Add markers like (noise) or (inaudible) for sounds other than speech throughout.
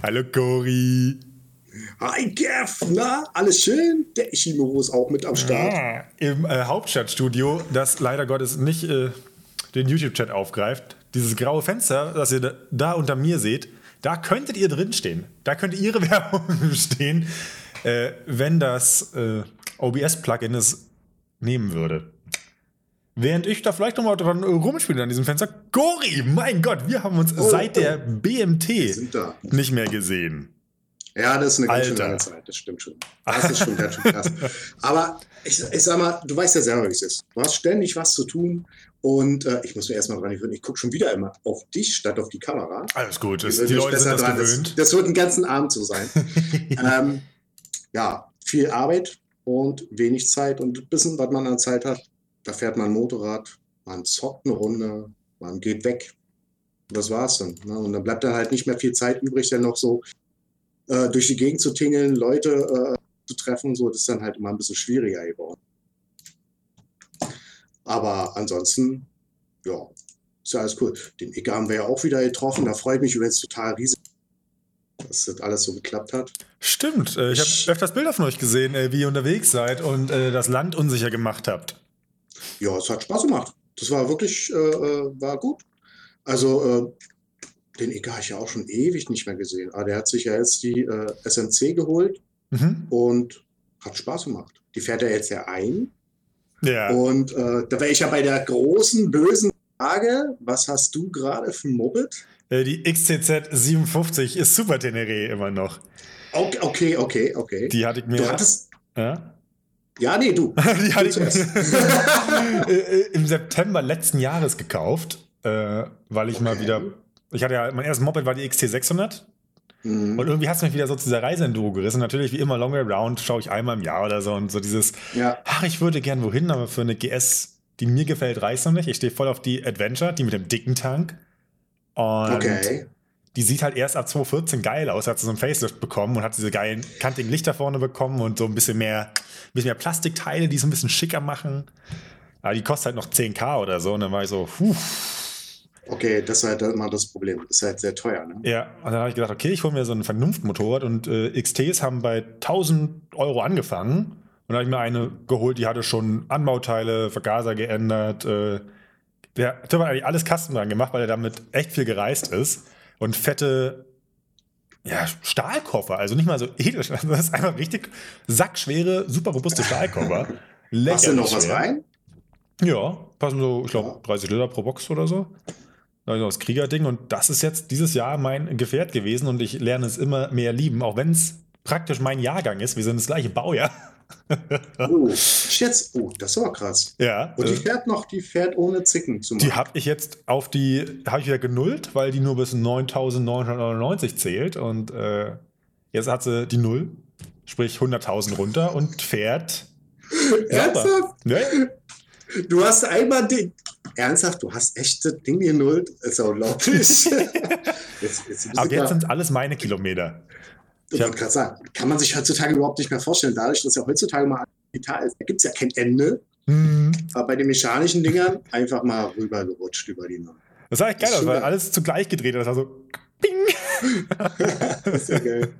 Hallo Cori. Hi Kev, na, alles schön? Der Ishimuro ist auch mit am Start. Ja, Im äh, Hauptstadtstudio, das leider Gottes nicht äh, den YouTube-Chat aufgreift. Dieses graue Fenster, das ihr da, da unter mir seht, da könntet ihr drinstehen. Da könnte ihre (laughs) Werbung stehen, äh, wenn das äh, OBS-Plugin es nehmen würde. Während ich da vielleicht nochmal dran rumspiele an diesem Fenster. Gori, mein Gott, wir haben uns Oh, seit oh. der BMT sind da. nicht mehr gesehen. Ja, das ist eine ganz schön Alter. lange Zeit, das stimmt schon. Das ist schon ganz schön krass. (laughs) Aber ich, ich sag mal, du weißt ja selber, wie es ist. Du hast ständig was zu tun und äh, ich muss mir erstmal dran gewöhnen, ich gucke schon wieder immer auf dich statt auf die Kamera. Alles gut, das, die Leute sind das dran. gewöhnt. Das, das wird den ganzen Abend so sein. (laughs) ähm, ja, viel Arbeit und wenig Zeit und ein bisschen, was man an Zeit hat. Da fährt man Motorrad, man zockt eine Runde, man geht weg. Und das war's dann. Ne? Und dann bleibt dann halt nicht mehr viel Zeit übrig, dann noch so äh, durch die Gegend zu tingeln, Leute äh, zu treffen. So, das ist dann halt immer ein bisschen schwieriger geworden. Aber ansonsten, ja, ist ja alles cool. Den Icke haben wir ja auch wieder getroffen. Da freue ich mich übrigens total riesig, dass das alles so geklappt hat. Stimmt, äh, ich Ich- habe öfters Bilder von euch gesehen, äh, wie ihr unterwegs seid und äh, das Land unsicher gemacht habt. Ja, es hat Spaß gemacht. Das war wirklich, äh, äh, war gut. Also, äh, den Icke habe ich ja auch schon ewig nicht mehr gesehen. Aber der hat sich ja jetzt die äh, SMC geholt Mhm. und hat Spaß gemacht. Die fährt er jetzt ja ein. Ja. Und äh, da wäre ich ja bei der großen, bösen Frage, was hast du gerade für ein Moped? Äh, die XTZ 57 ist Super Teneré immer noch. Okay, okay, okay. okay. Die hatte ich mir. du hattest, ja? Ja, nee, du. (laughs) Die hatte ich Du mir (laughs) äh, im September letzten Jahres gekauft, äh, weil ich mal Okay. wieder. Ich hatte ja, mein erstes Moped war die XT 600 Mhm. und irgendwie hat es mich wieder so zu dieser Reiseenduro gerissen. Natürlich, wie immer, Long Way Round schaue ich einmal im Jahr oder so und so dieses, Ja, ach, ich würde gern wohin, aber für eine GS, die mir gefällt, reicht noch nicht. Ich stehe voll auf die Adventure, die mit dem dicken Tank. Und okay. Die sieht halt erst ab 2014 geil aus, hat sie so einen Facelift bekommen und hat diese geilen kantigen Lichter vorne bekommen und so ein bisschen mehr, ein bisschen mehr Plastikteile, die es ein bisschen schicker machen. Aber die kostet halt noch 10k oder so und dann war ich so, puh. Okay, das ist halt immer das Problem. Ist halt sehr teuer, ne? Ja, und dann habe ich gedacht, okay, ich hole mir so ein Vernunftmotorrad und äh, XTs haben bei 1000 Euro angefangen. Und dann habe ich mir eine geholt, die hatte schon Anbauteile, Vergaser geändert. Äh, der hat eigentlich alles Kasten dran gemacht, weil er damit echt viel gereist ist. Und fette ja, Stahlkoffer, also nicht mal so Edelstahl, (laughs) das ist einfach richtig sackschwere, super robuste Stahlkoffer. (laughs) Machst du noch was rein? Ja, passen so, ich glaube, Ja. 30 Liter pro Box oder so. Noch das Kriegerding und das ist jetzt dieses Jahr mein Gefährt gewesen und ich lerne es immer mehr lieben, auch wenn es praktisch mein Jahrgang ist. Wir sind das gleiche Baujahr. Oh, (laughs) jetzt, oh, das ist aber krass. Ja. Und die äh, fährt noch, die fährt ohne Zicken zu die habe ich jetzt auf die, habe ich wieder genullt, weil die nur bis 9.999 zählt und äh, jetzt hat sie die Null, sprich 100.000 runter und fährt. (laughs) Ernsthaft? Ja, Du hast einmal den. Ernsthaft, du hast echt das Ding genullt? Ist ja unglaublich. (laughs) jetzt, jetzt, aber jetzt sind alles meine Kilometer. Ich wollte gerade sagen, kann man sich heutzutage überhaupt nicht mehr vorstellen, dadurch, dass ja heutzutage mal digital ist. Da gibt es ja kein Ende. Hm. Aber bei den mechanischen Dingern einfach mal rübergerutscht über die Null. Das sah echt geil Das weil alles zugleich gedreht ist. Also, ping. Das (laughs) ist ja geil.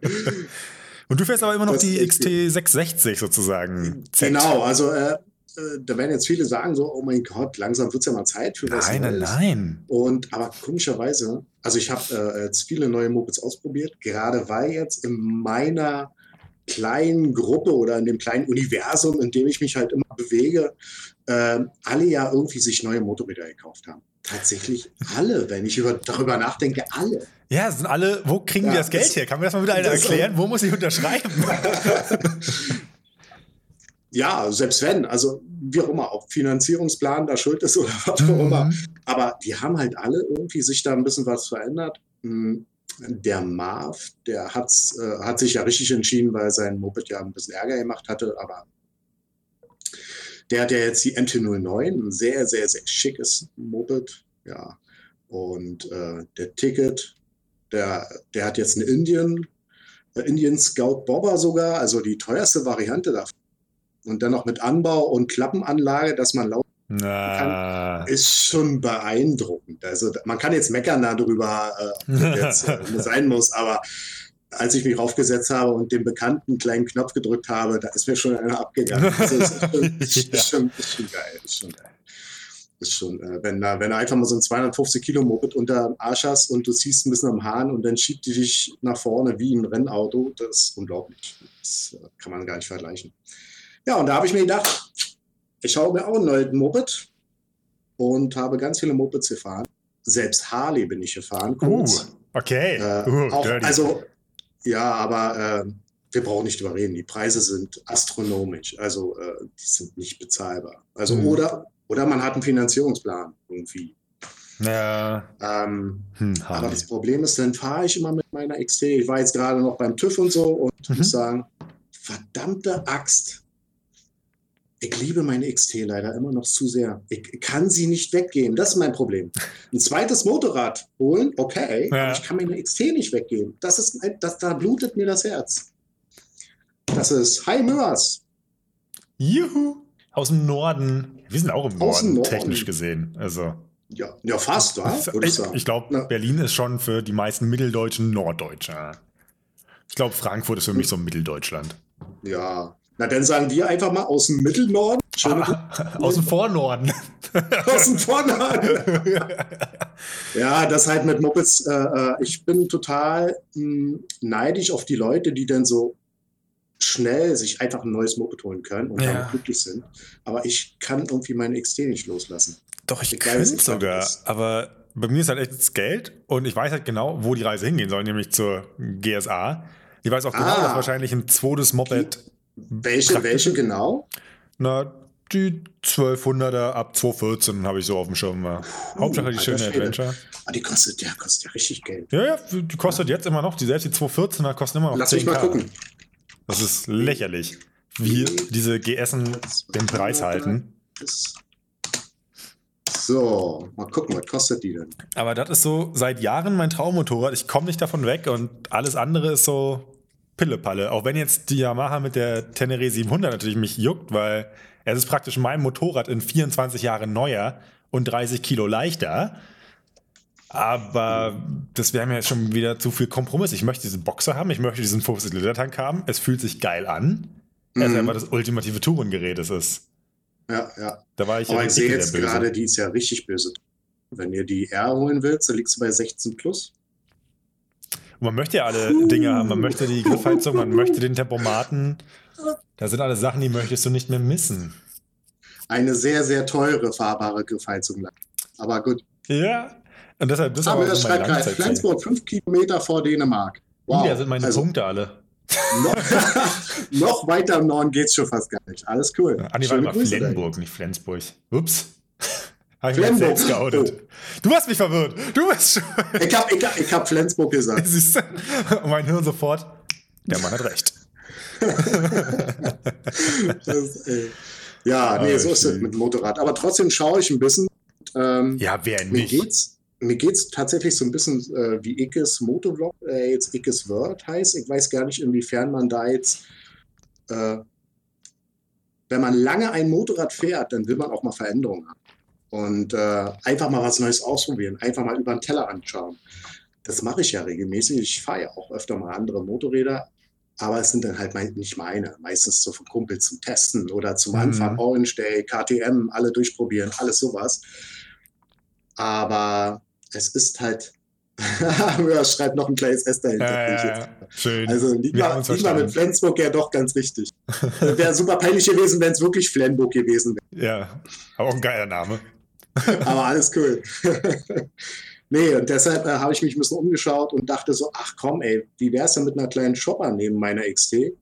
Und du fährst aber immer noch Das die ist XT 660 sozusagen. Z. Genau, also äh, da werden jetzt viele sagen so, oh mein Gott, langsam wird es ja mal Zeit für was Nein, nein, nein. Und aber komischerweise, also ich habe äh, jetzt viele neue Mopeds ausprobiert, gerade weil jetzt in meiner kleinen Gruppe oder in dem kleinen Universum, in dem ich mich halt immer bewege, äh, alle ja irgendwie sich neue Motorräder gekauft haben. Tatsächlich alle, wenn ich über, darüber nachdenke, alle. Ja, es sind alle, wo kriegen Ja, die das Geld her? Kann mir das mal wieder einer erklären? Wo muss ich unterschreiben? (laughs) Ja, selbst wenn, also wie auch immer, ob Finanzierungsplan da schuld ist oder was auch immer. Mhm. Aber die haben halt alle irgendwie sich da ein bisschen was verändert. Hm, Der Marv, der hat's, äh, hat sich ja richtig entschieden, weil sein Moped ja ein bisschen Ärger gemacht hatte, aber der hat ja jetzt die MT-09, ein sehr, sehr, sehr schickes Moped, ja. Und äh, der Ticket, der, der hat jetzt eine Indian, äh, Indian Scout Bobber sogar, also die teuerste Variante davon. Und dann noch mit Anbau und Klappenanlage, dass man laut Na. ist schon beeindruckend. Also man kann jetzt meckern darüber, äh, jetzt äh, (laughs) sein muss, aber als ich mich raufgesetzt habe und den bekannten kleinen Knopf gedrückt habe, da ist mir schon einer abgegangen. Das ist, schon, (laughs) ist, schon, ist schon geil. Ist schon geil. Ist schon, äh, wenn, da, wenn du einfach mal so ein 250 Kilo Moped unter dem Arsch hast und du ziehst ein bisschen am Hahn und dann schiebt die dich nach vorne wie ein Rennauto, das ist unglaublich. Das äh, kann man gar nicht vergleichen. Ja, und da habe ich mir gedacht, ich schaue mir auch ein neues Moped und habe ganz viele Mopeds gefahren. Selbst Harley bin ich gefahren. Kurz. Uh, okay. Äh, uh, auch, also, ja, aber äh, wir brauchen nicht drüber reden. Die Preise sind astronomisch. Also, äh, die sind nicht bezahlbar. Also, hm. oder, oder man hat einen Finanzierungsplan irgendwie. Ja. Ähm, hm, aber das Problem ist, dann fahre ich immer mit meiner XT. Ich war jetzt gerade noch beim TÜV und so und mhm. muss sagen, verdammte Axt ich liebe meine XT leider immer noch zu sehr. Ich kann sie nicht weggeben. Das ist mein Problem. Ein zweites Motorrad holen, okay, ja. aber ich kann meine XT nicht weggeben. Das ist, das, da blutet mir das Herz. Das ist Hi Mörs. Juhu. Aus dem Norden. Wir sind auch im Norden, Norden. technisch gesehen. Also. Ja, ja fast, wa? Ich, ich glaube, Berlin ist schon für die meisten Mitteldeutschen Norddeutscher. Ich glaube, Frankfurt ist für mich so Mitteldeutschland. Ja, na, dann sagen wir einfach mal aus dem Mittelnorden. Ah, aus dem Vornorden. (laughs) aus dem Vornorden. (laughs) ja, das halt mit Mopeds. Äh, äh ich bin total mh, hm, neidisch auf die Leute, die dann so schnell sich einfach ein neues Moped holen können und ja. damit glücklich sind. Aber ich kann irgendwie meine XT nicht loslassen. Doch, ich, ich könnte sogar. Aber bei mir ist halt echt das Geld und ich weiß halt genau, wo die Reise hingehen soll, nämlich zur GSA. Ich weiß auch genau, ah. dass wahrscheinlich ein zweites Moped welche, welche genau? Na, die 1200er ab 2014 habe ich so auf dem Schirm. Uh, Hauptsache die schöne Adventure. Ah, die kostet, der kostet ja richtig Geld. Ja, ja, die kostet jetzt immer noch, die selbst die 214er kosten immer noch Lass 10 mich mal gucken. Das ist lächerlich, wie diese GSen den Preis halten. So, mal gucken, was kostet die denn? Aber das ist so seit Jahren mein Traummotorrad. Ich komme nicht davon weg und alles andere ist so Pillepalle. Auch wenn jetzt die Yamaha mit der Tenere 700 natürlich mich juckt, weil es ist praktisch mein Motorrad in 24 Jahren neuer und 30 Kilo leichter. Aber das wäre mir jetzt schon wieder zu viel Kompromiss. Ich möchte diesen Boxer haben, ich möchte diesen 50-Liter-Tank haben. Es fühlt sich geil an. Mhm. Es ist einfach das ultimative Tourengerät, es ist. Ja, ja. Da war ich Aber ja ich sehe jetzt gerade, die ist ja richtig böse. Wenn ihr die R holen willst, dann liegst du bei 16 plus. Und man möchte ja alle Dinge haben. Man möchte die Griffheizung, man möchte den Tempomaten. Da sind alle Sachen, die möchtest du nicht mehr missen. Eine sehr, sehr teure fahrbare Griffheizung. Aber gut. Ja. Und deshalb das aber das schreibt gerade Flensburg, fünf Kilometer vor Dänemark. Wow. Ja, sind meine also, Punkte alle. noch, (laughs) noch weiter im Norden geht es schon fast gar nicht. Alles cool. Ah, nee, warte mal, Flensburg, nicht Flensburg. Ups. Habe ich mich selbst geoutet. Oh. Du hast mich verwirrt. Du bist schon. Ich habe ich hab, ich hab Flensburg gesagt. (laughs) Siehst du? Und mein Hirn sofort. Der Mann hat recht. das, ja, nee, so ist es mit dem Motorrad. Aber trotzdem schaue ich ein bisschen. Ähm, ja, wer nicht? Mir geht's, mir geht's tatsächlich so ein bisschen äh, wie Ickes Motovlog, äh, jetzt Ickes Word heißt. Ich weiß gar nicht, inwiefern man da jetzt, äh, wenn man lange ein Motorrad fährt, dann will man auch mal Veränderungen haben und äh, einfach mal was Neues ausprobieren, einfach mal über den Teller anschauen. Das mache ich ja regelmäßig. Ich fahre ja auch öfter mal andere Motorräder, aber es sind dann halt nicht meine. Meistens so von Kumpel zum Testen oder zum mhm. Anfang Orange Day, KTM, alle durchprobieren, alles sowas. Aber es ist halt (laughs) ja, schreibt noch ein kleines S dahinter. Ja, ja, schön. Also lieber, lieber mit Flensburg ja doch ganz richtig. (laughs) Wäre super peinlich gewesen, wenn es wirklich Flensburg gewesen wäre. Ja, aber auch ein geiler Name. Aber alles cool. (laughs) nee, und deshalb äh, habe ich mich ein bisschen umgeschaut und dachte so, ach komm, ey, wie wäre es denn mit einer kleinen Shopper neben meiner XT?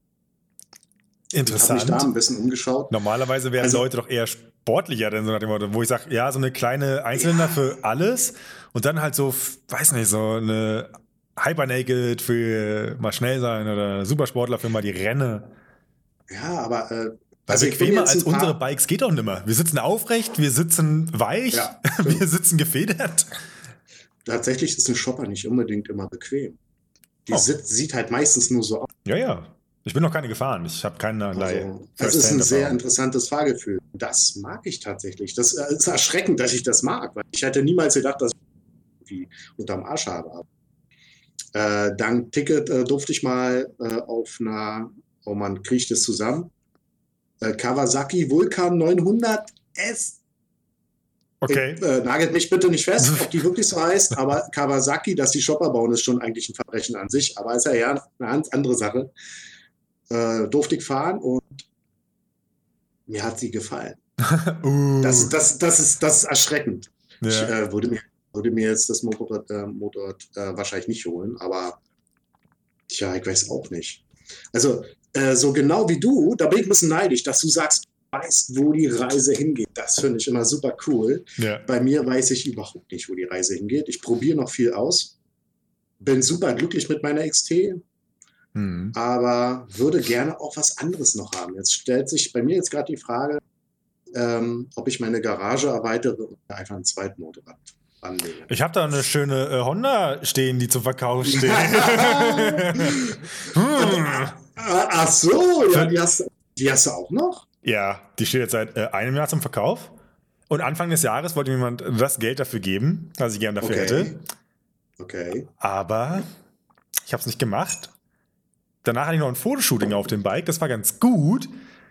Interessant. Ich habe mich da ein bisschen umgeschaut. Normalerweise wären also, Leute doch eher sportlicher, denn so nach dem Motto, wo ich sage, ja, so eine kleine Einzelner ja. für alles und dann halt so, weiß nicht, so eine Hyper Naked für mal schnell sein oder Supersportler für mal die Renne. Ja, aber äh, also bequemer als unsere Bikes geht doch nimmer. Wir sitzen aufrecht, wir sitzen weich, ja, (laughs) wir sitzen gefedert. Tatsächlich ist ein Shopper nicht unbedingt immer bequem. Die oh. sieht, sieht halt meistens nur so aus. Ja, ja. Ich bin noch keine gefahren. Ich habe keinerlei. Also, das ist ein sehr interessantes Fahrgefühl. Das mag ich tatsächlich. Das ist erschreckend, dass ich das mag. Weil ich hätte niemals gedacht, dass ich irgendwie unterm Arsch habe. Äh, dank Ticket äh, durfte ich mal äh, auf einer, oh man kriegt es zusammen, äh, Kawasaki Vulkan 900 S. Okay. Ich, äh, nagelt mich bitte nicht fest, ob die wirklich so heißt, (laughs) aber Kawasaki, dass die Shopper bauen, ist schon eigentlich ein Verbrechen an sich, aber ist ja eher eine ganz andere Sache. Äh, durfte ich fahren und mir hat sie gefallen. (laughs) uh, Das, das, das, ist, das ist erschreckend. ja. Ich äh, würde, mir, würde mir jetzt das Motorrad, äh, Motorrad äh, wahrscheinlich nicht holen, aber tja, ich weiß auch nicht. Also, äh, so genau wie du, da bin ich ein bisschen neidisch, dass du sagst, du weißt, wo die Reise hingeht. Das finde ich immer super cool. ja. Bei mir weiß ich überhaupt nicht, wo die Reise hingeht. Ich probiere noch viel aus. Bin super glücklich mit meiner XT, Hm. aber würde gerne auch was anderes noch haben. Jetzt stellt sich bei mir jetzt gerade die Frage, ähm, ob ich meine Garage erweitere und mir einfach einen zweiten Motorrad anlege. Ich habe da eine schöne äh, Honda stehen, die zum Verkauf steht. (laughs) hm. Ach so, ja, die hast, die hast du auch noch? Ja, die steht jetzt seit äh, einem Jahr zum Verkauf. Und Anfang des Jahres wollte mir jemand das Geld dafür geben, was ich gerne dafür Okay. hätte. Okay. Aber ich habe es nicht gemacht. Danach hatte ich noch ein Fotoshooting auf dem Bike, das war ganz gut.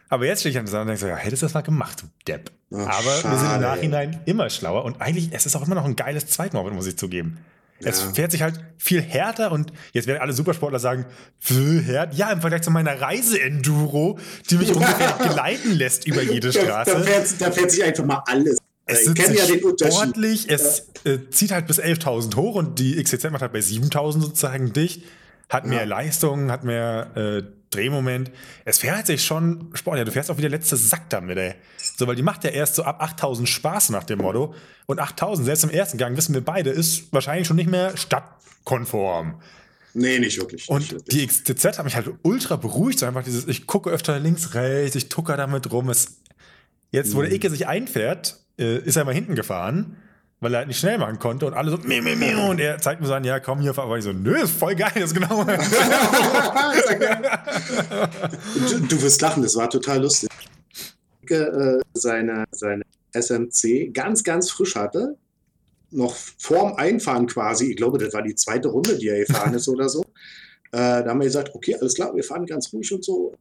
Aber jetzt stehe ich an der und denke so, ja, hättest du das mal gemacht, du Depp. Ach, Aber wir sind im schade, Nachhinein immer schlauer und eigentlich, es ist auch immer noch ein geiles Zweitmoped, muss ich zugeben. Es Ja. fährt sich halt viel härter und jetzt werden alle Supersportler sagen, viel härter. Ja, im Vergleich zu meiner Reise-Enduro, die mich (laughs) ungefähr geleiten lässt über jede Da, da, Straße. fährt, da fährt sich einfach mal alles. Es ich kenne ja den Unterschied. sportlich, es äh, zieht halt bis 11.000 hoch und die XTZ macht halt bei 7.000 sozusagen dicht, hat mehr Ja. Leistung, hat mehr äh, Drehmoment. Es fährt sich schon sportlich. Ja, Du fährst auch wie der letzte Sack damit, ey. So, weil die macht ja erst so ab 8.000 Spaß nach dem Motto. Und 8.000, selbst im ersten Gang, wissen wir beide, ist wahrscheinlich schon nicht mehr stadtkonform. Nee, nicht wirklich. Und nicht wirklich. die XTZ hat mich halt ultra beruhigt. So einfach dieses, ich gucke öfter links, rechts, ich tucker damit rum. Es, jetzt, wo der Mhm. Icke sich einfährt, äh, ist er mal hinten gefahren, weil er halt nicht schnell machen konnte. Und alle so, meh, meh, meh. Und er zeigt mir so an, ja, komm hier. Aber ich so, nö, ist voll geil, das ist genau. du, (laughs) du wirst lachen, das war total lustig. Äh, seine, seine SMC ganz, ganz frisch hatte. Noch vorm Einfahren quasi. Ich glaube, das war die zweite Runde, die er gefahren ist oder so. Äh, da haben wir gesagt, okay, alles klar, wir fahren ganz ruhig und so.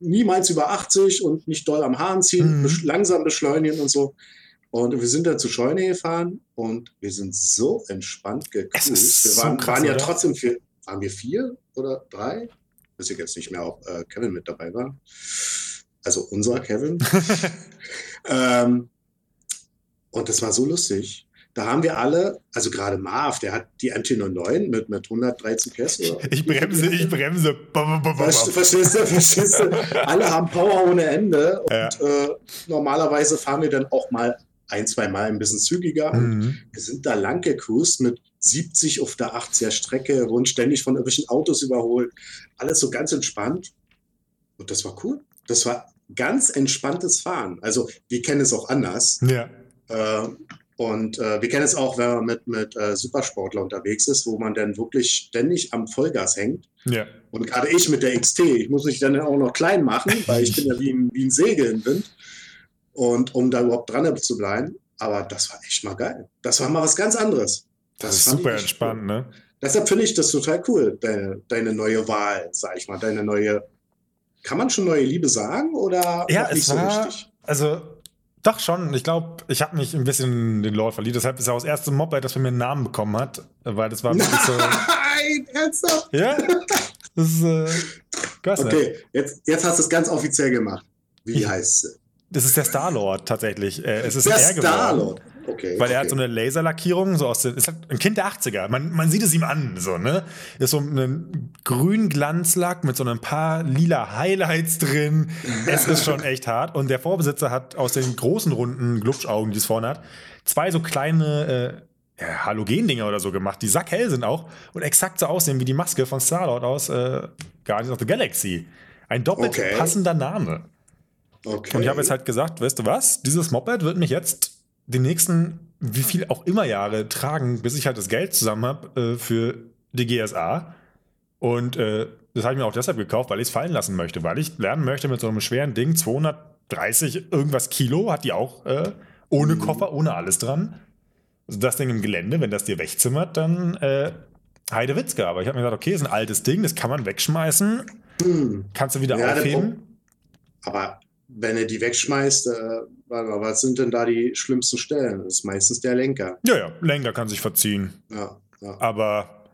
Niemals über 80 und nicht doll am Hahn ziehen, Mhm. besch langsam beschleunigen und so. Und wir sind dann zur Scheune gefahren und wir sind so entspannt gecruised. Wir so waren, krass, waren ja oder? trotzdem vier, waren wir vier oder drei? Weiß ich jetzt nicht mehr, ob äh, Kevin mit dabei war. Also unser Kevin. (laughs) ähm, und das war so lustig. Da haben wir alle, also gerade Marv, der hat die MT09 mit, mit 113 PS. oder- ich bremse, ich bremse. Bam, bam, bam, bam. Ver- Verstehst du, verstehst du? (laughs) Alle haben Power ohne Ende. Und Ja. äh, normalerweise fahren wir dann auch mal ein, zwei Mal ein bisschen zügiger. Und Mhm. wir sind da lang gecruised mit 70 auf der 80er Strecke, wurden ständig von irgendwelchen Autos überholt. Alles so ganz entspannt. Und das war cool. Das war ganz entspanntes Fahren. Also wir kennen es auch anders. Ja. Äh, und äh, wir kennen es auch, wenn man mit, mit äh, Supersportler unterwegs ist, wo man dann wirklich ständig am Vollgas hängt. Ja. Und gerade ich mit der XT, ich muss mich dann auch noch klein machen, weil ich bin ja wie ein, wie ein Segel im Wind. Und um da überhaupt dran zu bleiben. Aber das war echt mal geil. Das war mal was ganz anderes. Das ist fand ich super entspannt, ne? Cool. Deshalb finde ich das total cool, deine, deine neue Wahl, sag ich mal, deine neue. Kann man schon neue Liebe sagen oder Ja, es nicht war, so richtig? also doch schon. Ich glaube, ich habe mich ein bisschen in den Lore verliebt. Deshalb ist er auch das erste Moped, das für mir einen Namen bekommen hat, weil das war wirklich so. (laughs) Nein, ernsthaft? ja, das ist äh, krass, ne? Okay, jetzt, jetzt hast du es ganz offiziell gemacht. Wie heißt sie? Das ist der Star-Lord tatsächlich. Äh, es ist Der er. Star-Lord. Okay. Weil okay. er hat so eine Laserlackierung, so aus den, ist halt ein Kind der 80er. Man, man sieht es ihm an, so, ne? Ist so ein grün Glanzlack mit so ein paar lila Highlights drin. es ist schon echt hart. Und der Vorbesitzer hat aus den großen runden Glubschaugen, die es vorne hat, zwei so kleine äh, ja, Halogen-Dinger oder so gemacht, die sackhell sind auch und exakt so aussehen wie die Maske von Star-Lord aus äh, Guardians of the Galaxy. Ein doppelt Okay. passender Name. Okay. Und ich habe jetzt halt gesagt, weißt du was, dieses Moped wird mich jetzt die nächsten, wie viel auch immer Jahre tragen, bis ich halt das Geld zusammen habe äh, für die GSA. Und äh, das habe ich mir auch deshalb gekauft, weil ich es fallen lassen möchte, weil ich lernen möchte mit so einem schweren Ding, 230 irgendwas Kilo, hat die auch äh, ohne Mhm. Koffer, ohne alles dran. Also das Ding im Gelände, wenn das dir wegzimmert, dann äh, Heidewitzka. Aber ich habe mir gesagt, okay, ist ein altes Ding, das kann man wegschmeißen. Hm. Kannst du wieder Ja, aufheben. Aber wenn er die wegschmeißt, äh, mal, was sind denn da die schlimmsten Stellen? Das ist meistens der Lenker. Ja, ja, Lenker kann sich verziehen. Ja, ja. Aber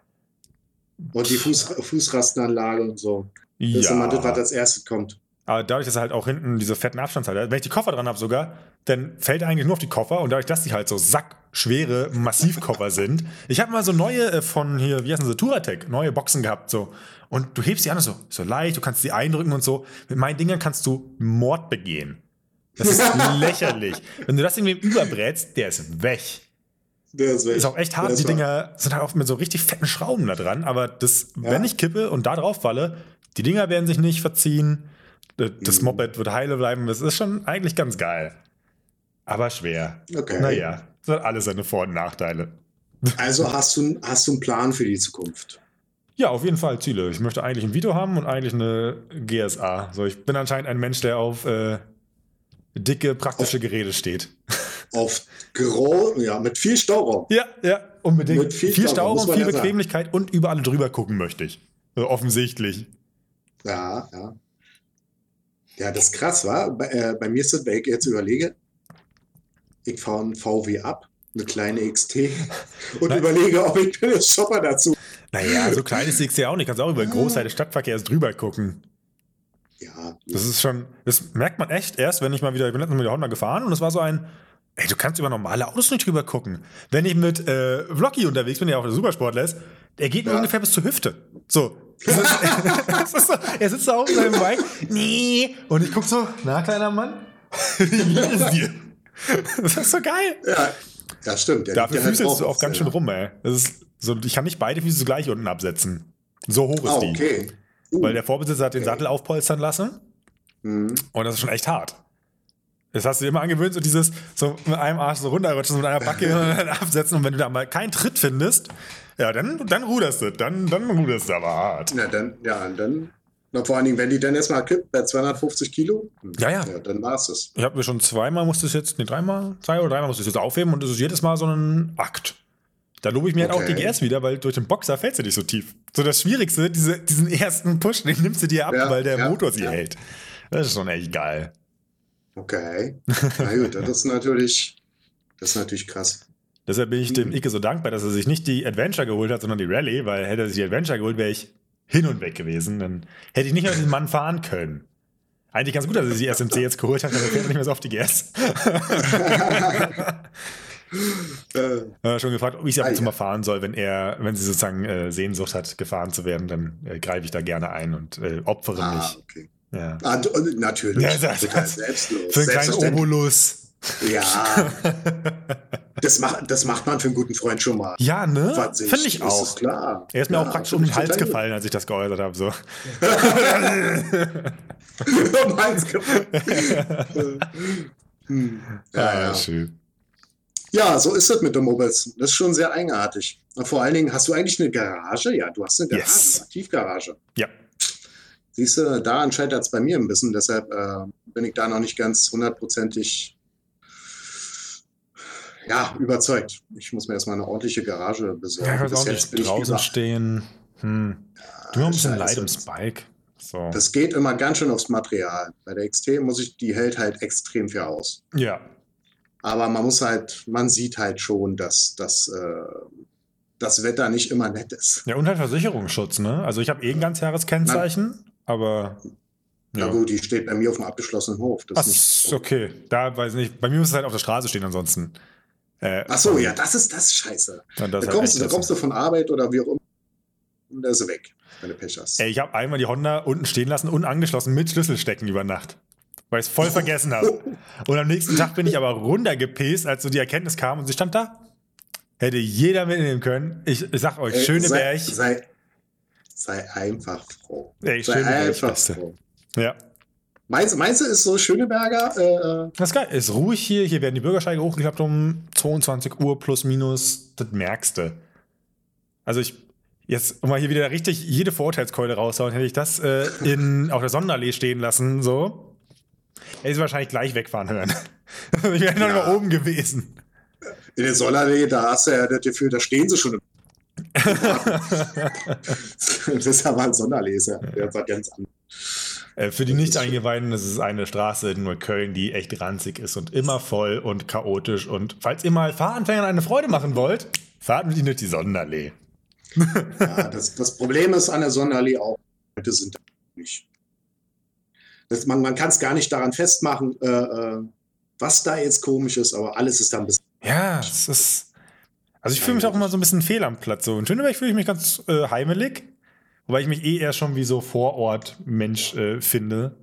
Und die Fuß, Fußrastenanlage und so. Das ist immer das, was ja. als erstes kommt. Aber dadurch, dass er halt auch hinten diese fetten Abstandshalter hat, wenn ich die Koffer dran habe sogar, dann fällt er eigentlich nur auf die Koffer und dadurch, dass die halt so sackschwere Massivkoffer sind. Ich habe mal so neue äh, von hier, wie heißen sie, Touratec, neue Boxen gehabt so. Und du hebst die an, so, so leicht, du kannst sie eindrücken und so. Mit meinen Dingern kannst du Mord begehen. Das ist (laughs) lächerlich. Wenn du das irgendwie überbrätst, der ist weg. Der ist, weg. Ist auch echt hart. Die wahr. Dinger sind halt auch mit so richtig fetten Schrauben da dran. Aber das, Ja. wenn ich kippe und da drauf falle, die Dinger werden sich nicht verziehen. Das Mhm. Moped wird heile bleiben. Das ist schon eigentlich ganz geil. Aber schwer. Okay. Naja, das hat alles seine Vor- und Nachteile. Also hast du, hast du einen Plan für die Zukunft? Ja, auf jeden Fall Ziele. Ich möchte eigentlich ein Vito haben und eigentlich eine GSA. So, ich bin anscheinend ein Mensch, der auf äh, dicke, praktische Geräte steht. Auf Gro ja, mit viel Stauraum. Ja, ja, unbedingt. Mit viel viel Stauraum, Stauraum, viel ja sagen. Bequemlichkeit und überall drüber gucken möchte ich. So, offensichtlich. Ja, ja. Ja, das ist krass, wa? Bei, äh, bei mir ist das, wenn ich jetzt überlege, ich fahre einen VW ab, eine kleine XT (laughs) und Nein. überlege, ob ich den Shopper dazu. Naja, so klein ist die XT auch nicht. Kannst auch über den Großteil des Stadtverkehrs drüber gucken. Ja, Das ist schon, das merkt man echt erst, wenn ich mal wieder, ich bin letztens mit der Honda gefahren und es war so ein, ey, du kannst über normale Autos nicht drüber gucken. Wenn ich mit äh, Vloggy unterwegs bin, der auch der Supersportler ist, der geht mir Ja. ungefähr bis zur Hüfte. So. Das (laughs) ist, das ist so. Er sitzt da auf seinem Bike, nee, und ich guck so, na, kleiner Mann, wie geht es dir? Das ist so geil. ja, ja stimmt. Der Dafür ja halt füßelst du auch ganz schön rum, ey. Das ist so, ich kann nicht beide Füße gleich unten absetzen. So hoch ist Ah, die. okay. Uh, Weil der Vorbesitzer hat den Okay. Sattel aufpolstern lassen mhm. und das ist schon echt hart. Das hast du dir immer angewöhnt, so dieses, so mit einem Arsch so runterrutschen, so mit einer Backe und dann absetzen und wenn du da mal keinen Tritt findest, ja, dann, dann ruderst du, dann, dann ruderst du aber hart. Na, dann, ja, und dann, na, vor allen Dingen, wenn die dann erstmal kippt bei 250 Kilo, hm, Ja, ja. dann war es das. Ich habe mir schon zweimal musste es jetzt, nee, dreimal, zwei oder dreimal musste ich es jetzt aufheben und es ist jedes Mal so ein Akt. Da lobe ich mir halt auch Okay. die GS wieder, weil durch den Boxer fällt sie nicht so tief. So das Schwierigste, diese, diesen ersten Push, den nimmst du dir ab, Ja, weil der ja, Motor sie ja. hält. Das ist schon echt geil. Okay. Na gut, das ist natürlich, das ist natürlich krass. Deshalb bin ich dem Mhm. Icke so dankbar, dass er sich nicht die Adventure geholt hat, sondern die Rallye, weil hätte er sich die Adventure geholt, wäre ich hin und weg gewesen. Dann hätte ich nicht mehr mit diesem Mann fahren können. Eigentlich ganz gut, dass er sich die SMC jetzt geholt hat, dann fährt er nicht mehr so auf die GS. (laughs) Äh, schon gefragt, ob ich sie ab und zu Ah, mal fahren soll, wenn er, wenn sie sozusagen äh, Sehnsucht hat, gefahren zu werden, dann äh, greife ich da gerne ein und äh, opfere ah, mich. okay. Ja. Ah, du- natürlich. Ja, das- das- selbstlos. Für einen kleinen. Obolus. Ja. Das macht, das macht man für einen guten Freund schon mal. Ja, ne? Finde ich ist auch. es klar. Er ist mir Ja, auch praktisch (laughs) um den Hals gefallen, als ich das geäußert habe. So. um Hals gefallen. Hm. Ja, Ah, ja. schön. ja, so ist es mit den Mobiles. Das ist schon sehr eigenartig. Und vor allen Dingen, hast du eigentlich eine Garage? Ja, du hast eine Garage, Yes. eine Tiefgarage. Ja. Siehst du, daran scheitert es bei mir ein bisschen. Deshalb äh, bin ich da noch nicht ganz hundertprozentig ja, überzeugt. Ich muss mir erstmal eine ordentliche Garage besorgen. Ja, Bis auch jetzt nicht, draußen stehen. Hm. Du mir ein leid ums Bike. So. Das geht immer ganz schön aufs Material. Bei der XT muss ich, die hält halt extrem viel aus. ja. Aber man muss halt, man sieht halt schon, dass, dass äh, das Wetter nicht immer nett ist. Ja, und halt Versicherungsschutz, ne? Also ich habe eh ein Ganzjahreskennzeichen, aber. Na Ja. gut, die steht bei mir auf dem abgeschlossenen Hof. Das Ach, ist okay. Da weiß ich nicht. Bei mir muss es halt auf der Straße stehen ansonsten. Äh, Ach so, ja, das ist das scheiße. und das Da halt kommst, echt da kommst du von Arbeit oder wie auch immer. Und da ist sie weg, wenn du Pech hast. Ey, ich habe einmal die Honda unten stehen lassen, unten angeschlossen mit Schlüsselstecken über Nacht. Weil ich es voll (laughs) vergessen habe. Und am nächsten Tag bin ich aber runtergepäst, als so die Erkenntnis kam und sie stand da. Hätte jeder mitnehmen können. Ich, ich sag euch, Ey, Schöneberg. Sei, sei, sei einfach froh. Ey, sei einfach froh. Ja. Meinst, meinst du, ist so Schöneberger? Äh, Das ist geil. Ist ruhig hier. Hier werden die Bürgersteige hochgeklappt um 22 Uhr plus minus. Das merkst du. Also ich, jetzt, um mal hier wieder richtig jede Vorurteilskeule raushauen, hätte ich das äh, in, (laughs) auf der Sonderallee stehen lassen, so. Hätte ich sie wahrscheinlich gleich wegfahren hören. (laughs) ich wäre noch Ja. mal oben gewesen. in der Sollerlee, da hast du ja das Gefühl, da stehen sie schon. (laughs) das ist aber ein Sonderleser. Der war ganz anders. Äh, für die Nicht-Eingeweihten, ist eine Straße in Neukölln, die echt ranzig ist und immer voll und chaotisch. Und falls ihr mal Fahranfängern eine Freude machen wollt, fahrt mit ihnen durch die Sonderlee. ja, das, das Problem ist an der Sonderlee auch, Leute sind da nicht. Das, man man kann es gar nicht daran festmachen, äh, äh, was da jetzt komisch ist, aber alles ist da ein bisschen. Ja, es ist. Also ich fühle mich auch immer so ein bisschen fehl am Platz. So in Schöneberg fühle ich mich ganz äh, heimelig, wobei ich mich eh eher schon wie so Vorort-Mensch äh, finde.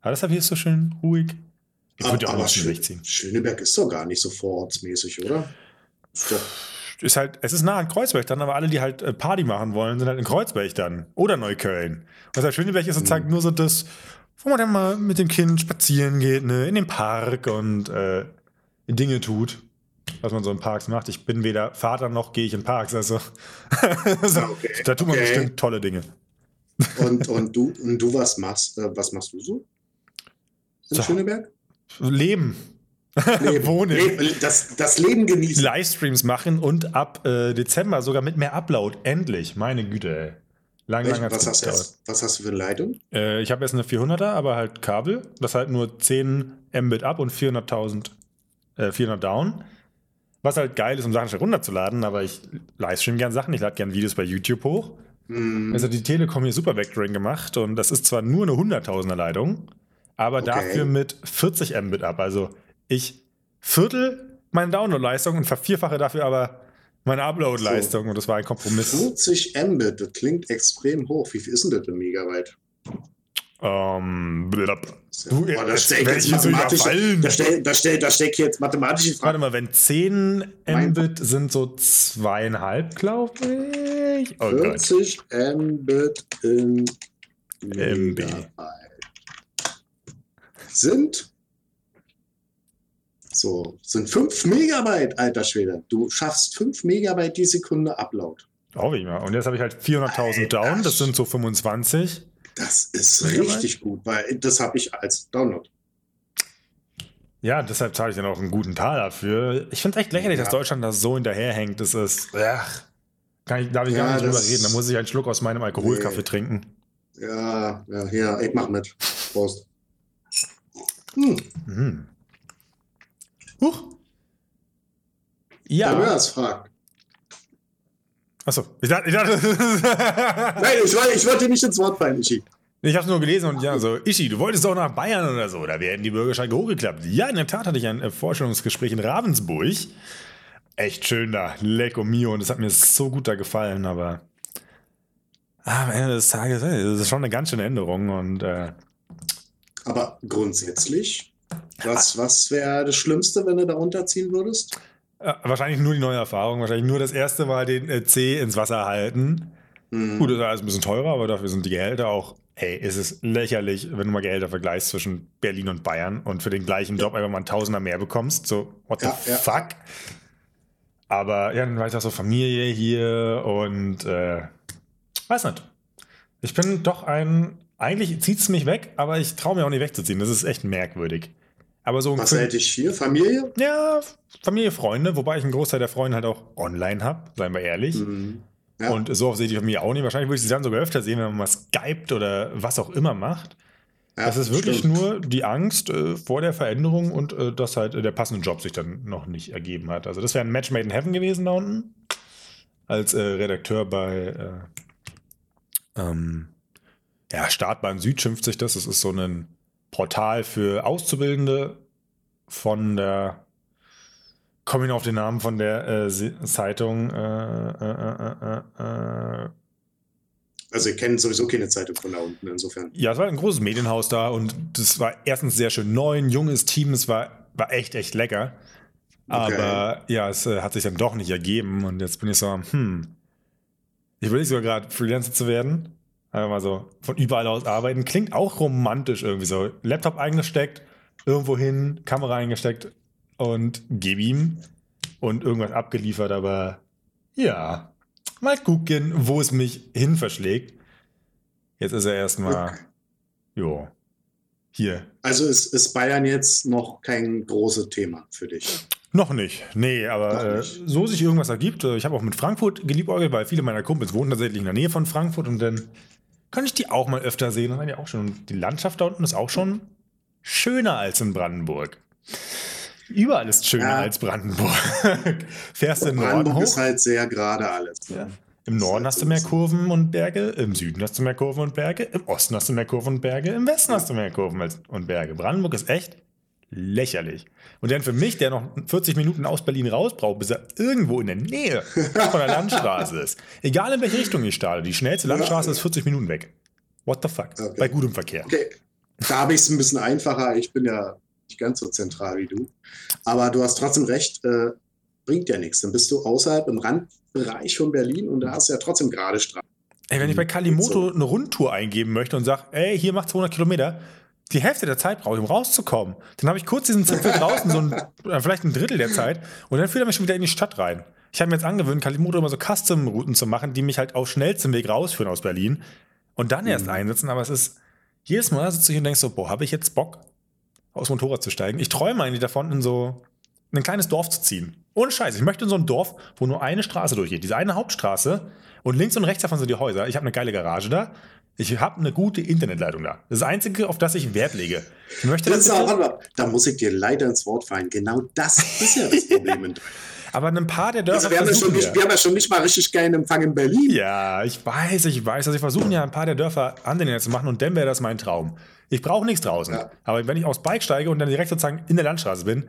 Aber deshalb hier ist so schön ruhig. Ich würde ja auch mal Schön, ziehen. Schöneberg ist doch gar nicht so vorortsmäßig, oder? Ist doch ist halt, es ist nah an Kreuzberg dann, aber alle, die halt äh, Party machen wollen, sind halt in Kreuzberg dann. Oder Neukölln. Und Schöneberg ist sozusagen mhm. nur so das, wo man dann mal mit dem Kind spazieren geht, ne, in den Park und äh, Dinge tut, was man so in Parks macht. Ich bin weder Vater noch gehe ich in Parks, also (laughs) so, okay. da tut man okay. bestimmt tolle Dinge. Und, und, du, und du was machst, äh, was machst du so? In so, Schöneberg? Leben. Leben. (laughs) Wohnen. Leben, das, das Leben genießen. Livestreams machen und ab äh, Dezember sogar mit mehr Upload. Endlich. Meine Güte, ey. Lang, lang was, hast jetzt, was hast du für eine Leitung? Äh, ich habe jetzt eine 400er, aber halt Kabel. Das halt nur 10 Mbit ab und 400.000, äh, 400 down. Was halt geil ist, um Sachen schnell runterzuladen, aber ich livestream gern Sachen. Ich lade gern Videos bei YouTube hoch. Mm. Also die Telekom hier Super Vectoring gemacht und das ist zwar nur eine 100.000er Leitung, aber okay. dafür mit 40 Mbit ab. Also ich viertel meine Download-Leistung und vervierfache dafür aber meine Upload-Leistung. So. Und das war ein Kompromiss. 40 Mbit, das klingt extrem hoch. Wie viel ist denn das in Megabyte? Ähm, du, Boah, da steckt jetzt mathematische, da steck, da, steck, da steck jetzt mathematische Fragen. Warte mal, wenn 10 Mbit sind so zweieinhalb, glaube ich. Oh 40 Gott. Mbit in MB. Sind so, sind 5 Megabyte, alter Schwede. Du schaffst 5 Megabyte die Sekunde Upload. Oh, wie immer. Und jetzt habe ich halt 400.000 Down, das sind so 25. Das ist richtig gut, weil das habe ich als Download. Ja, deshalb zahle ich dann auch einen guten Teil dafür. Ich finde es echt lächerlich, ja. dass Deutschland da so hinterherhängt. Das ist. Ach, kann ich, darf ich ja, gar nicht drüber reden. Da muss ich einen Schluck aus meinem Alkoholkaffee nee. trinken. Ja, ja, ja, ich mach mit. Prost. Hm. Mhm. Huch. Ja. Der Mörs fragt. Achso, ich dachte. Ich dachte (laughs) Nein, ich wollte, ich wollte nicht ins Wort fallen, Ishi. Ich habe nur gelesen und ja, so, Ishi, du wolltest doch nach Bayern oder so, da werden die Bürgersteige hochgeklappt. Ja, in der Tat hatte ich ein äh, Vorstellungsgespräch in Ravensburg. Echt schön da, lecko mio, und es hat mir so gut da gefallen, aber ah, am Ende des Tages, das ist schon eine ganz schöne Änderung und. Äh, aber grundsätzlich was, was wäre das Schlimmste, wenn du da runterziehen würdest? Ja, wahrscheinlich nur die neue Erfahrung. Wahrscheinlich nur das erste Mal den äh, C ins Wasser halten. Mhm. Gut, das ist alles ein bisschen teurer, aber dafür sind die Gehälter auch. Hey, ist es lächerlich, wenn du mal Gehälter vergleichst zwischen Berlin und Bayern und für den gleichen Job einfach mal ein Tausender mehr bekommst. So, what the ja, fuck? Ja. Aber ja, dann war ich auch so Familie hier und äh, weiß nicht. Ich bin doch ein. Eigentlich zieht es mich weg, aber ich traue mir auch nicht wegzuziehen. Das ist echt merkwürdig. Aber so Was hätte ich hier? Familie? Ja, Familie, Freunde, wobei ich einen Großteil der Freunde halt auch online habe, seien wir ehrlich. Mhm. Ja. Und so oft sehe ich die Familie auch nicht. Wahrscheinlich würde ich sie dann sogar öfter sehen, wenn man mal skypt oder was auch immer macht. Ja, das ist wirklich stimmt. nur die Angst äh, vor der Veränderung und äh, dass halt äh, der passende Job sich dann noch nicht ergeben hat. Also das wäre ein Match made in heaven gewesen da unten. Als äh, Redakteur bei äh, ähm, ja, Startbahn Süd schimpft sich das. Das ist so ein Portal für Auszubildende von der komme ich noch auf den Namen von der äh, Zeitung. Äh, äh, äh, also ihr kennt sowieso keine Zeitung von da unten, insofern. Ja, es war ein großes Medienhaus da und das war erstens sehr schön neu, ein junges Team, es war, war echt, echt lecker. Aber okay. ja, es hat sich dann doch nicht ergeben und jetzt bin ich so, hm, ich will nicht sogar gerade Freelancer zu werden. Einfach mal so von überall aus arbeiten. Klingt auch romantisch irgendwie so. Laptop eingesteckt, irgendwo hin, Kamera eingesteckt und gib ihm und irgendwas abgeliefert, aber ja, mal gucken, wo es mich hin verschlägt. Jetzt ist er erstmal, okay. jo, hier. Also ist, ist Bayern jetzt noch kein großes Thema für dich? Noch nicht. Nee, aber äh, so sich irgendwas ergibt. äh, Ich habe auch mit Frankfurt geliebäugelt, weil viele meiner Kumpels wohnen tatsächlich in der Nähe von Frankfurt und dann kann ich die auch mal öfter sehen. Und dann ja auch schon. Und die Landschaft da unten ist auch schon schöner als in Brandenburg. Überall ist schöner Ja. als Brandenburg. (laughs) Fährst du in den Norden Brandenburg hoch? ist halt sehr gerade alles. Ne? Ja. Im Norden hast du mehr Kurven und Berge, im Süden hast du mehr Kurven und Berge, im Osten hast du mehr Kurven und Berge, im Westen hast du mehr Kurven als- und Berge. Brandenburg ist echt lächerlich. Und dann für mich, der noch 40 Minuten aus Berlin raus braucht, bis er irgendwo in der Nähe von der Landstraße ist. Egal in welche Richtung ich starte, die schnellste Landstraße ist 40 Minuten weg. What the fuck? Okay. Bei gutem Verkehr. Okay, da habe ich es ein bisschen einfacher. Ich bin ja nicht ganz so zentral wie du. Aber du hast trotzdem recht, äh, bringt ja nichts. Dann bist du außerhalb im Randbereich von Berlin und da hast du ja trotzdem gerade Straßen. Ey, wenn ich bei Kalimoto So. eine Rundtour eingeben möchte und sage, ey, hier macht 200 Kilometer, die Hälfte der Zeit brauche ich, um rauszukommen. Dann habe ich kurz diesen Zipfel draußen, so ein, oder (laughs) vielleicht ein Drittel der Zeit, und dann führt er mich schon wieder in die Stadt rein. Ich habe mir jetzt angewöhnt, Kalimoto immer so Custom-Routen zu machen, die mich halt auf schnellstem Weg rausführen aus Berlin und dann erst Mhm. einsetzen, aber es ist, jedes Mal sitze ich und denke so, boah, habe ich jetzt Bock, aufs Motorrad zu steigen? Ich träume eigentlich davon, in so ein kleines Dorf zu ziehen. Ohne Scheiß. Ich möchte in so ein Dorf, wo nur eine Straße durchgeht. Diese eine Hauptstraße. Und links und rechts davon sind die Häuser. Ich habe eine geile Garage da. Ich habe eine gute Internetleitung da. Das ist das Einzige, auf das ich Wert lege. Ich möchte Das das ist auch, da muss ich dir leider ins Wort fallen. Genau das ist ja das Problem. in Deutschland. (laughs) aber ein paar der Dörfer Also wir, haben ja schon nicht, wir haben ja schon nicht mal richtig geilen Empfang in Berlin. Ja, ich weiß, ich weiß. Also ich versuche ja ein paar der Dörfer Antennen zu machen und dann wäre das mein Traum. Ich brauche nichts draußen. Ja. Aber wenn ich aufs Bike steige und dann direkt sozusagen in der Landstraße bin,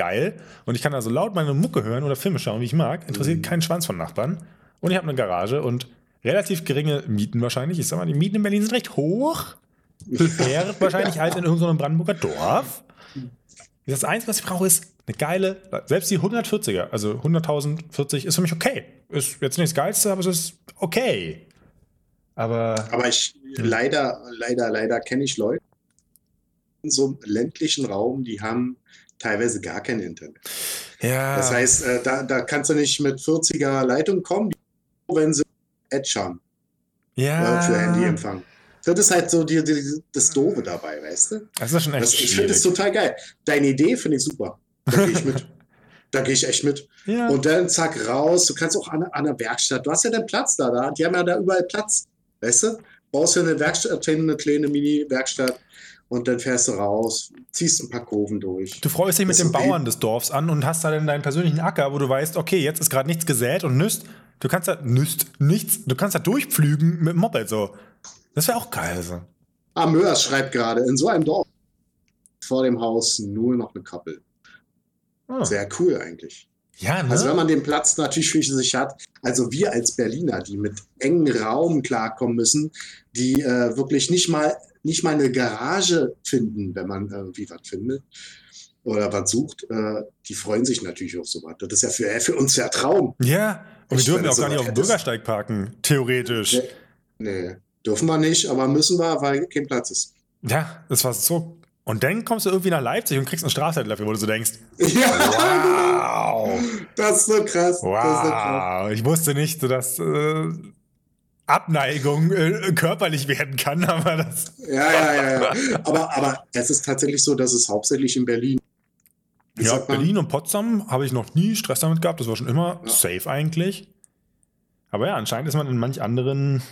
geil. Und ich kann also laut meine Mucke hören oder Filme schauen, wie ich mag. Interessiert Mhm. keinen Schwanz von Nachbarn. Und ich habe eine Garage und relativ geringe Mieten wahrscheinlich. Ich sag mal, die Mieten in Berlin sind recht hoch. Höher (laughs) wahrscheinlich als in irgendeinem Brandenburger Dorf. Das Einzige, was ich brauche, ist eine geile, selbst die 140er, also 100.040 ist für mich okay. Ist jetzt nicht das Geilste, aber es ist okay. Aber Aber ich, leider, leider, leider kenne ich Leute in so einem ländlichen Raum, die haben teilweise gar kein Internet. ja, Das heißt, äh, da, da kannst du nicht mit 40er Leitung kommen, wenn sie Edge haben ja, äh, für Handyempfang. Das ist halt so die, die, das Doofe dabei, weißt du? Das ist schon echt Das, ich finde das total geil. Deine Idee finde ich super. Da gehe ich mit. (laughs) Da gehe ich echt mit. ja. Und dann zack raus. Du kannst auch an, an der Werkstatt. Du hast ja den Platz da, da. Die haben ja da überall Platz. Weißt du? Baust ja eine Werkstatt, eine kleine Mini-Werkstatt und dann fährst du raus, ziehst ein paar Kurven durch. Du freust dich mit den okay. Bauern des Dorfs an und hast da dann deinen persönlichen Acker, wo du weißt, okay, jetzt ist gerade nichts gesät und nüsst. Du kannst da nüsst nichts, du kannst da durchpflügen mit dem Moped so. Das wäre auch geil so. Ah, Mörs schreibt gerade, in so einem Dorf vor dem Haus nur noch eine Kappel. Ah. Sehr cool eigentlich. Ja, ne? Also wenn man den Platz natürlich für sich hat, also wir als Berliner, die mit engen Raum klarkommen müssen, die äh, wirklich nicht mal, nicht mal eine Garage finden, wenn man irgendwie was findet oder was sucht, äh, die freuen sich natürlich auf sowas. Das ist ja für, für uns der Traum. ja, und wir Ich dürfen meine, auch gar nicht auf dem Bürgersteig parken, theoretisch. Nee. Nee, dürfen wir nicht, aber müssen wir, weil kein Platz ist. Ja, das war so. Und dann kommst du irgendwie nach Leipzig und kriegst einen Strafzettel dafür, wo du so denkst, (laughs) Ja, wow, das ist so krass. Das ist so krass. wow. Ich wusste nicht, dass äh, Abneigung äh, körperlich werden kann, aber das. Ja, ja, ja, ja. Aber, aber es ist tatsächlich so, dass es hauptsächlich in Berlin. Ja? Berlin und Potsdam habe ich noch nie Stress damit gehabt. Das war schon immer Ja. safe eigentlich. Aber ja, anscheinend ist man in manch anderen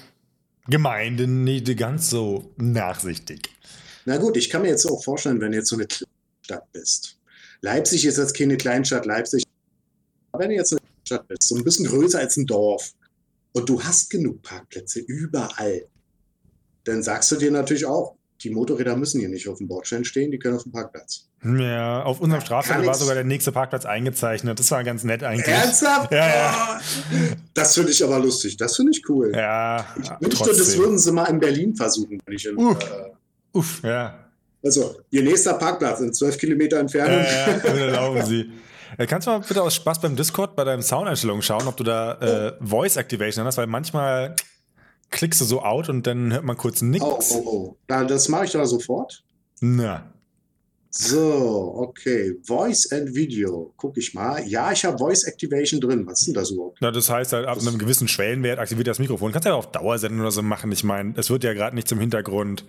Gemeinden nicht ganz so nachsichtig. Na gut, ich kann mir jetzt auch vorstellen, wenn du jetzt so eine Stadt bist. Leipzig ist jetzt keine Kleinstadt, Leipzig. Aber wenn du jetzt eine Stadt bist, so ein bisschen größer als ein Dorf und du hast genug Parkplätze überall, dann sagst du dir natürlich auch, die Motorräder müssen hier nicht auf dem Bordstein stehen, die können auf dem Parkplatz. Ja, auf unserem Straßenrand war sogar der nächste Parkplatz eingezeichnet. Das war ganz nett eigentlich. Ernsthaft? Ja, ja. Oh, Das finde ich aber lustig, das finde ich cool. Ja, Ich wünschte, das trotzdem. würden sie mal in Berlin versuchen. Wenn ich in, Uh. äh, Uff, ja. also, ihr nächster Parkplatz in 12 Kilometer Entfernung. Ja, ja, bitte laufen Sie. (laughs) Äh, Kannst du mal bitte aus Spaß beim Discord bei deinen Soundeinstellungen schauen, ob du da äh, Voice Activation hast, weil manchmal klickst du so out und dann hört man kurz nichts. Oh, oh, oh. Das mache ich da sofort. Na. So, okay. Voice and Video. Guck ich mal. Ja, ich habe Voice Activation drin. Was ist denn das überhaupt? Na, das heißt halt, ab Das- einem gewissen Schwellenwert aktiviert das Mikrofon. Kannst du ja auf Dauer senden oder so machen. Ich meine, es wird ja gerade nicht zum Hintergrund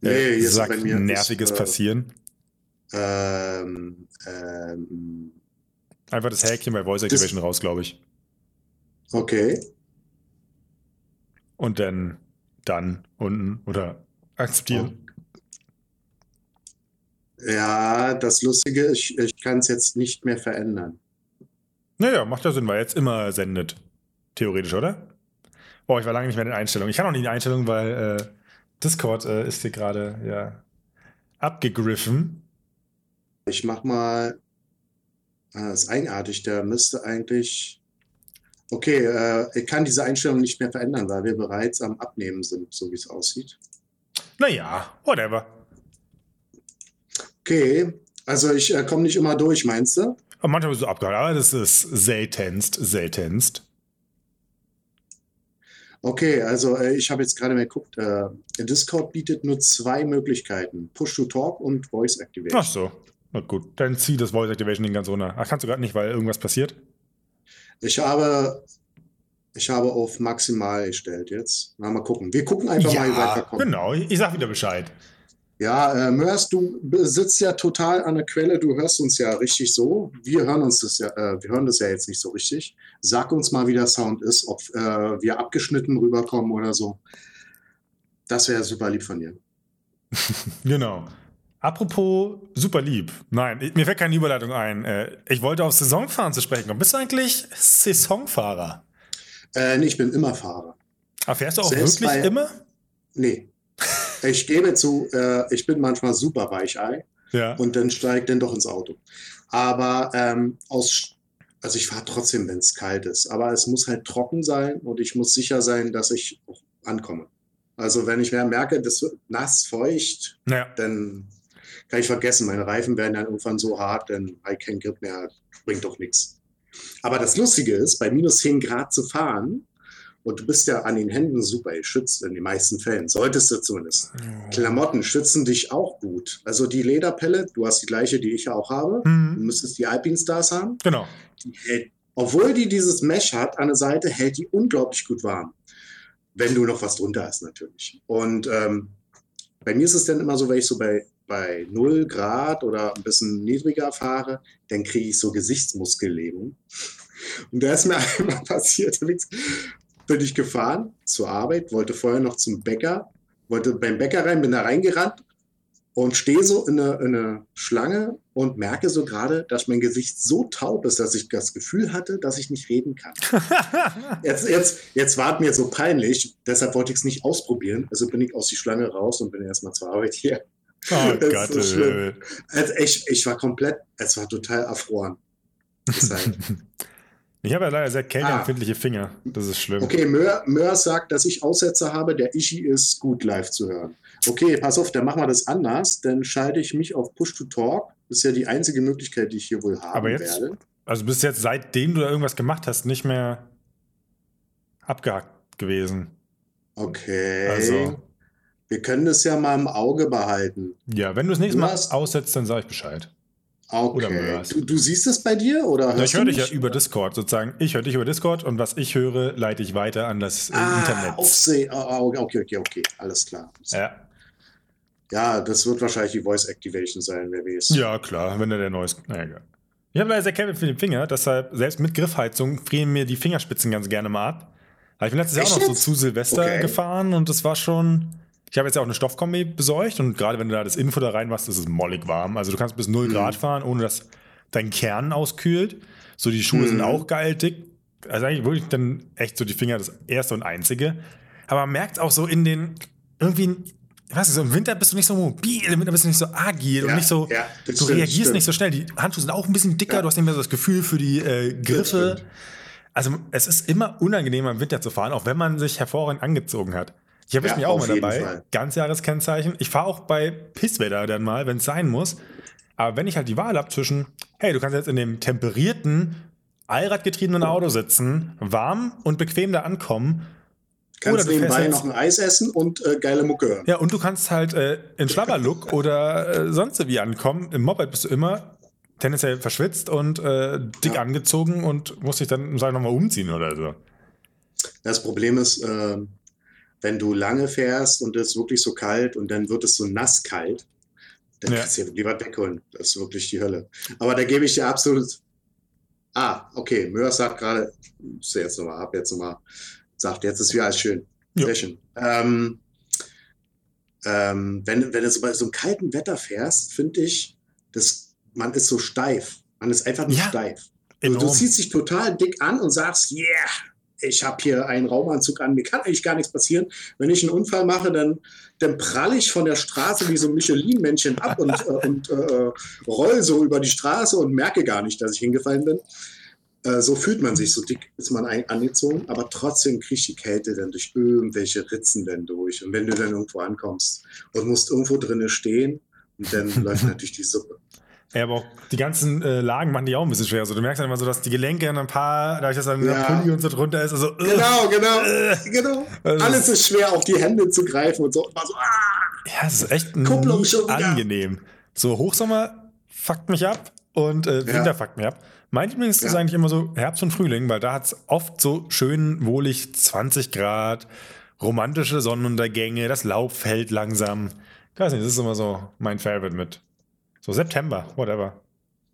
Nee, äh, jetzt sag, bei mir ist, Nerviges äh, passieren. Ähm, ähm, Einfach das Häkchen bei Voice Activation raus, glaube ich. Okay. Und dann, dann unten oder akzeptieren. Ja, das Lustige, ich, ich kann es jetzt nicht mehr verändern. Naja, macht ja Sinn, weil jetzt immer sendet. Theoretisch, oder? Boah, ich war lange nicht mehr in den Einstellungen. Ich kann auch nicht in die Einstellungen, weil äh, Discord äh, ist hier gerade ja abgegriffen. Ich mach mal. Ah, das ist eigenartig, der müsste eigentlich. Okay, äh, ich kann diese Einstellung nicht mehr verändern, weil wir bereits am Abnehmen sind, so wie es aussieht. Naja, whatever. Okay, also ich äh, komme nicht immer durch, meinst du? Aber manchmal bist du abgehakt, aber das ist seltenst, seltenst. Okay, also äh, ich habe jetzt gerade mal geguckt, äh, Discord bietet nur zwei Möglichkeiten: Push to Talk und Voice Activation. Ach so, na gut, dann zieh das Voice Activation den ganz runter. Ach, kannst du gerade nicht, weil irgendwas passiert? Ich habe, ich habe auf maximal gestellt jetzt. Na, mal gucken. Wir gucken einfach mal, wie weit wir kommen. genau, ich sag wieder Bescheid. Ja, äh, Mörs, du sitzt ja total an der Quelle, du hörst uns ja richtig so. Wir hören uns das ja, äh, wir hören das ja jetzt nicht so richtig. Sag uns mal, wie der Sound ist, ob äh, wir abgeschnitten rüberkommen oder so. Das wäre super lieb von dir. (laughs) Genau. Apropos super lieb. Nein, mir fällt keine Überleitung ein. Äh, Ich wollte auf Saisonfahren zu sprechen kommen. Bist du eigentlich Saisonfahrer? Äh, nee, ich bin immer Fahrer. Aber fährst du auch Selbst wirklich bei- immer? Nee. Ich gebe zu, äh, ich bin manchmal super Weichei Ja. und dann steige dann doch ins Auto. Aber ähm, aus, also ich fahre trotzdem, wenn es kalt ist. Aber es muss halt trocken sein und ich muss sicher sein, dass ich auch ankomme. Also wenn ich mehr merke, das wird nass, feucht, Naja, dann kann ich vergessen, meine Reifen werden dann irgendwann so hart, dann habe ich keinen Grip mehr, bringt doch nichts. Aber das Lustige ist, bei minus 10 Grad zu fahren, und du bist ja an den Händen super geschützt in den meisten Fällen, solltest du zumindest. Klamotten schützen dich auch gut. Also die Lederpelle, du hast die gleiche, die ich ja auch habe. Du Mhm. müsstest die Alpine Stars haben. Genau. Die hält, obwohl die dieses Mesh hat an der Seite, hält die unglaublich gut warm. Wenn du noch was drunter hast, natürlich. Und ähm, bei mir ist es dann immer so, wenn ich so bei, bei 0 Grad oder ein bisschen niedriger fahre, dann kriege ich so Gesichtsmuskellähmung. Und da ist mir (laughs) einmal passiert, bin ich gefahren zur Arbeit, wollte vorher noch zum Bäcker, wollte beim Bäcker rein, bin da reingerannt und stehe so in einer in eine Schlange und merke so gerade, dass mein Gesicht so taub ist, dass ich das Gefühl hatte, dass ich nicht reden kann. (laughs) Jetzt, jetzt, jetzt war es mir so peinlich, deshalb wollte ich es nicht ausprobieren. Also bin ich aus die Schlange raus und bin erstmal zur Arbeit hier. Oh (laughs) Das ist Gott. so schlimm. Also ich, ich war komplett, es war total erfroren. Deshalb. (laughs) Ich habe ja leider sehr kälteempfindliche Finger. Das ist schlimm. Ah. Okay, Möhr, Möhr sagt, dass ich Aussätze habe. Der Ishi ist gut live zu hören. Okay, pass auf, dann machen wir das anders. Dann schalte ich mich auf Push to Talk. Das ist ja die einzige Möglichkeit, die ich hier wohl haben Aber jetzt- werde. Also bist jetzt, seitdem du da irgendwas gemacht hast, nicht mehr abgehakt gewesen. Okay. Also- Wir können das ja mal im Auge behalten. Ja, wenn du das nächste Du Mal hast- aussetzt, dann sage ich Bescheid. Okay. Du, du siehst es bei dir oder hörst ich höre dich ja über Discord sozusagen. Ich höre dich über Discord und was ich höre, leite ich weiter an das äh, Ah, Internet. Aufseh. Oh, okay, okay, okay. Alles klar. Ja. Ja, das wird wahrscheinlich die Voice Activation sein, wer weiß. ja, klar, wenn du der neues. Na, egal. Ich habe leider sehr Kälte für den Finger, deshalb selbst mit Griffheizung frieren mir die Fingerspitzen ganz gerne mal ab. Aber ich bin letztes Jahr auch noch so zu Silvester Okay. gefahren und das war schon. Ich habe jetzt ja auch eine Stoffkombi besorgt und gerade wenn du da das Info da rein machst, ist es mollig warm. Also du kannst bis 0 Mhm. Grad fahren, ohne dass dein Kern auskühlt. So die Schuhe sind Mhm. auch geil dick. Also eigentlich wirklich dann echt so die Finger das erste und einzige. Aber man merkt auch so in den irgendwie, nicht, so im Winter bist du nicht so mobil, im Winter bist du nicht so agil und Ja, nicht so, ja, du stimmt, reagierst stimmt. nicht so schnell. Die Handschuhe sind auch ein bisschen dicker, Ja. du hast nicht mehr so das Gefühl für die äh, Griffe. Also es ist immer unangenehmer im Winter zu fahren, auch wenn man sich hervorragend angezogen hat. Ich erwische Ja, mich auch mal dabei. Fall. Ganzjahreskennzeichen. Ich fahre auch bei Pisswetter dann mal, wenn es sein muss. Aber wenn ich halt die Wahl habe zwischen, hey, du kannst jetzt in dem temperierten, allradgetriebenen Auto sitzen, warm und bequem da ankommen. Kannst Oder du nebenbei noch ein Eis essen und äh, geile Mucke hören. Ja, und du kannst halt äh, in Schlabberlook (laughs) oder äh, sonst wie ankommen. Im Moped bist du immer tendenziell verschwitzt und äh, dick Ja. angezogen und musst dich dann, sag ich nochmal, umziehen oder so. Das Problem ist, ähm, wenn du lange fährst und es ist wirklich so kalt und dann wird es so nass kalt, dann Ja. kannst du ja lieber wegholen. Das ist wirklich die Hölle. Aber da gebe ich dir absolut, Ah, okay. Mörs sagt gerade, jetzt nochmal, hab jetzt nochmal sagt, jetzt ist wieder alles schön. Ja. Sehr schön. Ähm, ähm, wenn, wenn du so bei so einem kalten Wetter fährst, finde ich, dass man ist so steif. Man ist einfach nur Ja, steif. Du, du Enorm. ziehst dich total dick an und sagst, yeah, ich habe hier einen Raumanzug an, mir kann eigentlich gar nichts passieren. Wenn ich einen Unfall mache, dann, dann pralle ich von der Straße wie so ein Michelin-Männchen ab und, äh, und äh, roll so über die Straße und merke gar nicht, dass ich hingefallen bin. Äh, so fühlt man sich, so dick ist man angezogen, aber trotzdem kriegt die Kälte dann durch irgendwelche Ritzen dann durch. Und wenn du dann irgendwo ankommst und musst irgendwo drinnen stehen, und dann (laughs) läuft natürlich die Suppe. Ja, aber auch die ganzen äh, Lagen machen die auch ein bisschen schwer. Also, du merkst dann immer so, dass die Gelenke dann ein paar, dadurch, dass dann Ja. der Pulli und so drunter ist, also, Genau, genau, Äh. genau. Also Alles ist schwer, auch die Hände zu greifen und so. Und so ah, Ja, es ist echt Kupplung schon angenehm. So Hochsommer fuckt mich ab und äh, Winter Ja. fuckt mich ab. Mein Lieblings ist Ja. eigentlich immer so Herbst und Frühling, weil da hat es oft so schön wohlig 20 Grad, romantische Sonnenuntergänge, das Laub fällt langsam. Ich weiß nicht, das ist immer so mein Favorite mit. So September, whatever.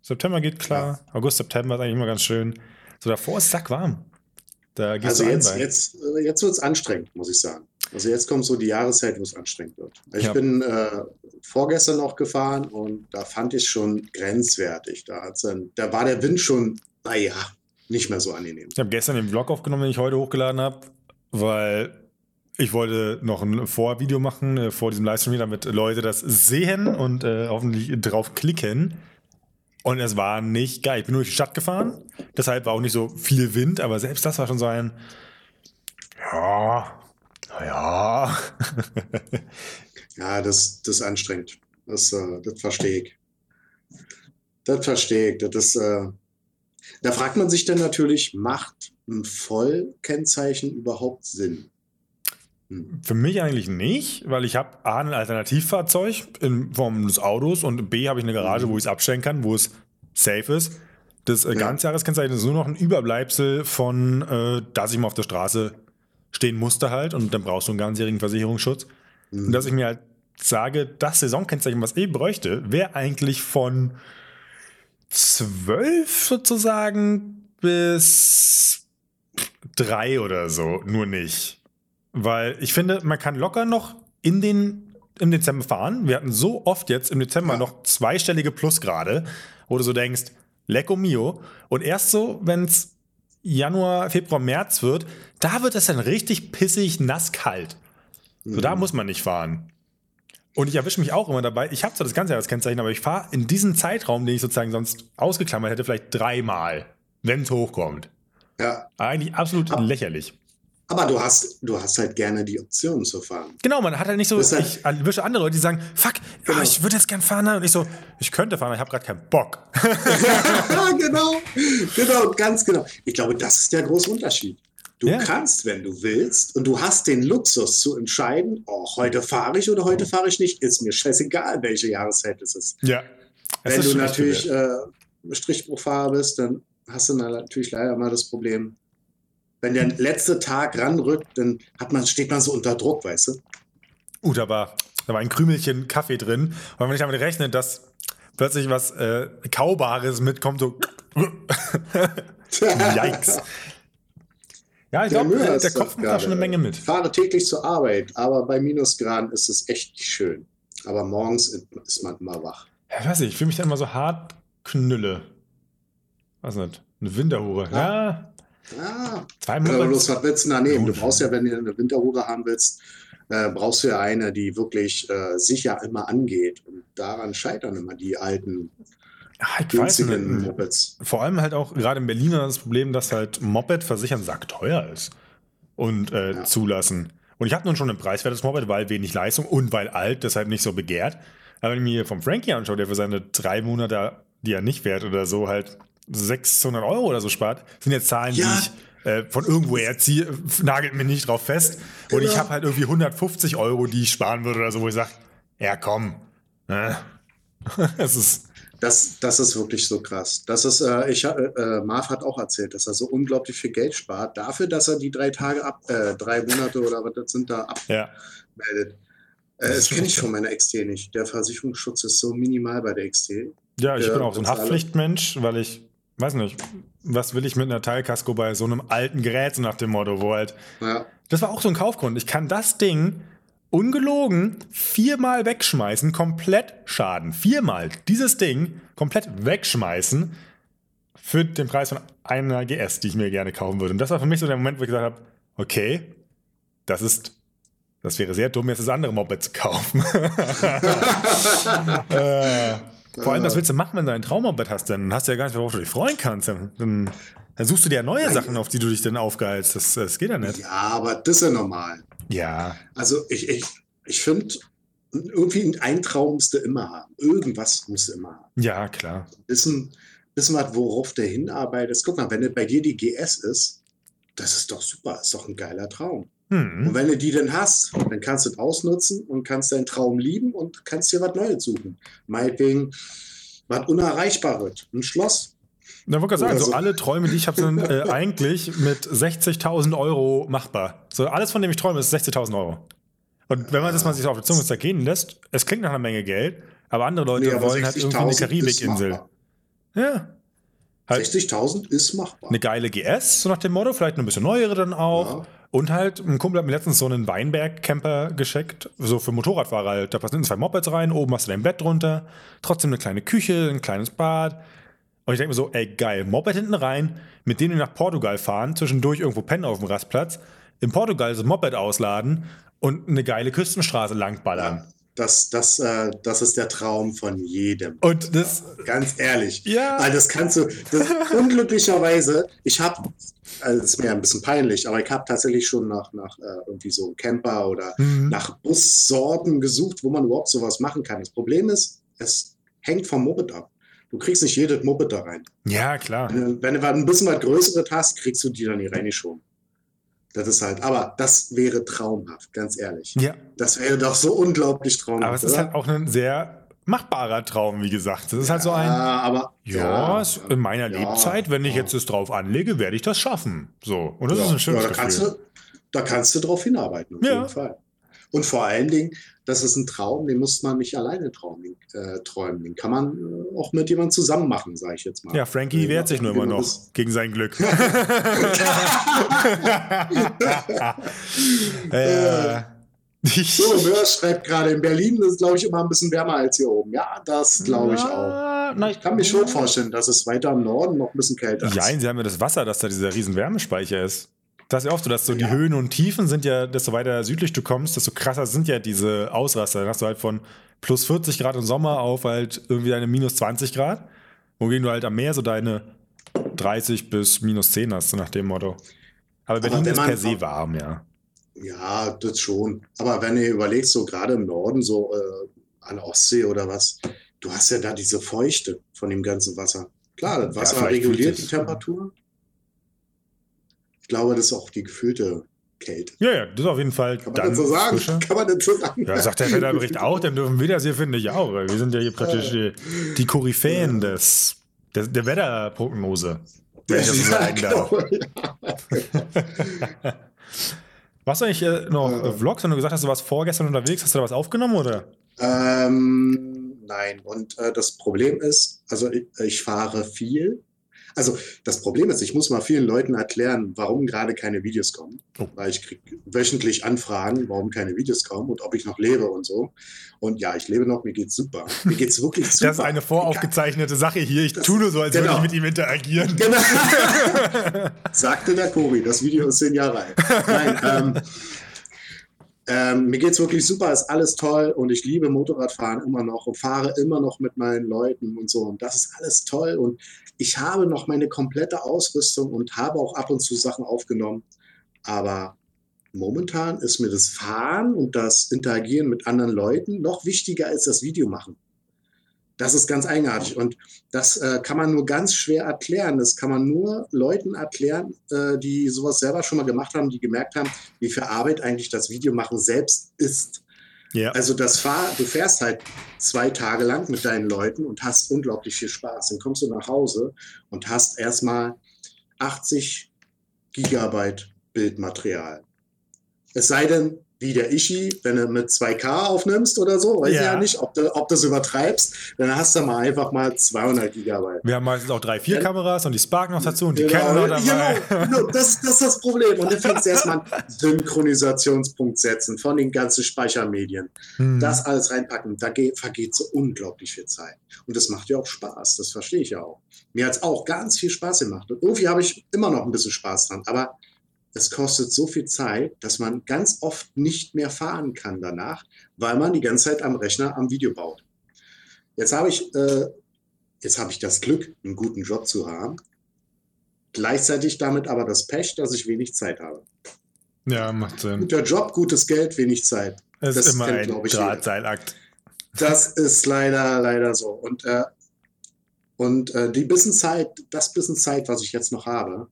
September geht klar, August, September ist eigentlich immer ganz schön. So davor ist sack warm. Da Also jetzt, jetzt, äh, jetzt wird es anstrengend, muss ich sagen. Also jetzt kommt so die Jahreszeit, wo es anstrengend wird. Ich Ja. bin äh, vorgestern noch gefahren und da fand ich schon grenzwertig. Da, dann, da war der Wind schon, naja, nicht mehr so angenehm. Ich habe gestern den Vlog aufgenommen, den ich heute hochgeladen habe, weil ich wollte noch ein Vorvideo machen äh, vor diesem Livestream, damit Leute das sehen und äh, hoffentlich drauf klicken. Und es war nicht geil. Ich bin nur durch die Stadt gefahren, deshalb war auch nicht so viel Wind, aber selbst das war schon so ein Ja, naja. (laughs) Ja, das, das ist anstrengend. Das, äh, das verstehe ich. Das verstehe ich. Das ist, äh, da fragt man sich dann natürlich, macht ein Vollkennzeichen überhaupt Sinn? Für mich eigentlich nicht, weil ich habe A, ein Alternativfahrzeug in Form des Autos und B, habe ich eine Garage, wo ich es abstellen kann, wo es safe ist. Das äh, Ja. Ganzjahreskennzeichen ist nur noch ein Überbleibsel von, äh, dass ich mal auf der Straße stehen musste halt und dann brauchst du einen ganzjährigen Versicherungsschutz. Hm. Und dass ich mir halt sage, das Saisonkennzeichen, was ich bräuchte, wäre eigentlich von 12 sozusagen bis 3 oder so, nur nicht. Weil ich finde, man kann locker noch in den, im Dezember fahren. Wir hatten so oft jetzt im Dezember Ja. noch zweistellige Plusgrade, wo du so denkst, lecco mio. Und erst so, wenn es Januar, Februar, März wird, da wird es dann richtig pissig, nass, kalt. So, Mhm. da muss man nicht fahren. Und ich erwische mich auch immer dabei. Ich habe zwar das ganze Jahr das Kennzeichen, aber ich fahre in diesen Zeitraum, den ich sozusagen sonst ausgeklammert hätte, vielleicht dreimal, wenn es hochkommt. Ja, Eigentlich absolut Ah. lächerlich. Aber du hast, du hast halt gerne die Option zu fahren. Genau, man hat halt nicht so, Das halt- ich erwische andere Leute, die sagen, fuck, Genau. ah, ich würde jetzt gern fahren. Und ich so, ich könnte fahren, aber ich habe gerade keinen Bock. (laughs) genau, genau, ganz genau. Ich glaube, das ist der große Unterschied. Du Ja. kannst, wenn du willst, und du hast den Luxus zu entscheiden, oh, heute fahre ich oder heute fahre ich nicht, ist mir scheißegal, welche Jahreszeit es ist. ja. Es wenn ist du natürlich äh, Strichbruchfahrer bist, dann hast du natürlich leider mal das Problem, wenn der letzte Tag ranrückt, dann hat man, steht man so unter Druck, weißt du? Uh, da war, da war ein Krümelchen Kaffee drin. Und wenn ich damit rechne, dass plötzlich was äh, Kaubares mitkommt, so. (laughs) Yikes. Ja, ich glaube, der, der Kopf macht da schon eine. Menge mit. Fahre täglich zur Arbeit, aber bei Minusgraden ist es echt nicht schön. Aber morgens ist man immer wach. Ja, ich weiß nicht, ich fühle mich dann immer so hart knülle. Was nicht? Eine Winterhure. Ja, Ah, zwei Monate. bloß was willst du da nehmen? Du brauchst ja, wenn du eine Winterhure haben willst, äh, brauchst du ja eine, die wirklich äh, sicher immer angeht. Und daran scheitern immer die alten, Ja, ich weiß nicht. Mopeds. Vor allem halt auch gerade in Berlin das Problem, dass halt Moped versichern sackteuer ist. Und äh, Ja. zulassen. Und ich habe nun schon ein preiswertes Moped, weil wenig Leistung und weil alt, deshalb nicht so begehrt. Aber wenn ich mir hier vom Frankie anschaue, der für seine drei Monate, die er nicht fährt oder so, halt 600 Euro oder so spart, sind jetzt Zahlen, Ja. die ich äh, von irgendwo erziehe, (laughs) nagelt mir nicht drauf fest. Und ich Genau. habe halt irgendwie 150 Euro, die ich sparen würde oder so, wo ich sage, ja komm. (laughs) Äh. Es ist, Das, das ist wirklich so krass. Das ist, äh, ich, ha- äh, Marv hat auch erzählt, dass er so unglaublich viel Geld spart, dafür, dass er die drei Tage ab, äh, drei Monate oder was das sind da ja. abmeldet. Äh, Das das kenne ich von meiner XT nicht. Der Versicherungsschutz ist so minimal bei der XT. Ja, ich Ja, bin auch so ein. Haftpflichtmensch, weil ich weiß nicht, was will ich mit einer Teilkasko bei so einem alten Gerät, so nach dem Motto, wo halt. Ja. Das war auch so ein Kaufgrund. Ich kann das Ding ungelogen viermal wegschmeißen, komplett Schaden. Viermal dieses Ding komplett wegschmeißen für den Preis von einer GS, die ich mir gerne kaufen würde. Und das war für mich so der Moment, wo ich gesagt habe, okay, das ist, das wäre sehr dumm, jetzt das andere Moped zu kaufen. (laughs) (laughs) äh, vor allem, was willst du machen, wenn du ein Traummoped hast? Dann hast du ja gar nicht, worauf du dich freuen kannst. Dann, dann, dann suchst du dir ja neue Sachen, auf die du dich dann aufgehalst. Das, das geht ja nicht. ja, aber das ist ja normal. Ja. Also ich, ich, ich finde, irgendwie ein Traum musst du immer haben. Irgendwas musst du immer haben. Ja, klar. Wissen, wissen wir, worauf der hinarbeitet. Guck mal, wenn bei dir die GS ist, das ist doch super, ist doch ein geiler Traum. Und Hm. wenn du die dann hast, dann kannst du es ausnutzen und kannst deinen Traum lieben und kannst dir was Neues suchen. Meinetwegen was Unerreichbares, ein Schloss. Na, wollte gerade sagen, so so. alle Träume, die ich habe, sind (laughs) äh, eigentlich mit 60.000 Euro machbar. So alles, von dem ich träume, ist 60.000 Euro. Und wenn man das mal sich auf die Zunge zergehen lässt, es klingt nach einer Menge Geld, aber andere Leute Nee, aber wollen halt irgendwie eine 60.000 ist Karibikinsel. Ja. Halt 60.000 ist machbar. eine geile GS, so nach dem Motto, vielleicht ein bisschen neuere dann auch. Ja. Und halt, ein Kumpel hat mir letztens so einen Weinberg-Camper geschickt, so für Motorradfahrer halt. Da passen zwei Mopeds rein, oben hast du dein Bett drunter, trotzdem eine kleine Küche, ein kleines Bad. Und ich denke mir so, ey geil, Moped hinten rein, mit dem wir nach Portugal fahren, zwischendurch irgendwo pennen auf dem Rastplatz, in Portugal das Moped ausladen und eine geile Küstenstraße langballern. Das, das, äh, das ist der Traum von jedem. Und das, Ganz ehrlich. Ja. Weil das kannst du, das, (laughs) unglücklicherweise, ich habe, also ist mir ein bisschen peinlich, aber ich habe tatsächlich schon nach, nach äh, irgendwie so Camper oder Mhm. nach Bussorten gesucht, wo man überhaupt sowas machen kann. Das Problem ist, es hängt vom Moped ab. Du kriegst nicht jedes Moped da rein. ja klar. Wenn du, wenn du ein bisschen was Größeres hast, kriegst du die dann hier reingeschoben. Das ist halt, aber das wäre traumhaft, ganz ehrlich. Ja, Das wäre doch so unglaublich traumhaft. aber es ist oder? halt auch ein sehr machbarer Traum, wie gesagt. Das ist halt so ein, Ja, aber Ja, es- in meiner ja, Lebzeit, wenn ich ja. jetzt das drauf anlege, werde ich das schaffen. So. Und das ja, ist ein schönes ja, da kannst Gefühl. du, da kannst du drauf hinarbeiten, auf Ja. jeden Fall. Und vor allen Dingen, das ist ein Traum, den muss man nicht alleine träumen. Äh, träumen. Den kann man äh, auch mit jemandem zusammen machen, sage ich jetzt mal. Ja, Frankie wehrt sich nur immer noch gegen sein Glück. (laughs) (laughs) äh, (laughs) So, Mörs schreibt gerade, in Berlin ist glaube ich, immer ein bisschen wärmer als hier oben. Ja, das glaube ich auch. Na, Ich kann mir schon vorstellen, dass es weiter im Norden noch ein bisschen kälter ist. Ja, sie haben ja das Wasser, dass da dieser riesen Wärmespeicher ist. Das ist ja oft so, dass so die Ja. Höhen und Tiefen sind ja, desto weiter südlich du kommst, desto krasser sind ja diese Ausraster. Dann hast du halt von plus 40 Grad im Sommer auf halt irgendwie deine minus 20 Grad. Wogegen du halt am Meer so deine 30 bis minus 10 hast, so nach dem Motto. Aber Berlin wenn ist per se warm, ja. Ja, das schon. Aber wenn ihr überlegt, so gerade im Norden, so äh, an der Ostsee oder was, du hast ja da diese Feuchte von dem ganzen Wasser. Klar, das Ja, Wasser vielleicht reguliert die Temperatur. Ich glaube, das ist auch die gefühlte Kälte. Ja, ja, das ist auf jeden Fall Kann man dann das so sagen? frischer. Kann man das so sagen? Ja, sagt der Wetterbericht auch, dann dürfen wir das hier, finde ich auch. Wir sind ja hier praktisch die, die Koryphäen des, der, der Wetterprognose. Wenn ich das so Ja, sagen darf. genau. Warst (laughs) du eigentlich äh, noch äh, Vlogs, wenn du gesagt hast, du warst vorgestern unterwegs? Hast du da was aufgenommen oder? Ähm, nein, und äh, das Problem ist, also ich, ich fahre viel. Also das Problem ist, ich muss mal vielen Leuten erklären, warum gerade keine Videos kommen. Oh. Weil ich kriege wöchentlich Anfragen, warum keine Videos kommen und ob ich noch lebe und so. Und ja, ich lebe noch, mir geht's super. Mir geht's wirklich super. (laughs) Das ist eine voraufgezeichnete Sache hier. Ich tue nur so, als würde genau. ich mit ihm interagieren. Genau. (laughs) Sagte der Kobi, das Video ist zehn Jahre alt. Nein, ähm, ähm, mir geht's wirklich super, ist alles toll und ich liebe Motorradfahren immer noch und fahre immer noch mit meinen Leuten und so und das ist alles toll und ich habe noch meine komplette Ausrüstung und habe auch ab und zu Sachen aufgenommen, aber momentan ist mir das Fahren und das Interagieren mit anderen Leuten noch wichtiger als das Video machen. Das ist ganz eigenartig und das äh, kann man nur ganz schwer erklären. Das kann man nur Leuten erklären, äh, die sowas selber schon mal gemacht haben, die gemerkt haben, wie viel Arbeit eigentlich das Videomachen selbst ist. Ja. Also das Fahr du fährst halt zwei Tage lang mit deinen Leuten und hast unglaublich viel Spaß. Dann kommst du nach Hause und hast erstmal 80 Gigabyte Bildmaterial. Es sei denn, wie der Ishi, wenn du mit 2K aufnimmst oder so, weiß Ja. ich ja nicht, ob du, ob du das übertreibst, dann hast du mal einfach mal 200 Gigabyte. Wir haben meistens auch drei, vier. Kameras und die Spark noch dazu und die Genau, Canon noch dabei. genau, genau, das, das ist das Problem. Und dann fängst du erstmal einen Synchronisationspunkt setzen von den ganzen Speichermedien. Hm. Das alles reinpacken, da geht, vergeht so unglaublich viel Zeit. Und das macht ja auch Spaß, das verstehe ich ja auch. Mir hat es auch ganz viel Spaß gemacht. Und irgendwie habe ich immer noch ein bisschen Spaß dran. Aber es kostet so viel Zeit, dass man ganz oft nicht mehr fahren kann danach, weil man die ganze Zeit am Rechner am Video baut. Jetzt habe ich, äh, jetzt habe ich das Glück, einen guten Job zu haben. Gleichzeitig damit aber das Pech, dass ich wenig Zeit habe. Ja, macht Sinn. Guter Job, gutes Geld, wenig Zeit. Es das ist immer kennt, ein. Drahtseilakt. Das ist leider, leider so. Und, äh, und äh, die bisschen Zeit, das bisschen Zeit, was ich jetzt noch habe,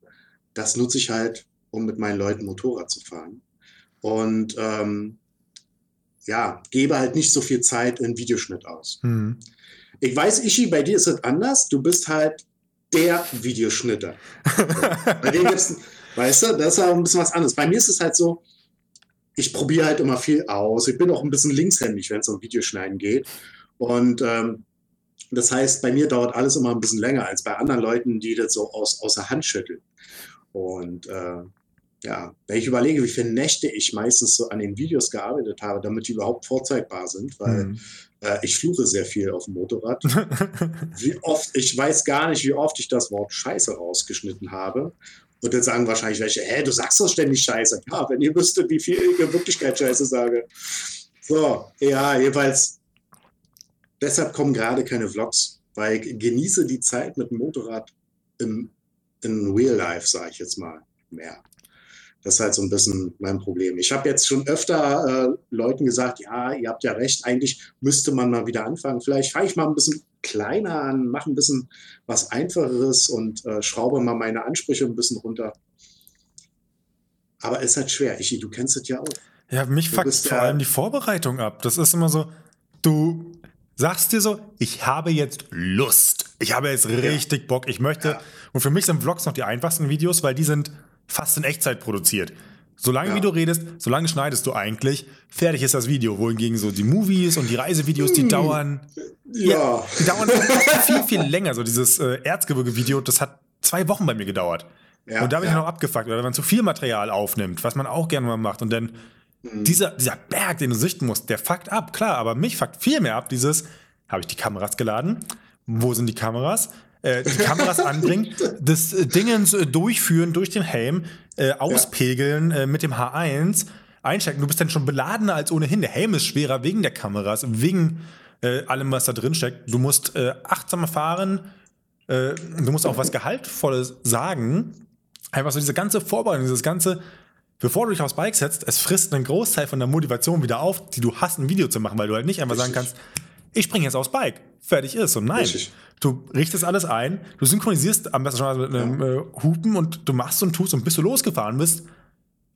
das nutze ich halt, um mit meinen Leuten Motorrad zu fahren. Und ähm, ja, gebe halt nicht so viel Zeit in Videoschnitt aus. Hm. Ich weiß, Ishi, bei dir ist es anders. Du bist halt der Videoschnitter. (laughs) Bei dir gibt's, weißt du, das ist auch ein bisschen was anderes. Bei mir ist es halt so, ich probiere halt immer viel aus. Ich bin auch ein bisschen linkshändig, wenn es um Videoschneiden geht. Und ähm, das heißt, bei mir dauert alles immer ein bisschen länger als bei anderen Leuten, die das so aus, aus der Hand schütteln. Und äh, ja, wenn ich überlege, wie viele Nächte ich meistens so an den Videos gearbeitet habe, damit die überhaupt vorzeigbar sind, weil Hm. äh, ich fluche sehr viel auf dem Motorrad. (laughs) Wie oft, ich weiß gar nicht, wie oft ich das Wort Scheiße rausgeschnitten habe. Und jetzt sagen wahrscheinlich welche, hä, du sagst doch ständig Scheiße. Ja, wenn ihr wüsstet, wie viel ich in Wirklichkeit Scheiße sage. So, ja, jedenfalls. Deshalb kommen gerade keine Vlogs, weil ich genieße die Zeit mit dem Motorrad im, in Real Life, sage ich jetzt mal, mehr. Das ist halt so ein bisschen mein Problem. Ich habe jetzt schon öfter äh, Leuten gesagt, ja, ihr habt ja recht, eigentlich müsste man mal wieder anfangen. Vielleicht fange ich mal ein bisschen kleiner an, mache ein bisschen was Einfacheres und äh, schraube mal meine Ansprüche ein bisschen runter. Aber es ist halt schwer. Ich, du kennst es ja auch. Ja, mich fuckt vor ja- allem die Vorbereitung ab. Das ist immer so, du sagst dir so, ich habe jetzt Lust. Ich habe jetzt richtig Bock. Ich möchte. Ja. Und für mich sind Vlogs noch die einfachsten Videos, weil die sind fast in Echtzeit produziert. Solange Ja. wie du redest, solange schneidest du eigentlich, fertig ist das Video. Wohingegen so die Movies und die Reisevideos, Hm. die dauern, Ja. die dauern (laughs) viel, viel länger. So dieses äh, Erzgebirge-Video, das hat zwei Wochen bei mir gedauert. Ja, und da bin ja. ich noch abgefuckt, oder wenn man zu viel Material aufnimmt, was man auch gerne mal macht. Und dann Mhm. dieser, dieser Berg, den du sichten musst, der fuckt ab, klar, aber mich fuckt viel mehr ab, dieses, habe ich die Kameras geladen? Wo sind die Kameras? Äh, die Kameras anbringen, (laughs) das äh, Dingens äh, durchführen durch den Helm, äh, auspegeln äh, mit dem H1, einstecken. Du bist dann schon beladener als ohnehin. Der Helm ist schwerer wegen der Kameras, wegen allem, was da drin steckt. Du musst achtsamer fahren, du musst auch was Gehaltvolles sagen. Einfach so diese ganze Vorbereitung, dieses ganze, bevor du dich aufs Bike setzt, es frisst einen Großteil von der Motivation wieder auf, die du hast, ein Video zu machen, weil du halt nicht einfach sagen Richtig. kannst, ich springe jetzt aufs Bike, fertig ist. Und nein, Richtig. Du richtest alles ein, du synchronisierst am besten schon mal mit einem äh, Hupen und du machst und tust und bis du losgefahren bist,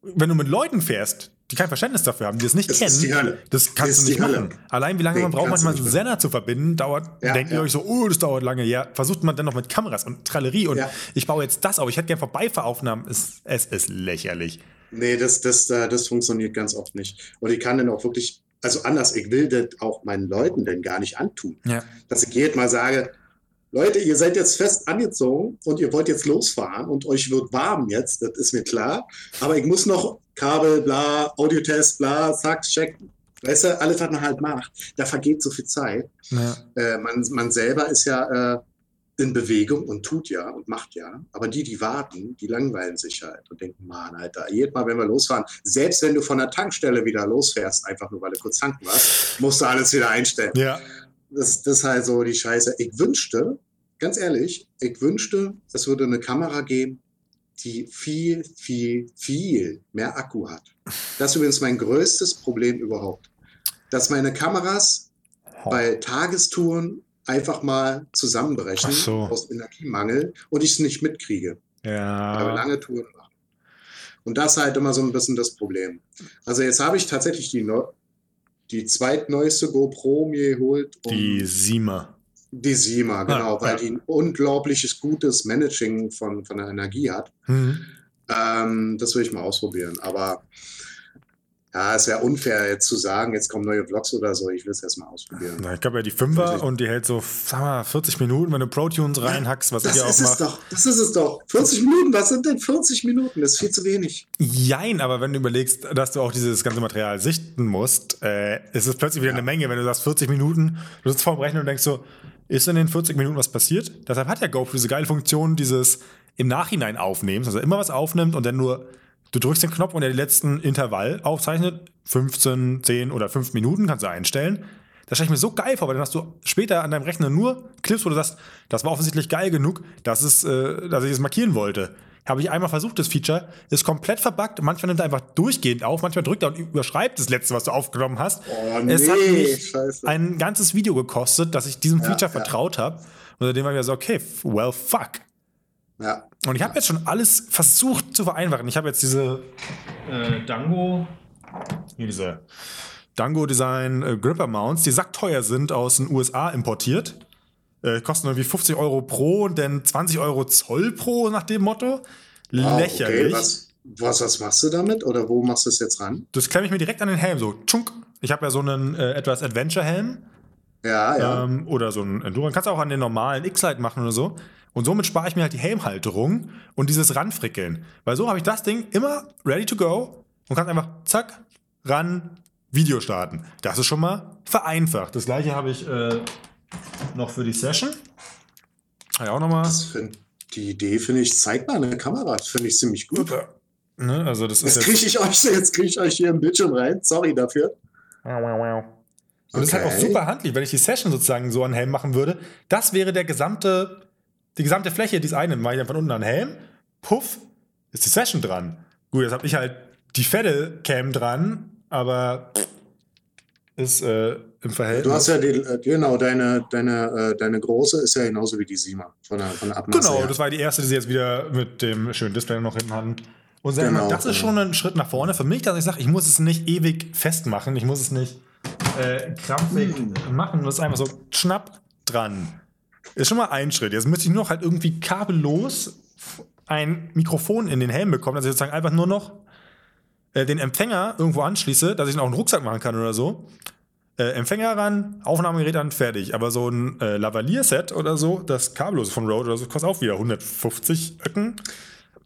wenn du mit Leuten fährst, die kein Verständnis dafür haben, die das nicht Das kennen, das kannst Das du nicht machen. Allein wie lange Nee, man braucht, manchmal einen. Sender zu verbinden, dauert, Ja, denkt ihr ja. euch so, oh, das dauert lange. Ja, versucht man dann noch mit Kameras und Trallerie und Ja. ich baue jetzt das auf. Ich hätte gern Vorbeifahraufnahmen. Es, es ist lächerlich. Nee, das, das, äh, das funktioniert ganz oft nicht. Und ich kann dann auch wirklich, also anders, ich will das auch meinen Leuten denn gar nicht antun. Dass ich jedes Mal sage, Leute, ihr seid jetzt fest angezogen und ihr wollt jetzt losfahren und euch wird warm jetzt, das ist mir klar. Aber ich muss noch Kabel, bla, Audiotest, bla, zack, check. Weißt du, alles, was man halt macht, da vergeht so viel Zeit. Ja. Äh, man, man selber ist ja äh, in Bewegung und tut ja und macht ja. Aber die, die warten, die langweilen sich halt und denken, Mann, Alter, jedes Mal, wenn wir losfahren, selbst wenn du von der Tankstelle wieder losfährst, einfach nur weil du kurz tanken warst, musst du alles wieder einstellen. ja. Das, das ist halt so die Scheiße. Ich wünschte, ganz ehrlich, ich wünschte, es würde eine Kamera geben, die viel, viel, viel mehr Akku hat. Das ist übrigens mein größtes Problem überhaupt. Dass meine Kameras bei Tagestouren einfach mal zusammenbrechen so. aus Energiemangel und ich es nicht mitkriege, Ja. lange Touren machen. Und das ist halt immer so ein bisschen das Problem. Also jetzt habe ich tatsächlich die, die zweitneueste GoPro mir geholt. um- Die Sima. die Sima, genau, Ah, weil ja. die ein unglaubliches gutes Managing von, von der Energie hat. Mhm. Ähm, das will ich mal ausprobieren. Aber Ja, es wäre unfair, jetzt zu sagen, jetzt kommen neue Vlogs oder so. Ich will es erstmal ausprobieren. Na, ich glaube ja die Fünfer und die hält so, sag mal, 40 Minuten, wenn du Pro-Tunes reinhackst, was Das ich ja auch ist es mache. doch. Das ist es doch. 40 Minuten, was sind denn 40 Minuten? Das ist viel zu wenig. Jein, aber wenn du überlegst, dass du auch dieses ganze Material sichten musst, äh, ist es plötzlich wieder eine Menge, wenn du sagst 40 Minuten, du sitzt vorm Rechner und denkst so, ist in den 40 Minuten was passiert? Deshalb hat ja GoPro diese geile Funktion, dieses im Nachhinein aufnehmen, also immer was aufnimmt und dann nur, du drückst den Knopf und er die letzten Intervall aufzeichnet, 15, 10 oder 5 Minuten kannst du einstellen. Das stelle ich mir so geil vor, weil dann hast du später an deinem Rechner nur Clips, wo du sagst, das war offensichtlich geil genug, dass, es, äh, dass ich es markieren wollte. Habe ich einmal versucht, das Feature, ist komplett verbuggt. Manchmal nimmt er einfach durchgehend auf, manchmal drückt er und überschreibt das letzte, was du aufgenommen hast. Oh, es hat nee, mich scheiße. ein ganzes Video gekostet, dass ich diesem Ja, Feature ja. vertraut habe. Und seitdem war ich so, okay, well, fuck. Ja. Und ich habe jetzt schon alles versucht zu vereinfachen. Ich habe jetzt diese äh, Dango, hier diese Dango Design äh, Gripper Mounts, die sackteuer sind, aus den USA importiert. Äh, kosten irgendwie 50 Euro pro und dann 20 Euro Zoll pro nach dem Motto. Wow, Lächerlich. Okay, was, was, was machst du damit? Oder wo machst du es jetzt ran? Das klemme ich mir direkt an den Helm, so tschunk. Ich habe ja so einen äh, etwas Adventure-Helm. Ja, ja. Ähm, oder so ein Enduro. Kannst du auch an den normalen X-Lite machen oder so. Und somit spare ich mir halt die Helmhalterung und dieses Ranfrickeln. Weil so habe ich das Ding immer ready to go und kann einfach zack, ran, Video starten. Das ist schon mal vereinfacht. Das gleiche habe ich äh, noch für die Session. Ja, auch nochmal. Die Idee finde ich, zeig mal eine Kamera. Das finde ich ziemlich gut. Ne, also das ist Jetzt kriege ich euch, jetzt krieg ich euch hier im Bildschirm rein. Sorry dafür. Und das ist halt auch Okay. super handlich, wenn ich die Session sozusagen so an Helm machen würde. Das wäre der gesamte, die gesamte Fläche dieses einen. Mache ich dann von unten an Helm, puff, ist die Session dran. Gut, jetzt habe ich halt die fette Cam dran, aber ist äh, im Verhältnis. Du hast ja die, äh, genau, deine, deine, äh, deine große ist ja genauso wie die Sima von der, von der Abmaße Genau, her. das war die erste, die sie jetzt wieder mit dem schönen Display noch hinten hatten. Und wir mal, Genau, das ist genau. schon ein Schritt nach vorne für mich, dass ich sage, ich muss es nicht ewig festmachen, ich muss es nicht äh, krampfig Hm. machen, das ist einfach so schnapp dran. Ist schon mal ein Schritt. Jetzt müsste ich nur noch halt irgendwie kabellos ein Mikrofon in den Helm bekommen, dass ich sozusagen einfach nur noch äh, den Empfänger irgendwo anschließe, dass ich ihn auch einen Rucksack machen kann oder so. Äh, Empfänger ran, Aufnahmegerät an, fertig. Aber so ein äh, Lavalier-Set oder so, das kabellos von Rode oder so, kostet auch wieder 150 Öcken.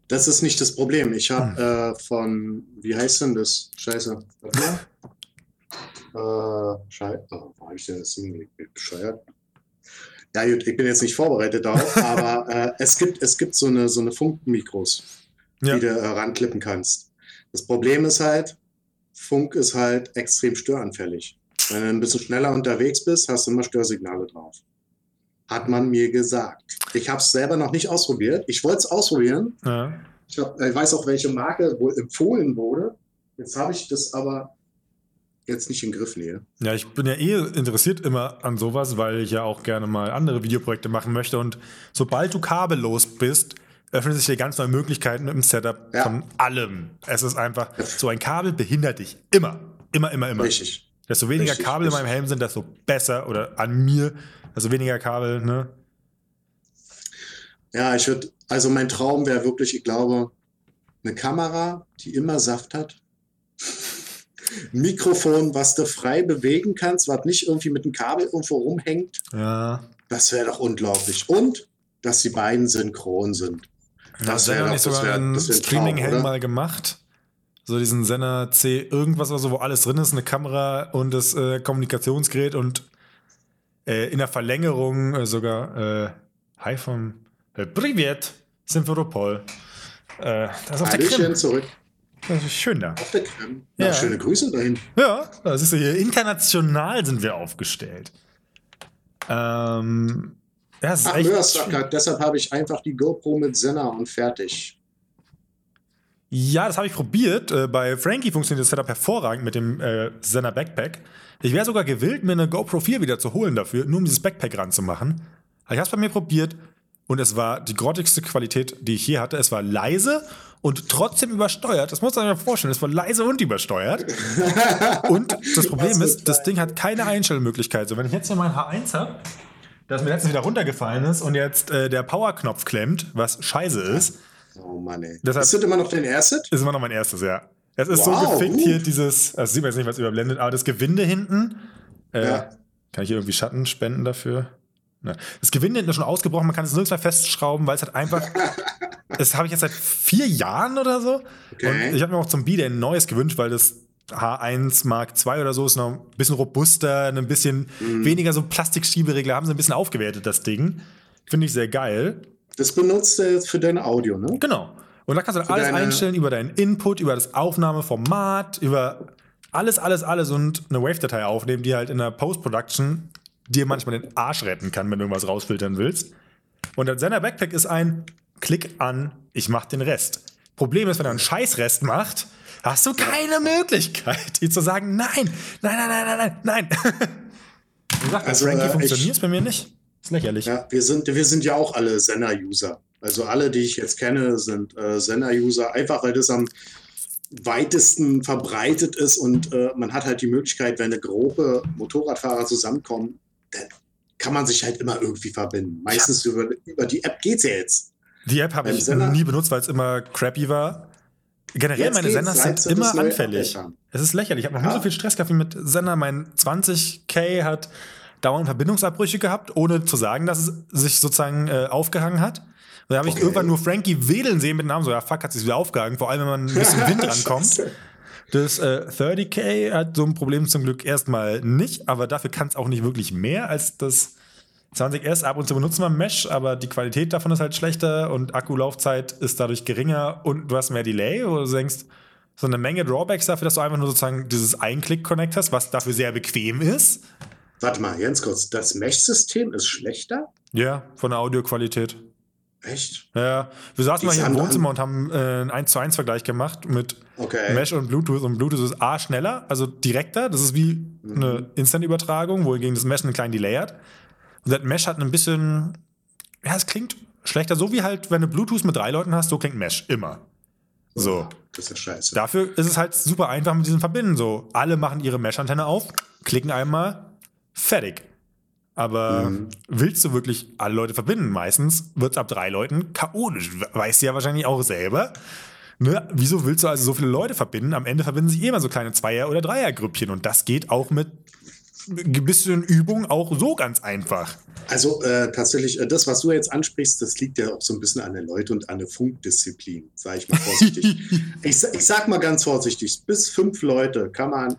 Das ist nicht das Problem. Ich habe Hm. äh, von, wie heißt denn das? Scheiße. Äh, Scheiße. Oh, habe ich denn das ich bescheuert? Ja, gut, ich bin jetzt nicht vorbereitet darauf, (laughs) aber äh, es gibt, es gibt so eine, so eine Funkmikros, Ja. die du äh, ranklippen kannst. Das Problem ist halt, Funk ist halt extrem störanfällig. Wenn du ein bisschen schneller unterwegs bist, hast du immer Störsignale drauf. Hat man mir gesagt. Ich habe es selber noch nicht ausprobiert. Ich wollte es ausprobieren, Ja. ich, hab, ich weiß auch, welche Marke wohl empfohlen wurde. Jetzt habe ich das aber jetzt nicht in Griffnähe. ja, ich bin ja eh interessiert immer an sowas, weil ich ja auch gerne mal andere Videoprojekte machen möchte. Und sobald du kabellos bist, öffnen sich dir ganz neue Möglichkeiten dem Setup Ja. von allem. Es ist einfach, so ein Kabel behindert dich immer. Immer, immer, immer. Richtig. Desto weniger Richtig, Kabel in richtig. meinem Helm sind, desto besser. Oder an mir, desto weniger Kabel, ne? Ja, ich würde, also mein Traum wäre wirklich, ich glaube, eine Kamera, die immer Saft hat. Ein Mikrofon, was du frei bewegen kannst, was nicht irgendwie mit dem Kabel irgendwo rumhängt. Ja. Das wäre doch unglaublich. Und, dass die beiden synchron sind. Das Das Senna wär doch- nicht sogar wär- ein Streaming-Helm mal gemacht. So diesen Senna C irgendwas oder so, wo alles drin ist, eine Kamera und das äh, Kommunikationsgerät und äh, in der Verlängerung äh, sogar äh, Hi vom äh, Privet, Simferopol. Äh, das ist auf der Krim. zurück Das ist schön da. auf der Krim. Ja, Ja. schöne Grüße dahin. Ja, das ist hier international sind wir aufgestellt. Ähm, ja, ist Ach, Mörsacker, deshalb habe ich einfach die GoPro mit Senna und fertig. Ja, das habe ich probiert. Äh, bei Frankie funktioniert das Setup hervorragend mit dem äh, Zenner Backpack. Ich wäre sogar gewillt, mir eine GoPro 4 wieder zu holen dafür, nur um dieses Backpack ranzumachen. Ich habe es bei mir probiert und es war die grottigste Qualität, die ich je hatte. Es war leise und trotzdem übersteuert. Das muss man sich mal vorstellen. Es war leise und übersteuert. (laughs) und das Problem Was ist, das Ding hat keine Einstellmöglichkeit. So, wenn ich jetzt hier mein H1 habe, das mir letztens wieder runtergefallen ist und jetzt äh, der Powerknopf klemmt, was scheiße ist, Oh Mann, ey. Deshalb- ist das immer noch dein Asset? ist immer noch mein erstes, ja. Es ist wow, so gefickt gut. hier, dieses, also sieht man jetzt nicht, was überblendet, aber das Gewinde hinten. Äh, ja. Kann ich hier irgendwie Schatten spenden dafür? Ne. Das Gewinde hinten ist schon ausgebrochen, man kann es nirgends mehr festschrauben, weil es halt einfach. (laughs) das habe ich jetzt seit vier Jahren oder so. Okay. Und ich habe mir auch zum Bieder ein neues gewünscht, weil das H1 Mark II oder so ist noch ein bisschen robuster, ein bisschen mhm. weniger so Plastikschieberegler, haben sie ein bisschen aufgewertet, das Ding. Finde ich sehr geil. Das benutzt er jetzt für dein Audio, ne? Genau. Und da kannst du dann alles einstellen über deinen Input, über das Aufnahmeformat, über alles, alles, alles und eine Wave-Datei aufnehmen, die halt in der Post-Production dir manchmal den Arsch retten kann, wenn du irgendwas rausfiltern willst. Und der Sender Backpack ist ein Klick an, ich mach den Rest. Problem ist, wenn er einen Scheißrest macht, hast du keine Möglichkeit, (laughs) dir zu sagen, nein, nein, nein, nein, nein, nein, (laughs) Wie gesagt, also, Frankie äh, funktioniert es bei mir nicht. Ist lächerlich. Ja, wir sind, wir sind ja auch alle Senna-User. Also alle, die ich jetzt kenne, sind äh, Senna-User, einfach weil das am weitesten verbreitet ist und äh, man hat halt die Möglichkeit, wenn eine Gruppe Motorradfahrer zusammenkommen, kann man sich halt immer irgendwie verbinden. Meistens ja. über, über die App geht es ja jetzt. Die App habe ich Sender, nie benutzt, weil es immer crappy war. Generell, meine Sender sind immer anfällig. Es ist lächerlich. Ich habe noch ja. nie so viel Stress gehabt wie mit Sender. Mein 20k hat dauernd Verbindungsabbrüche gehabt, ohne zu sagen, dass es sich sozusagen äh, aufgehangen hat. Und da habe ich okay. irgendwann nur Frankie wedeln sehen mit dem Namen, so, ja, fuck, hat sich wieder aufgehangen, vor allem wenn man ein bisschen (laughs) Wind rankommt. Das äh, 30k hat so ein Problem zum Glück erstmal nicht, aber dafür kann es auch nicht wirklich mehr als das 20S. Ab und zu benutzen wir Mesh, aber die Qualität davon ist halt schlechter und Akkulaufzeit ist dadurch geringer und du hast mehr Delay, wo du denkst, so eine Menge Drawbacks dafür, dass du einfach nur sozusagen dieses Ein-Click-Connect hast, was dafür sehr bequem ist. Warte mal, ganz kurz, das Mesh-System ist schlechter? Ja, von der Audioqualität. Echt? Ja, wir saßen mal hier im Wohnzimmer und haben äh, einen 1 zu 1 Vergleich gemacht mit okay. Mesh und Bluetooth. Und Bluetooth ist A schneller, also direkter. Das ist wie mhm. eine Instant-Übertragung, wohingegen das Mesh einen kleinen Delay hat. Und das Mesh hat ein bisschen, ja, es klingt schlechter. So wie halt, wenn du Bluetooth mit drei Leuten hast, so klingt Mesh immer. So. Das ist ja scheiße. Dafür ist es halt super einfach mit diesem Verbinden. So, alle machen ihre Mesh-Antenne auf, klicken einmal, fertig. Aber mhm. willst du wirklich alle Leute verbinden? Meistens wird es ab drei Leuten chaotisch. Weißt du ja wahrscheinlich auch selber. Ne? Wieso willst du also so viele Leute verbinden? Am Ende verbinden sich immer so kleine Zweier- oder Dreiergrüppchen. Und das geht auch mit ein bisschen Übung auch so ganz einfach. Also äh, tatsächlich, äh, das, was du jetzt ansprichst, das liegt ja auch so ein bisschen an den Leuten und an der Funkdisziplin, sage ich mal vorsichtig. (laughs) ich, ich sag mal ganz vorsichtig, bis fünf Leute kann man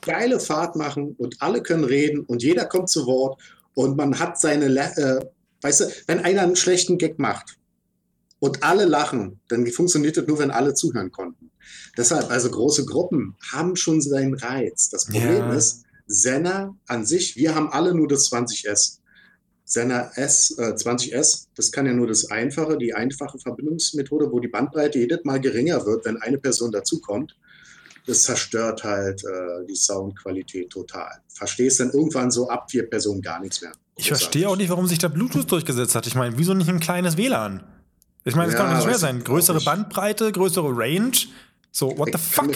geile Fahrt machen und alle können reden und jeder kommt zu Wort und man hat seine, äh, weißt du, wenn einer einen schlechten Gag macht und alle lachen, dann funktioniert das nur, wenn alle zuhören konnten. Deshalb, also große Gruppen haben schon seinen Reiz. Das Problem ja. ist, Senna an sich, wir haben alle nur das 20S. Senna S, äh, 20S, das kann ja nur das einfache, die einfache Verbindungsmethode, wo die Bandbreite jedes Mal geringer wird, wenn eine Person dazukommt das zerstört halt äh, die Soundqualität total. Verstehst dann irgendwann so ab vier Personen gar nichts mehr. Ich verstehe auch nicht, warum sich da Bluetooth durchgesetzt hat. Ich meine, wieso nicht ein kleines WLAN? Ich meine, es ja, kann nicht schwer sein. Größere Bandbreite, größere Range. So, what ich the fuck?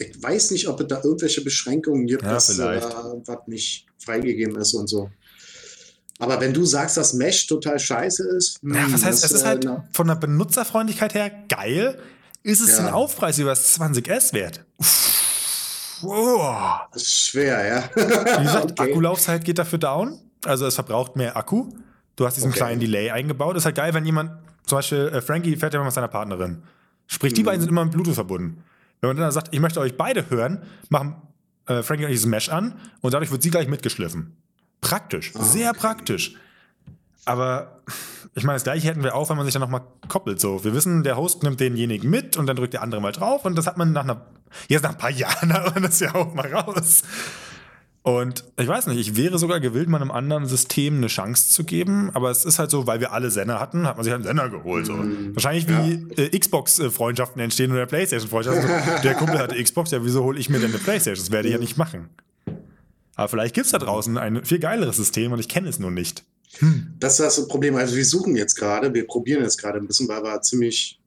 Ich weiß nicht, ob es da irgendwelche Beschränkungen gibt, ja, was, äh, was nicht freigegeben ist und so. Aber wenn du sagst, dass Mesh total scheiße ist. Hm, ja, was heißt, das, es ist halt äh, von der Benutzerfreundlichkeit her geil, ist es ja. den Aufpreis über das 20S wert? Oh. Das ist schwer, ja. Wie gesagt, (laughs) okay. Akkulaufzeit geht dafür down. Also es verbraucht mehr Akku. Du hast diesen okay. kleinen Delay eingebaut. Ist halt geil, wenn jemand, zum Beispiel äh, Frankie fährt ja immer mit seiner Partnerin. Sprich, die mhm. beiden sind immer mit Bluetooth verbunden. Wenn man dann sagt, ich möchte euch beide hören, machen äh, Frankie und ich das Mesh an und dadurch wird sie gleich mitgeschliffen. Praktisch, oh, sehr okay. praktisch. Aber ich meine, das gleiche hätten wir auch, wenn man sich dann nochmal koppelt. So, wir wissen, der Host nimmt denjenigen mit und dann drückt der andere mal drauf und das hat man nach einer, jetzt nach ein paar (laughs) Jahren hat man das ja auch mal raus. Und ich weiß nicht, ich wäre sogar gewillt, mal einem anderen System eine Chance zu geben, aber es ist halt so, weil wir alle Sender hatten, hat man sich halt einen Sender geholt. So. Mhm. Wahrscheinlich wie ja. äh, Xbox-Freundschaften entstehen oder Playstation-Freundschaften. (laughs) der Kumpel hatte Xbox, ja, wieso hole ich mir denn eine Playstation? Das werde ich ja nicht machen. Aber vielleicht gibt es da draußen ein viel geileres System und ich kenne es nur nicht. Hm. Das ist das Problem. Also wir suchen jetzt gerade, wir probieren jetzt gerade ein bisschen, weil wir ziemlich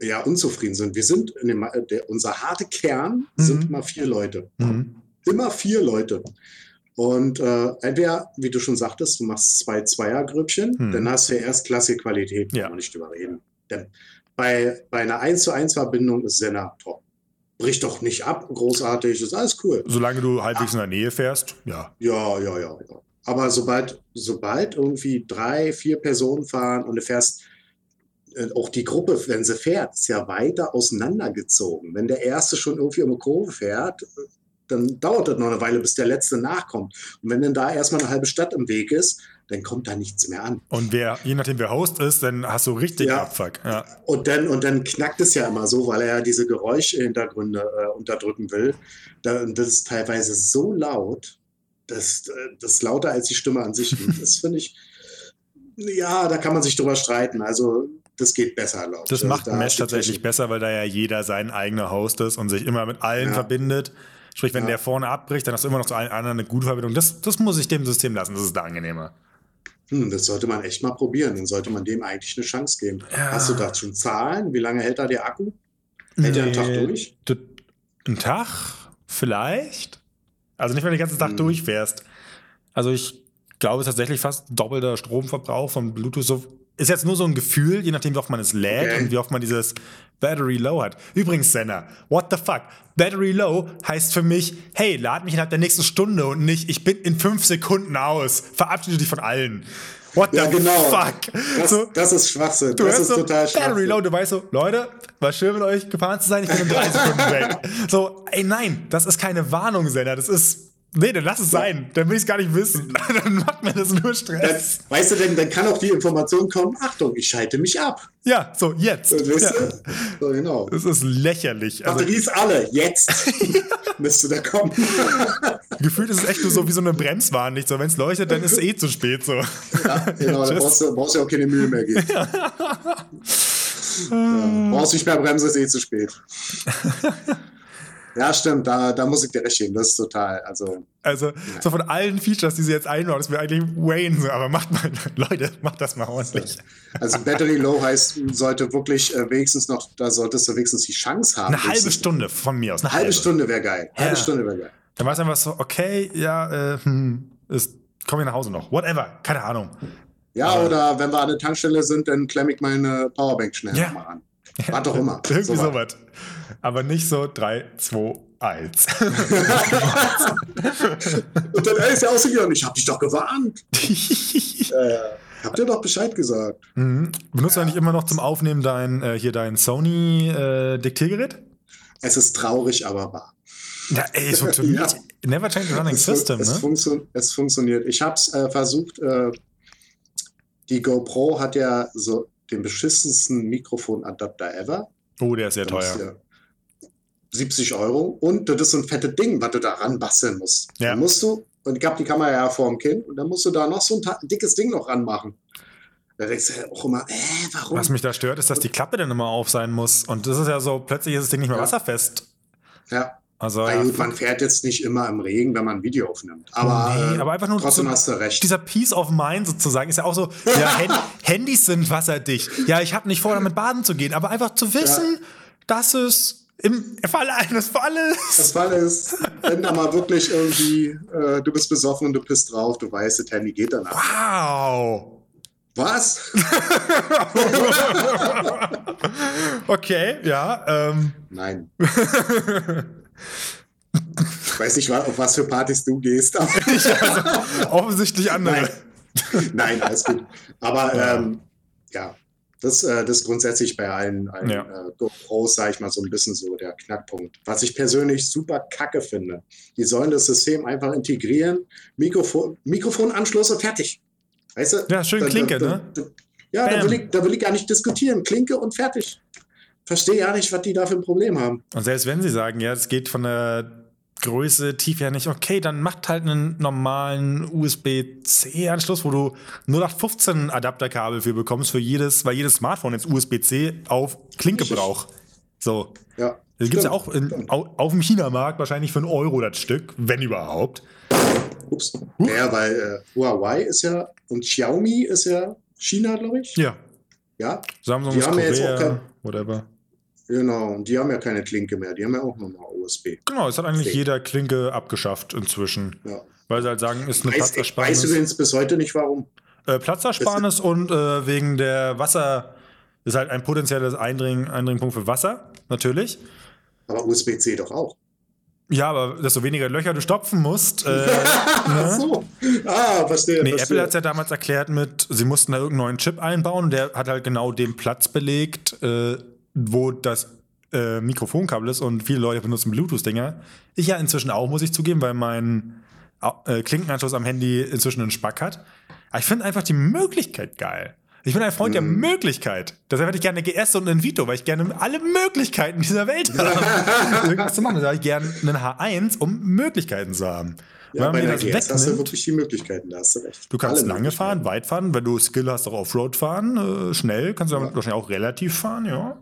ja, unzufrieden sind. Wir sind, in dem, der, unser harter Kern mhm. sind immer vier Leute. Mhm. Immer vier Leute. Und äh, entweder, wie du schon sagtest, du machst zwei Zweiergrüppchen, mhm. dann hast du ja erstklassige Qualität, ja. kann man nicht drüber reden. Denn bei, bei einer 1 zu 1 Verbindung ist Senna top. Bricht doch nicht ab, großartig, ist alles cool. Solange du halbwegs in der Nähe fährst, ja. Ja, ja, ja, ja. Aber sobald, sobald irgendwie drei, vier Personen fahren und du fährst, äh, auch die Gruppe, wenn sie fährt, ist ja weiter auseinandergezogen. Wenn der Erste schon irgendwie um eine Kurve fährt, dann dauert das noch eine Weile, bis der Letzte nachkommt. Und wenn dann da erstmal eine halbe Stadt im Weg ist, dann kommt da nichts mehr an. Und wer, je nachdem wer Host ist, dann hast du richtig Ja. Abfuck. Ja. Und dann, und dann knackt es ja immer so, weil er ja diese Geräuschhintergründe äh, unterdrücken will. Da, und das ist teilweise so laut, dass äh, das ist lauter als die Stimme an sich. das finde ich, ja, da kann man sich drüber streiten. Also, das geht besser laut. Das Also, macht da ein Mesh tatsächlich Technik- besser, weil da ja jeder sein eigener Host ist und sich immer mit allen Ja. verbindet. Sprich, wenn Ja. der vorne abbricht, dann hast du immer noch zu allen anderen eine gute Verbindung. Das, das muss ich dem System lassen, das ist da angenehmer. Hm, das sollte man echt mal probieren. Dann sollte man dem eigentlich eine Chance geben. Ja. Hast du da schon Zahlen? Wie lange hält da der Akku? Hält der einen Tag Nee, durch? d- Ein Tag? Vielleicht? Also nicht, wenn du den ganzen Tag Hm. durchfährst. Also ich glaube, es ist tatsächlich fast doppelter Stromverbrauch von Bluetooth. So, ist jetzt nur so ein Gefühl, je nachdem, wie oft man es lädt Okay. und wie oft man dieses Battery Low hat. Übrigens, Senna, what the fuck? Battery Low heißt für mich, hey, lad mich innerhalb der nächsten Stunde und nicht, ich bin in fünf Sekunden aus. Verabschiede dich von allen. What Ja, the genau. fuck? Das, so, das ist Schwachsinn. Du das ist so, total Schwachsinn. Low, du weißt so, Leute, war schön mit euch gefahren zu sein, ich bin in drei (laughs) Sekunden weg. So, ey, nein, das ist keine Warnung, Sender, das ist, nee, dann lass es sein, dann will ich es gar nicht wissen, (laughs) dann macht mir das nur Dann, Stress. weißt du denn, dann kann auch die Information kommen, Achtung, ich schalte mich ab. Ja, so, jetzt. Weißt Ja. du? So, genau. Das ist lächerlich. Also, Batterie ist alle, jetzt (laughs) (laughs) müsste da kommen. gefühlt ist es echt nur so wie so eine Bremswarnlicht. So, wenn es leuchtet, dann ist es eh zu spät. So. Ja, genau, da brauchst du, brauchst du auch keine Mühe mehr geben. Ja. brauchst nicht mehr bremsen, ist eh zu spät. Ja, stimmt, da, da muss ich dir recht geben. Das ist total, also, Also, so von allen Features, die sie jetzt einbauen, ist mir eigentlich Wayne so, aber macht mal, (laughs) Leute, macht das mal ordentlich. also Battery Low heißt, sollte wirklich äh, wenigstens noch, da solltest du wenigstens die Chance haben. Eine halbe Stunde von mir aus. Eine halbe Stunde wäre geil. Halbe Ja. Stunde wäre geil. Dann war es einfach so, okay, ja, äh, hm, ist, komm ich nach Hause noch. Whatever, keine Ahnung. Ja, Aber- oder wenn wir an der Tankstelle sind, dann klemme ich meine Powerbank schnell Ja. nochmal an. Was doch immer. Irgendwie So sowas. Aber nicht so 3, 2, 1. Und dann ist ja ausgegangen. Ich hab dich doch gewarnt. (laughs) Äh, habt ihr doch Bescheid gesagt. mhm. Benutzt du eigentlich immer noch zum Aufnehmen dein, äh, hier dein Sony äh, Diktiergerät? Es ist traurig, aber wahr. Ja, ey, es funktioniert. (laughs) Ja. Never change the running Es, system, es, ne? funktio es funktioniert. Ich habe es äh, versucht. Äh, die GoPro hat ja so den beschissensten Mikrofonadapter ever. Oh, der ist sehr teuer. du 70 Euro. Und das ist so ein fettes Ding, was du da ranbasteln musst. Ja. Dann musst du, und ich habe die Kamera ja vor dem Kinn, und dann musst du da noch so ein dickes Ding noch ranmachen. Da denkst du auch immer, äh, warum? Was mich da stört, ist, dass die Klappe dann immer auf sein muss. Und das ist ja so, plötzlich ist das Ding nicht mehr Ja. wasserfest. ja, Also, ja, gut, man fährt jetzt nicht immer im Regen, wenn man ein Video aufnimmt. Aber, Nee, äh, aber einfach nur trotzdem so- hast du recht. dieser Peace of Mind sozusagen ist ja auch so, ja, Hand (laughs) Handys sind wasserdicht. Ja, ich habe nicht vor, damit baden zu gehen, aber einfach zu wissen, dass es im Falle eines Falles. (laughs) Das Fall ist, wenn da mal wirklich irgendwie, äh, du bist besoffen und du pisst drauf, du weißt, das Handy geht danach. Wow. Was? (laughs) Okay, ja. Ähm, Nein. Ich weiß nicht, auf was für Partys du gehst, aber (laughs) offensichtlich andere. Nein. nein, alles gut. Aber ähm, ja, das, äh, das ist grundsätzlich bei allen, allen Ja. äh, GoPros, sage ich mal, so ein bisschen so der Knackpunkt. Was ich persönlich super kacke finde. Die sollen das System einfach integrieren, Mikrofon, Mikrofonanschluss und fertig. Weißt du? Ja, schön Da- Klinke, da, ne? Da, ja, da Bam. will, ich, da will ich gar nicht diskutieren. Klinke und fertig. Verstehe ja nicht, was die da für ein Problem haben. Und selbst wenn sie sagen, ja, es geht von der Größe, Tiefe her nicht, okay, dann macht halt einen normalen USB-C-Anschluss, wo du 0815 Adapterkabel für bekommst, für jedes, weil jedes Smartphone jetzt USB-C auf Klinke braucht. So. Ja, Das gibt es ja auch in, auf dem China-Markt wahrscheinlich für einen Euro das Stück, wenn überhaupt. Ups. Ja, weil äh, Huawei ist ja und Xiaomi ist ja China, glaube ich. Ja. Ja, Samsung Die ist haben ja jetzt auch Korea, kein- whatever. Genau. Und die haben ja keine Klinke mehr. Die haben ja auch nochmal USB. Genau, es hat eigentlich Okay. jeder Klinke abgeschafft inzwischen. Ja. Weil sie halt sagen, ist eine Weiß, ich weiß Platzersparnis. übrigens bis heute nicht warum. Äh, Platzersparnis und äh, wegen der Wasser, Ist halt ein potenzielles Eindring Eindringpunkt für Wasser, natürlich. Aber USB-C doch auch. Ja, aber desto weniger Löcher du stopfen musst. Äh, (laughs) Ach ne? so. Ah, verstehe. Nee, verstehe. Apple hat es ja damals erklärt mit, sie mussten da irgendeinen neuen Chip einbauen der hat halt genau den Platz belegt, äh, wo das äh, Mikrofonkabel ist und viele Leute benutzen Bluetooth-Dinger. Ich ja inzwischen auch, muss ich zugeben, weil mein äh, Klinkenanschluss am Handy inzwischen einen Spack hat. Aber ich finde einfach die Möglichkeit geil. Ich bin ein Freund der Möglichkeit. Deshalb hätte ich gerne eine GS und einen Vito, weil ich gerne alle Möglichkeiten dieser Welt habe. (laughs) Irgendwas zu machen. Da habe ich gerne einen H1, um Möglichkeiten zu haben. Ja, bei das GS hast du wirklich die Möglichkeiten, da hast du recht. Du kannst Alle lange fahren, weit fahren. Wenn du Skill hast, auch Offroad fahren. Äh, schnell kannst du damit Ja. wahrscheinlich auch relativ fahren, ja.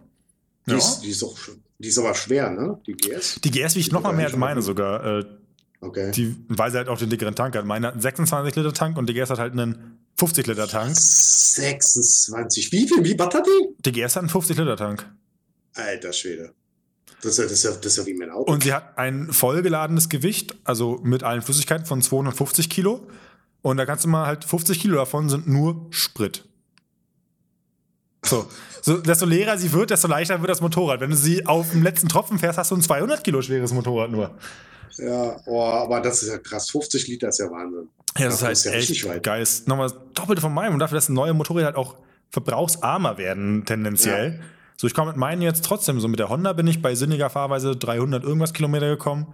Die, ja. ist, die, ist auch, die ist aber schwer, ne? Die GS. Die GS wiegt noch mal mehr als meine sogar. Äh, Okay. die, weil sie halt auch den dickeren Tank hat. Meine hat einen 26 Liter Tank und die GS hat halt einen 50 Liter Tank. 26. Wie viel? Wie was hat die? Die GS hat einen 50 Liter Tank. Alter Schwede. Das ist, ja, das, ist ja, das ist ja wie mein Auto. Und sie hat ein vollgeladenes Gewicht, also mit allen Flüssigkeiten von 250 Kilo. Und da kannst du mal halt 50 Kilo davon sind nur Sprit. So. so. Desto leerer sie wird, desto leichter wird das Motorrad. Wenn du sie auf dem letzten Tropfen fährst, hast du ein 200 Kilo schweres Motorrad nur. ja, oh, aber das ist ja krass. 50 Liter ist ja Wahnsinn. Ja, das Dafür ist ist ja echt weit. geil. Ist nochmal das Doppelte von meinem und dafür, dass neue Motorräder halt auch verbrauchsarmer werden, tendenziell. So, ich komme mit meinen jetzt trotzdem, so mit der Honda bin ich bei sinniger Fahrweise 300 irgendwas Kilometer gekommen.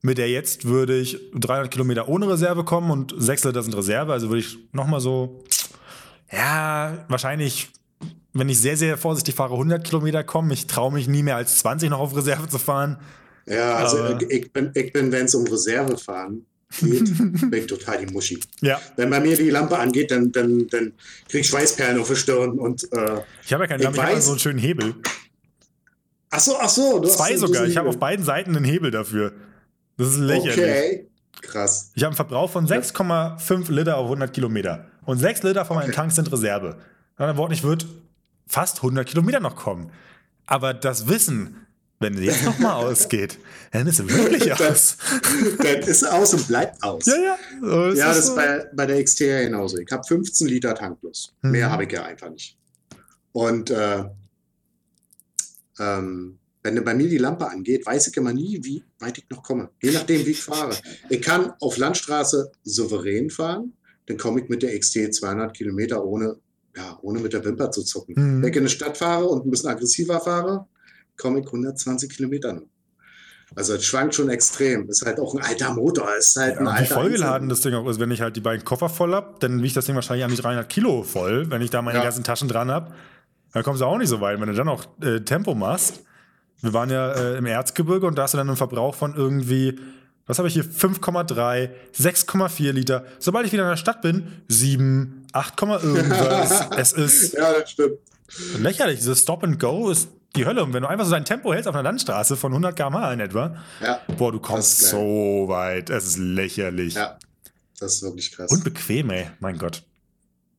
Mit der jetzt würde ich 300 Kilometer ohne Reserve kommen und 6 Liter sind Reserve, also würde ich nochmal so, ja, wahrscheinlich, wenn ich sehr, sehr vorsichtig fahre, 100 Kilometer kommen. Ich traue mich nie mehr als 20 noch auf Reserve zu fahren. Ja, also Aber- ich bin, ich bin wenn es um Reservefahren geht, (laughs) bin ich total die Muschi. Ja, Wenn bei mir die Lampe angeht, dann, dann, dann krieg ich Schweißperlen auf der Stirn und äh, ich habe ja keinen Ich Namen, ich habe so einen schönen Hebel. ach so, ach so, du Zwei hast sogar. Ich habe auf beiden Seiten einen Hebel dafür. Das ist lächerlich. Okay, krass. Ich habe einen Verbrauch von 6,5 Liter auf 100 Kilometer. Und 6 Liter von meinem Okay. Tank sind Reserve. Mit anderen Worten, ich würde fast 100 Kilometer noch kommen. Aber das Wissen, wenn es jetzt nochmal (laughs) ausgeht, dann ist es wirklich aus. Dann ist aus und bleibt aus. ja, ja. So Ja, das ist so. bei, bei der XT ja genauso. Ich habe 15 Liter Tankplus. Mhm. Mehr habe ich ja einfach nicht. Und äh, ähm, wenn bei mir die Lampe angeht, weiß ich immer nie, wie weit ich noch komme. Je nachdem, wie ich fahre. Ich kann auf Landstraße souverän fahren, dann komme ich mit der XT 200 Kilometer ohne, ja, ohne mit der Wimper zu zucken. Mhm. Wenn ich in eine Stadt fahre und ein bisschen aggressiver fahre, komme ich 120 Kilometer nur. Also es schwankt schon extrem. Ist halt auch ein alter Motor. Ist halt ein Ja, wie alter vollgeladen Einzel- das Ding auch ist, wenn ich halt die beiden Koffer voll habe, dann wiegt das Ding wahrscheinlich an die 300 Kilo voll, wenn ich da meine Ja. ganzen Taschen dran habe. Dann kommst du auch nicht so weit, wenn du dann noch äh, Tempo machst. Wir waren ja äh, im Erzgebirge und da hast du dann einen Verbrauch von irgendwie, was habe ich hier, 5,3, 6,4 Liter. Sobald ich wieder in der Stadt bin, 7, 8, irgendwas. (laughs) es ist Ja, das stimmt. lächerlich. Dieses Stop and Go ist die Hölle. Und wenn du einfach so dein Tempo hältst auf einer Landstraße von 100 km/h in etwa, Ja, boah, du kommst so weit. Es ist lächerlich. ja. Das ist wirklich krass. Und bequem, ey. Mein Gott.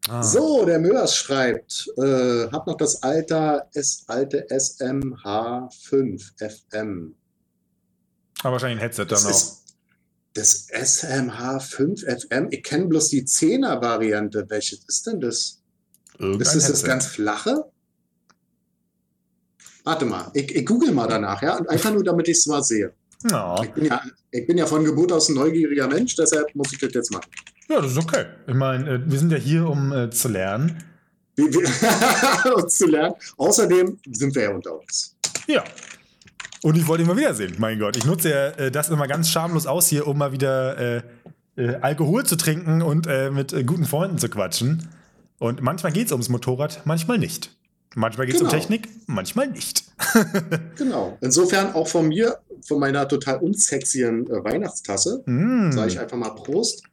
Ah. So, der Mörs schreibt, äh, hab noch das Alter, S, alte SMH5 FM. Aber wahrscheinlich ein Headset dann Das auch. ist das SMH5 FM. Ich kenne bloß die 10er-Variante. Welches ist denn das? Irgendein Ist das das Headset. ganz flache? Warte mal, ich, ich google mal danach, ja? Einfach nur, damit ich es mal sehe. Ja. Ich bin, ja, ich bin ja von Geburt aus ein neugieriger Mensch, deshalb muss ich das jetzt machen. ja, das ist okay. Ich meine, äh, wir sind ja hier, um äh, zu lernen. Uns (laughs) zu lernen. Außerdem sind wir ja unter uns. Ja. Und ich wollte ihn mal wiedersehen. Mein Gott. Ich nutze ja äh, das immer ganz schamlos aus hier, um mal wieder äh, äh, Alkohol zu trinken und äh, mit äh, guten Freunden zu quatschen. Und manchmal geht es ums Motorrad, manchmal nicht. Manchmal geht es Genau. um Technik, manchmal nicht. (laughs) Genau. Insofern auch von mir, von meiner total unsexien äh, Weihnachtstasse, Mm. sage ich einfach mal Prost.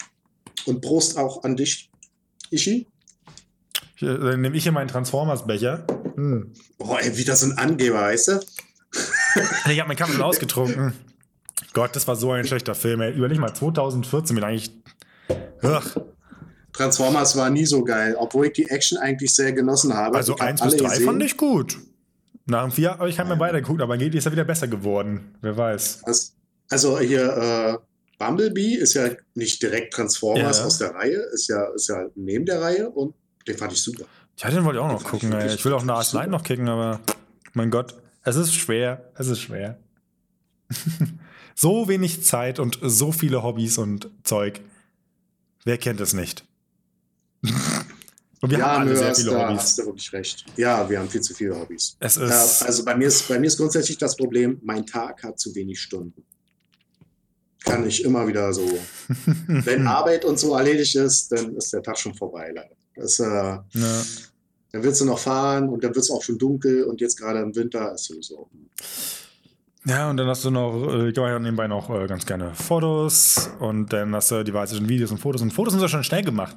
Und Prost auch an dich, Ishi. Dann nehme ich hier meinen Transformers-Becher. Mm. Boah, ey, wieder so ein Angeber, weißt du? Ich habe meinen Kaffee schon ausgetrunken. Gott, das war so ein schlechter Film. Ey. Überleg mal, 2014 bin eigentlich. Ach, Transformers war nie so geil, obwohl ich die Action eigentlich sehr genossen habe. also Ich hab 1 bis alle 3 gesehen. fand ich gut. Nach dem 4 habe ich keinen mehr weitergeguckt, aber geht ist ja wieder besser geworden. Wer weiß. Was- Also hier, äh, Bumblebee ist ja nicht direkt Transformers Ja. aus der Reihe, ist ja, ist ja neben der Reihe und den fand ich super. Ja, den wollte ich auch noch gucken, ey. Ich will auch Last Night noch kicken, aber mein Gott, es ist schwer. Es ist schwer. (laughs) so wenig Zeit und so viele Hobbys und Zeug. Wer kennt es nicht? (laughs) und wir ja, haben alle sehr viele da Hobbys. Hast du wirklich recht. Ja, wir haben viel zu viele Hobbys. Es ist also bei mir ist, bei mir ist grundsätzlich das Problem, mein Tag hat zu wenig Stunden. Kann ich immer wieder so. (laughs) wenn Arbeit und so erledigt ist, dann ist der Tag schon vorbei. Das, äh, ja. Dann willst du noch fahren und dann wird es auch schon dunkel und jetzt gerade im Winter ist sowieso. Ja, und dann hast du noch, äh, ich mache ja nebenbei noch äh, ganz gerne Fotos und dann hast du die zwischen Videos und Fotos. Und Fotos sind ja schon schnell gemacht.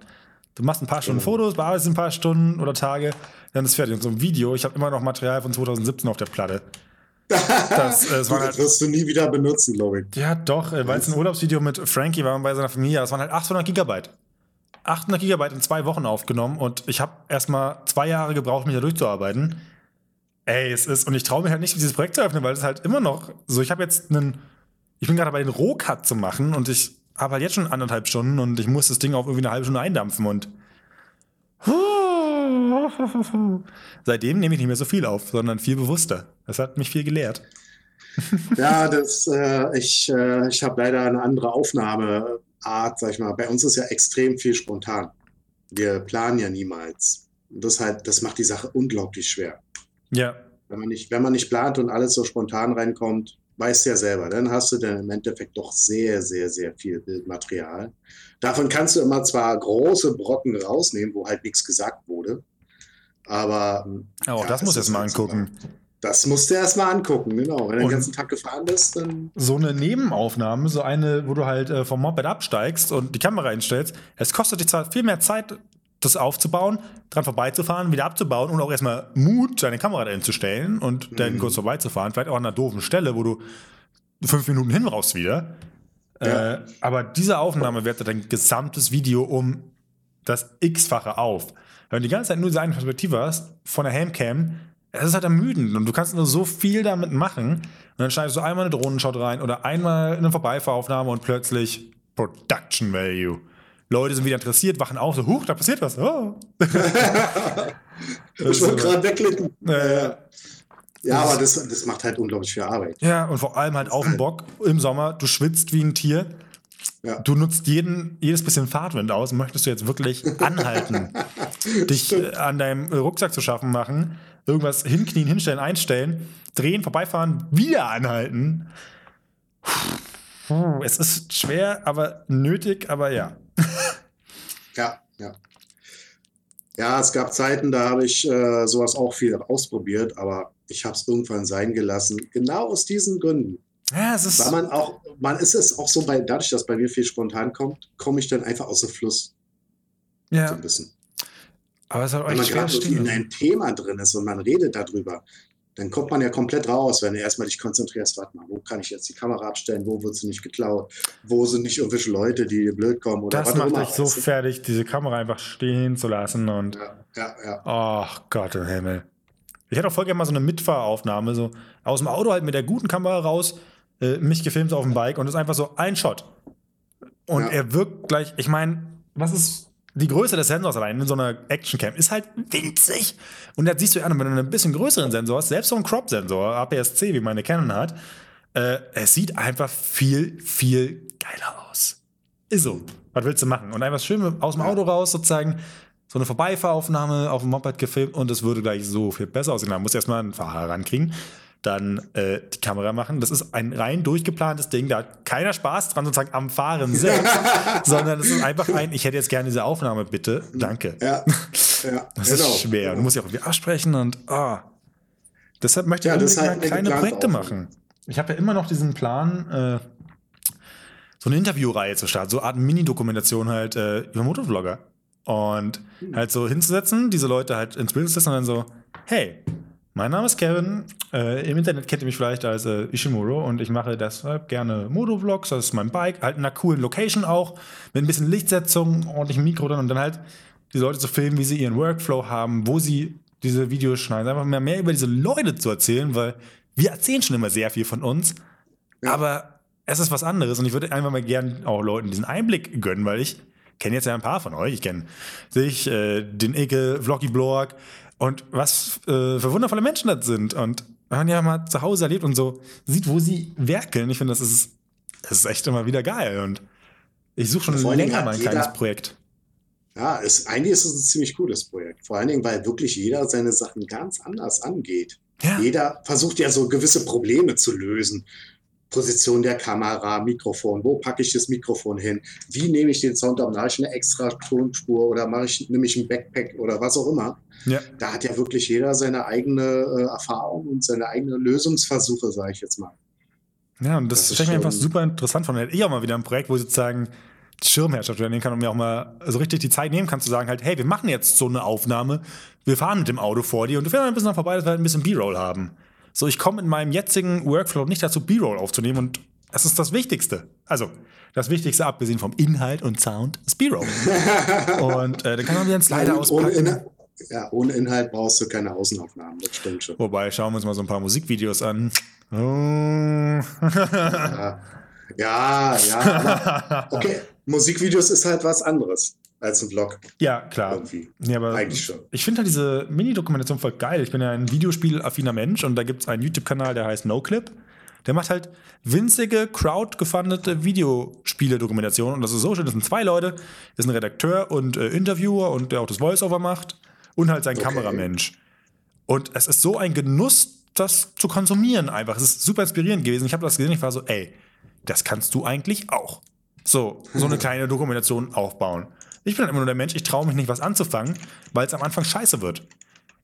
Du machst ein paar Stunden mhm. Fotos, bearbeitest ein paar Stunden oder Tage, dann ist es fertig. Und so ein Video, ich habe immer noch Material von 2017 auf der Platte. Das, äh, das (laughs) halt, wirst du nie wieder benutzen, glaube ich. Ja, doch, weil es ein Urlaubsvideo mit Frankie war bei seiner Familie. Das waren halt 800 Gigabyte. 800 Gigabyte in zwei Wochen aufgenommen und ich habe erstmal zwei Jahre gebraucht, mich da durchzuarbeiten. Ey, es ist, und ich traue mich halt nicht, dieses Projekt zu öffnen, weil es halt immer noch so, ich habe jetzt einen, ich bin gerade dabei, den Rohcut zu machen und ich habe halt jetzt schon anderthalb Stunden und ich muss das Ding auf irgendwie eine halbe Stunde eindampfen und (laughs) seitdem nehme ich nicht mehr so viel auf, sondern viel bewusster. Das hat mich viel gelehrt. ja, das, äh, ich, äh, ich habe leider eine andere Aufnahmeart, sag ich mal. Bei uns ist ja extrem viel spontan. Wir planen ja niemals. Und das halt, das macht die Sache unglaublich schwer. Ja. Wenn man nicht, wenn man nicht plant und alles so spontan reinkommt, weißt du ja selber, dann hast du dann im Endeffekt doch sehr, sehr, sehr viel Bildmaterial. Davon kannst du immer zwar große Brocken rausnehmen, wo halt nichts gesagt wurde, aber. Oh, ja, das muss jetzt mal angucken. Das musst du erst mal angucken, genau. Wenn du den ganzen Tag gefahren bist, dann. So eine Nebenaufnahme, so eine, wo du halt äh, vom Moped absteigst und die Kamera einstellst, es kostet dich zwar viel mehr Zeit, das aufzubauen, dran vorbeizufahren, wieder abzubauen und auch erstmal Mut, deine Kamera dahin zu stellen und mhm. dann kurz vorbeizufahren. Vielleicht auch an einer doofen Stelle, wo du fünf Minuten hin brauchst wieder. Ja. Äh, aber diese Aufnahme wertet dein gesamtes Video um das X-fache auf. Wenn du die ganze Zeit nur diese eine Perspektive hast, von der Handcam, es ist halt ermüdend und du kannst nur so viel damit machen. Und dann schneidest du einmal eine Drohnenshot rein oder einmal eine Vorbeifahraufnahme und plötzlich Production Value. Leute sind wieder interessiert, wachen auf, so, huch, da passiert was. Oh. (laughs) ich wollte gerade wegklicken. Äh, ja, aber das, das macht halt unglaublich viel Arbeit. Ja, und vor allem halt auf dem (clears throat) Bock im Sommer, du schwitzt wie ein Tier. Ja. Du nutzt jeden, jedes bisschen Fahrtwind aus. Möchtest du jetzt wirklich anhalten, (laughs) dich äh, an deinem Rucksack zu schaffen machen, irgendwas hinknien, hinstellen, einstellen, drehen, vorbeifahren, wieder anhalten? Puh, es ist schwer, aber nötig, aber ja. (laughs) ja, ja. Ja, es gab Zeiten, da habe ich äh, sowas auch viel ausprobiert, aber ich habe es irgendwann sein gelassen. Genau aus diesen Gründen. Ja, es ist. Weil man auch, man ist es auch so bei, dadurch, dass bei mir viel spontan kommt, komme ich dann einfach aus dem Fluss. Ja. So ein bisschen. Aber es hat euch Wenn man gerade in einem Thema drin ist und man redet darüber, dann kommt man ja komplett raus, wenn du erstmal dich konzentrierst, warte mal, wo kann ich jetzt die Kamera abstellen, wo wird sie nicht geklaut, wo sind nicht irgendwelche Leute, die blöd kommen oder Das macht dich so fertig, diese Kamera einfach stehen zu lassen und. Ja, ja. ja. Ach Gott im Himmel. Ich hätte auch voll gerne mal so eine Mitfahraufnahme, so aus dem Auto halt mit der guten Kamera raus, äh, mich gefilmt auf dem Bike und es ist einfach so ein Shot. Und ja. er wirkt gleich, ich meine, was ist die Größe des Sensors allein in so einer Actioncam ist halt winzig. Und da siehst du ja an, wenn du einen bisschen größeren Sensor hast, selbst so ein Crop-Sensor, APS-C, wie meine Canon hat, äh, es sieht einfach viel, viel geiler aus. Ist so. Was willst du machen? Und einfach schön aus dem Auto raus sozusagen so eine Vorbeifahraufnahme auf dem Moped gefilmt und es würde gleich so viel besser aussehen. Da muss erstmal einen Fahrer rankriegen dann äh, die Kamera machen. Das ist ein rein durchgeplantes Ding. Da hat keiner Spaß dran, sozusagen am Fahren (laughs) selbst, sondern es ist einfach ein, ich hätte jetzt gerne diese Aufnahme, bitte. Danke. Ja. ja (laughs) das genau. ist schwer. Du musst ja auch irgendwie absprechen und ah. Deshalb möchte ich ja, unbedingt halt kleine Projekte machen. Ich habe ja immer noch diesen Plan, äh, so eine Interviewreihe zu starten, so eine Art Mini-Dokumentation halt äh, über Motovlogger. Und hm. halt so hinzusetzen, diese Leute halt ins Bild zu setzen und dann so, hey, mein Name ist Kevin. Äh, Im Internet kennt ihr mich vielleicht als äh, Ishimuro und ich mache deshalb gerne Motovlogs. Das ist mein Bike, halt in einer coolen Location auch, mit ein bisschen Lichtsetzung, ordentlichem Mikro dann und dann halt die Leute zu filmen, wie sie ihren Workflow haben, wo sie diese Videos schneiden. Einfach mehr, mehr über diese Leute zu erzählen, weil wir erzählen schon immer sehr viel von uns, ja. aber es ist was anderes und ich würde einfach mal gerne auch Leuten diesen Einblick gönnen, weil ich kenne jetzt ja ein paar von euch. Ich kenne dich, äh, den Icke, Vloggy Blog und was äh, für wundervolle Menschen das sind. Und wenn man ja mal zu Hause erlebt und so sieht, wo sie werkeln, ich finde, das ist, das ist echt immer wieder geil. Und ich suche schon Vor länger mal ein jeder- kleines Projekt. Ja, es, eigentlich ist es ein ziemlich cooles Projekt. Vor allen Dingen, weil wirklich jeder seine Sachen ganz anders angeht. Ja. Jeder versucht ja so gewisse Probleme zu lösen. Position der Kamera, Mikrofon, wo packe ich das Mikrofon hin? Wie nehme ich den Sound auf? Mache ich eine extra Tonspur oder mache ich, nehme ich ein Backpack oder was auch immer? Ja. Da hat ja wirklich jeder seine eigene äh, Erfahrung und seine eigenen Lösungsversuche, sage ich jetzt mal. Ja, und das, Das ist stelle ich mir einfach super interessant von. Hätte ich auch mal wieder ein Projekt, wo ich sozusagen Schirmherrschaft übernehmen kann und mir auch mal so richtig die Zeit nehmen kann, zu sagen, halt, hey, wir machen jetzt so eine Aufnahme, wir fahren mit dem Auto vor dir und du fährst mal ein bisschen noch vorbei, dass wir halt ein bisschen B-Roll haben. So, ich komme in meinem jetzigen Workflow nicht dazu, B-Roll aufzunehmen und das ist das Wichtigste. Also, das Wichtigste, abgesehen vom Inhalt und Sound, ist B-Roll. (laughs) und äh, dann kann man wieder einen Slider auspacken. Inhalt, ja, ohne Inhalt brauchst du keine Außenaufnahmen, das stimmt schon. Wobei, schauen wir uns mal so ein paar Musikvideos an. Oh. Ja, ja, ja (laughs) okay, Musikvideos ist halt was anderes als ein Vlog ja, klar. irgendwie. Ja, aber Eigentlich schon. Ich finde halt diese Mini-Dokumentation voll geil. Ich bin ja ein Videospiel-affiner Mensch und da gibt es einen YouTube-Kanal, der heißt NoClip. Der macht halt winzige, crowd-gefundete Videospiele-Dokumentationen. Und das ist so schön. Das sind zwei Leute. Das ist ein Redakteur und äh, Interviewer und der auch das Voice-Over macht. Und halt sein Okay. Kameramensch. Und es ist so ein Genuss, das zu konsumieren einfach. Es ist super inspirierend gewesen. Ich habe das gesehen, ich war so, ey, das kannst du eigentlich auch. So, so eine (laughs) kleine Dokumentation aufbauen. Ich bin halt immer nur der Mensch, ich traue mich nicht, was anzufangen, weil es am Anfang scheiße wird.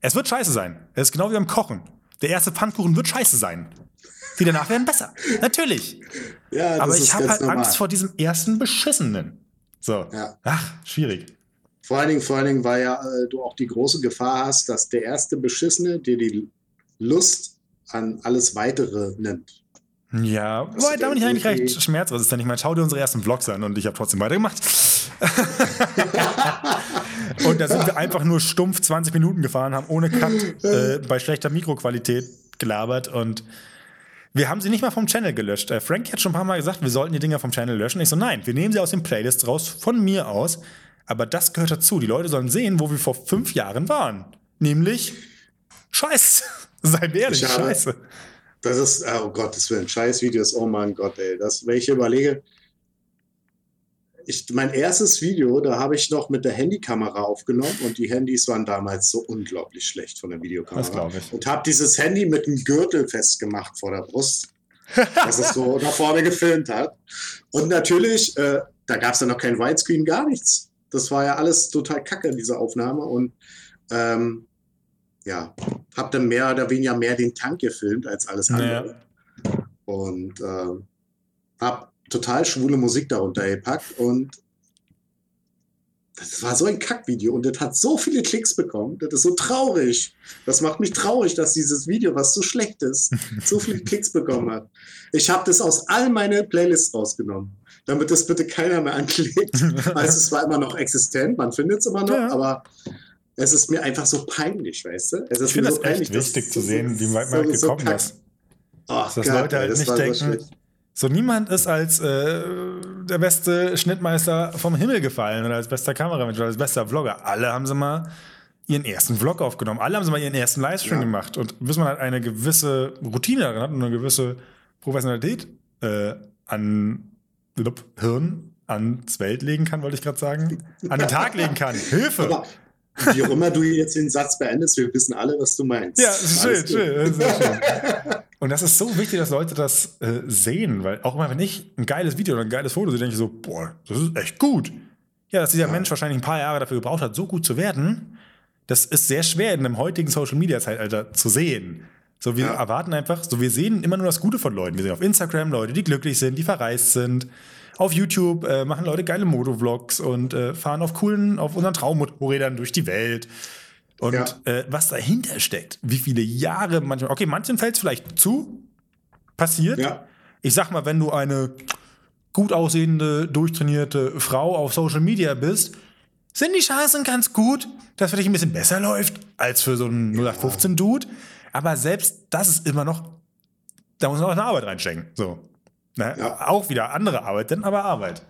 Es wird scheiße sein. Es ist genau wie beim Kochen. Der erste Pfannkuchen wird scheiße sein. Die danach werden besser. Natürlich. Ja, das Aber ich habe halt normal. Angst vor diesem ersten Beschissenen. So. Ja. Ach, schwierig. Vor allen Dingen, vor allen Dingen, weil ja äh, du auch die große Gefahr hast, dass der erste Beschissene dir die Lust an alles Weitere nimmt. Ja, wobei, da bin ich eigentlich irgendwie- recht schmerzresistent. Ich meine, schau dir unsere ersten Vlogs an und ich habe trotzdem weitergemacht. (laughs) und da sind wir einfach nur stumpf 20 Minuten gefahren, haben ohne Cut äh, bei schlechter Mikroqualität gelabert und wir haben sie nicht mal vom Channel gelöscht. Äh, Frank hat schon ein paar Mal gesagt, wir sollten die Dinger vom Channel löschen. Ich so, nein, wir nehmen sie aus den Playlists raus, von mir aus. Aber das gehört dazu. Die Leute sollen sehen, wo wir vor fünf Jahren waren. Nämlich Scheiß. (laughs) Seien wir ehrlich, Ich habe- Scheiße. Das ist, oh Gott, das wären Scheißvideos, oh mein Gott, ey. Das, wenn ich überlege, ich, mein erstes Video, da habe ich noch mit der Handykamera aufgenommen und die Handys waren damals so unglaublich schlecht von der Videokamera. Das glaub ich. Und habe dieses Handy mit einem Gürtel festgemacht vor der Brust, (laughs) dass es so nach vorne gefilmt hat. Und natürlich, äh, da gab es dann noch kein Widescreen, gar nichts. Das war ja alles total kacke, diese Aufnahme. Und ähm, ja, habe dann mehr oder weniger mehr den Tank gefilmt als alles andere. Und ähm, habe total schwule Musik darunter gepackt und das war so ein Kackvideo und das hat so viele Klicks bekommen. Das ist so traurig. Das macht mich traurig, dass dieses Video, was so schlecht ist, (laughs) so viele Klicks bekommen hat. Ich habe das aus all meine Playlists rausgenommen, damit das bitte keiner mehr anklickt. (laughs) Weil es zwar immer noch existent, man findet es immer noch, Ja. aber es ist mir einfach so peinlich, weißt du? Es ist Ich finde mir das so echt wichtig zu sehen, wie weit man halt gekommen kack- ist. Ach, Dass Gott, Leute halt das nicht so denken, so niemand ist als äh, der beste Schnittmeister vom Himmel gefallen oder als bester Kameramensch oder als bester Vlogger. Alle haben sie mal ihren ersten Vlog aufgenommen. Alle haben sie mal ihren ersten Livestream Ja. gemacht. Und bis man halt eine gewisse Routine darin hat und eine gewisse Professionalität äh, an Lup, Hirn ans Welt legen kann, wollte ich gerade sagen. An den Tag legen kann. (laughs) Hilfe! Aber wie auch immer du jetzt den Satz beendest, wir wissen alle, was du meinst. Ja, schön, schön. (laughs) Und das ist so wichtig, dass Leute das äh, sehen, weil auch immer, wenn ich ein geiles Video oder ein geiles Foto sehe, denke ich so, boah, das ist echt gut. Ja, dass dieser Ja. Mensch wahrscheinlich ein paar Jahre dafür gebraucht hat, so gut zu werden, das ist sehr schwer in einem heutigen Social Media Zeitalter zu sehen. So, wir Ja. erwarten einfach, so, wir sehen immer nur das Gute von Leuten. Wir sehen auf Instagram Leute, die glücklich sind, die verreist sind. Auf YouTube äh, machen Leute geile Motovlogs und äh, fahren auf coolen, auf unseren Traummotorrädern durch die Welt. Und Ja. äh, was dahinter steckt, wie viele Jahre manchmal, okay, manchen fällt es vielleicht zu, passiert. Ja. Ich sag mal, wenn du eine gut aussehende, durchtrainierte Frau auf Social Media bist, sind die Chancen ganz gut, dass für dich ein bisschen besser läuft als für so einen 0815-Dude. Aber selbst das ist immer noch, da muss man auch eine Arbeit reinstecken. So. Ne? Ja. Auch wieder andere Arbeit, denn aber Arbeit.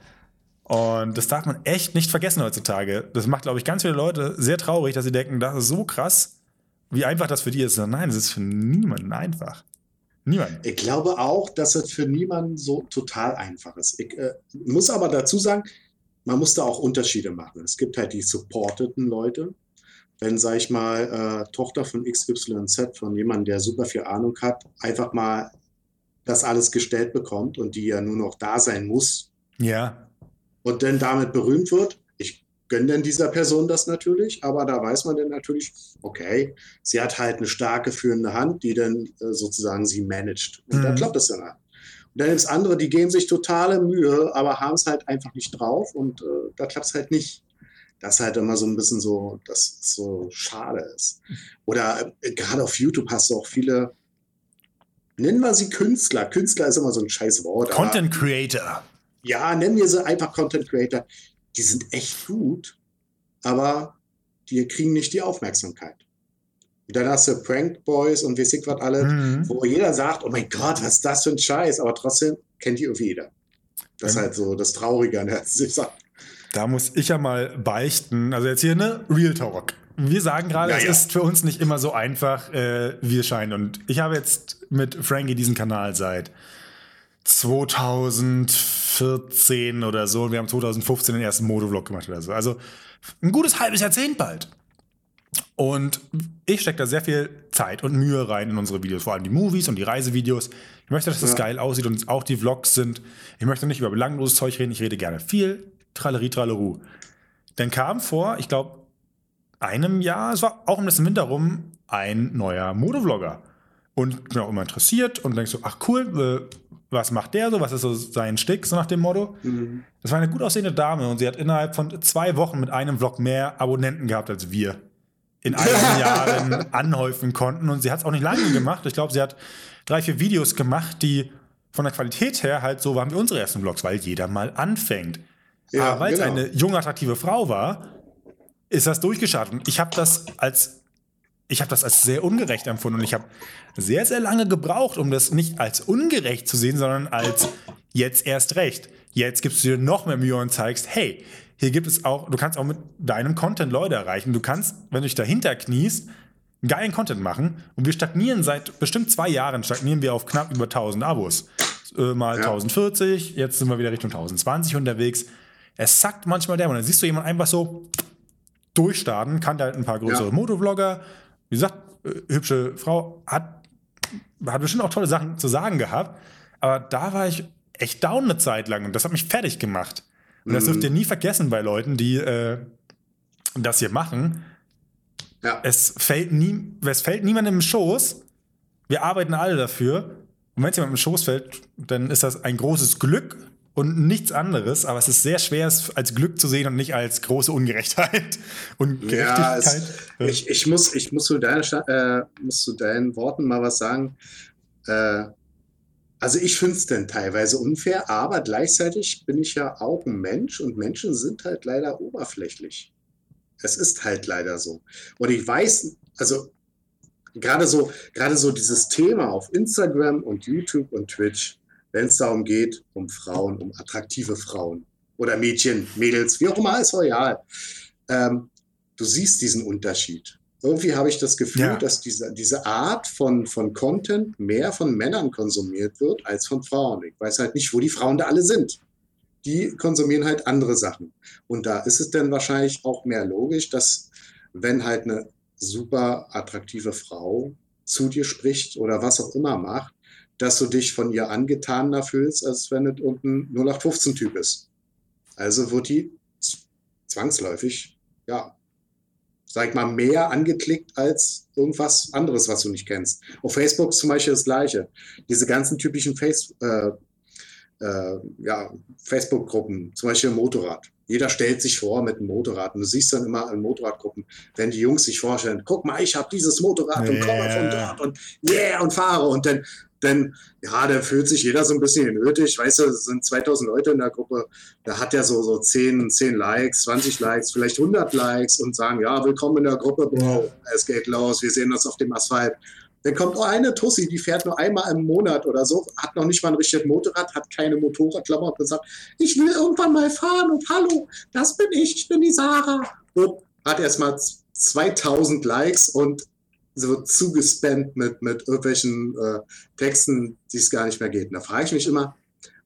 Und das darf man echt nicht vergessen heutzutage. Das macht, glaube ich, ganz viele Leute sehr traurig, dass sie denken, das ist so krass, wie einfach das für die ist. Nein, es ist für niemanden einfach. Niemand. Ich glaube auch, dass es für niemanden so total einfach ist. Ich äh, muss aber dazu sagen, man muss da auch Unterschiede machen. Es gibt halt die supporteten Leute. Wenn, sag ich mal, äh, Tochter von XYZ, von jemandem, der super viel Ahnung hat, einfach mal das alles gestellt bekommt und die ja nur noch da sein muss. Ja. Und dann damit berühmt wird. Ich gönne denn dieser Person das natürlich, aber da weiß man dann natürlich, okay, sie hat halt eine starke führende Hand, die dann äh, sozusagen sie managt. Und mhm. dann klappt das dann halt. Und dann gibt es andere, die geben sich totale Mühe, aber haben es halt einfach nicht drauf und äh, da klappt es halt nicht. Das ist halt immer so ein bisschen so, dass es so schade ist. Oder äh, gerade auf YouTube hast du auch viele, nennen wir sie Künstler. Künstler ist immer so ein scheiß Wort. Content Creator. Ja, nennen wir sie einfach Content Creator. Die sind echt gut, aber die kriegen nicht die Aufmerksamkeit. Und dann hast du Prank Boys und wie ich was alle, mhm. wo jeder sagt, oh mein Gott, was ist das für ein Scheiß, aber trotzdem kennt die irgendwie jeder. Das ist halt so das Traurige an der (laughs) Sache. Da muss ich ja mal beichten, also jetzt hier eine Real Talk. Wir sagen gerade, ja, es ist für uns nicht immer so einfach, äh, wie es scheint. Und ich habe jetzt mit Frankie diesen Kanal seit 2014 oder so. Und wir haben 2015 den ersten Motovlog gemacht oder so. Also ein gutes halbes Jahrzehnt bald. Und ich stecke da sehr viel Zeit und Mühe rein in unsere Videos, vor allem die Movies und die Reisevideos. Ich möchte, dass das ja. geil aussieht und auch die Vlogs sind. Ich möchte nicht über belangloses Zeug reden, ich rede gerne viel. Tralerie, traleru. Dann kam vor, ich glaube, einem Jahr, es war auch um das Winter rum, ein neuer Modevlogger. Und ich bin auch immer interessiert und denkst so, ach cool, äh, was macht der so, was ist so sein Stick, so nach dem Motto. Mhm. Das war eine gut aussehende Dame und sie hat innerhalb von zwei Wochen mit einem Vlog mehr Abonnenten gehabt als wir in einigen (laughs) Jahren anhäufen konnten. Und sie hat es auch nicht lange gemacht. Ich glaube, sie hat drei, vier Videos gemacht, die von der Qualität her halt so waren wie unsere ersten Vlogs, weil jeder mal anfängt. Ja, Aber weil genau. es eine junge, attraktive Frau war, ist das durchgestartet. Und ich habe das als ich habe das als sehr ungerecht empfunden und ich habe sehr, sehr lange gebraucht, um das nicht als ungerecht zu sehen, sondern als jetzt erst recht. Jetzt gibst du dir noch mehr Mühe und zeigst, hey, hier gibt es auch, du kannst auch mit deinem Content Leute erreichen. Du kannst, wenn du dich dahinter kniest, geilen Content machen. Und wir stagnieren seit bestimmt zwei Jahren, stagnieren wir auf knapp über 1000 Abos. Äh, mal ja. 1040, jetzt sind wir wieder Richtung 1020 unterwegs. Es sackt manchmal der, und dann siehst du jemanden einfach so durchstarten, kannte halt ein paar größere ja. Motovlogger. Wie gesagt, äh, hübsche Frau, hat, hat bestimmt auch tolle Sachen zu sagen gehabt. Aber da war ich echt down eine Zeit lang und das hat mich fertig gemacht. Und das dürft ihr nie vergessen bei Leuten, die äh, das hier machen. Ja. Es, fällt nie, es fällt niemandem im Schoß. Wir arbeiten alle dafür. Und wenn es jemandem im Schoß fällt, dann ist das ein großes Glück und nichts anderes. Aber es ist sehr schwer, es als Glück zu sehen und nicht als große Ungerechtheit (laughs) und Gerechtigkeit. Ja, es, ich, ich, muss, ich muss, zu deiner, äh, muss zu deinen Worten mal was sagen. Äh, also ich finde es dann teilweise unfair, aber gleichzeitig bin ich ja auch ein Mensch und Menschen sind halt leider oberflächlich. Es ist halt leider so. Und ich weiß, also gerade so, gerade so dieses Thema auf Instagram und YouTube und Twitch, wenn es darum geht, um Frauen, um attraktive Frauen oder Mädchen, Mädels, wie auch immer, ist royal. Ähm, du siehst diesen Unterschied irgendwie habe ich das Gefühl, ja. dass diese, diese Art von, von Content mehr von Männern konsumiert wird als von Frauen. Ich weiß halt nicht, wo die Frauen da alle sind. Die konsumieren halt andere Sachen. Und da ist es dann wahrscheinlich auch mehr logisch, dass wenn halt eine super attraktive Frau zu dir spricht oder was auch immer macht, dass du dich von ihr angetaner fühlst, als wenn es irgendein 0815-Typ ist. Also wird die zwangsläufig, ja, sag mal, mehr angeklickt als irgendwas anderes, was du nicht kennst. Auf Facebook zum Beispiel das Gleiche. Diese ganzen typischen Face, äh, äh, ja, Facebook-Gruppen, zum Beispiel Motorrad. Jeder stellt sich vor mit einem Motorrad. Und du siehst dann immer in Motorradgruppen, wenn die Jungs sich vorstellen, guck mal, ich habe dieses Motorrad yeah. und komme von dort und yeah und fahre. Und dann denn ja, da fühlt sich jeder so ein bisschen nötig. Weißt du, es sind 2000 Leute in der Gruppe, da hat er so, so 10, 10 Likes, 20 Likes, vielleicht 100 Likes und sagen, ja, willkommen in der Gruppe, Bro, es geht los, wir sehen uns auf dem Asphalt. Dann kommt eine Tussi, die fährt nur einmal im Monat oder so, hat noch nicht mal ein richtiges Motorrad, hat keine Motorradklamotten und sagt, ich will irgendwann mal fahren und hallo, das bin ich, ich bin die Sarah. Und hat erstmal 2000 Likes und so zugespammt mit, mit irgendwelchen äh, Texten, die es gar nicht mehr geht. Und da frage ich mich immer,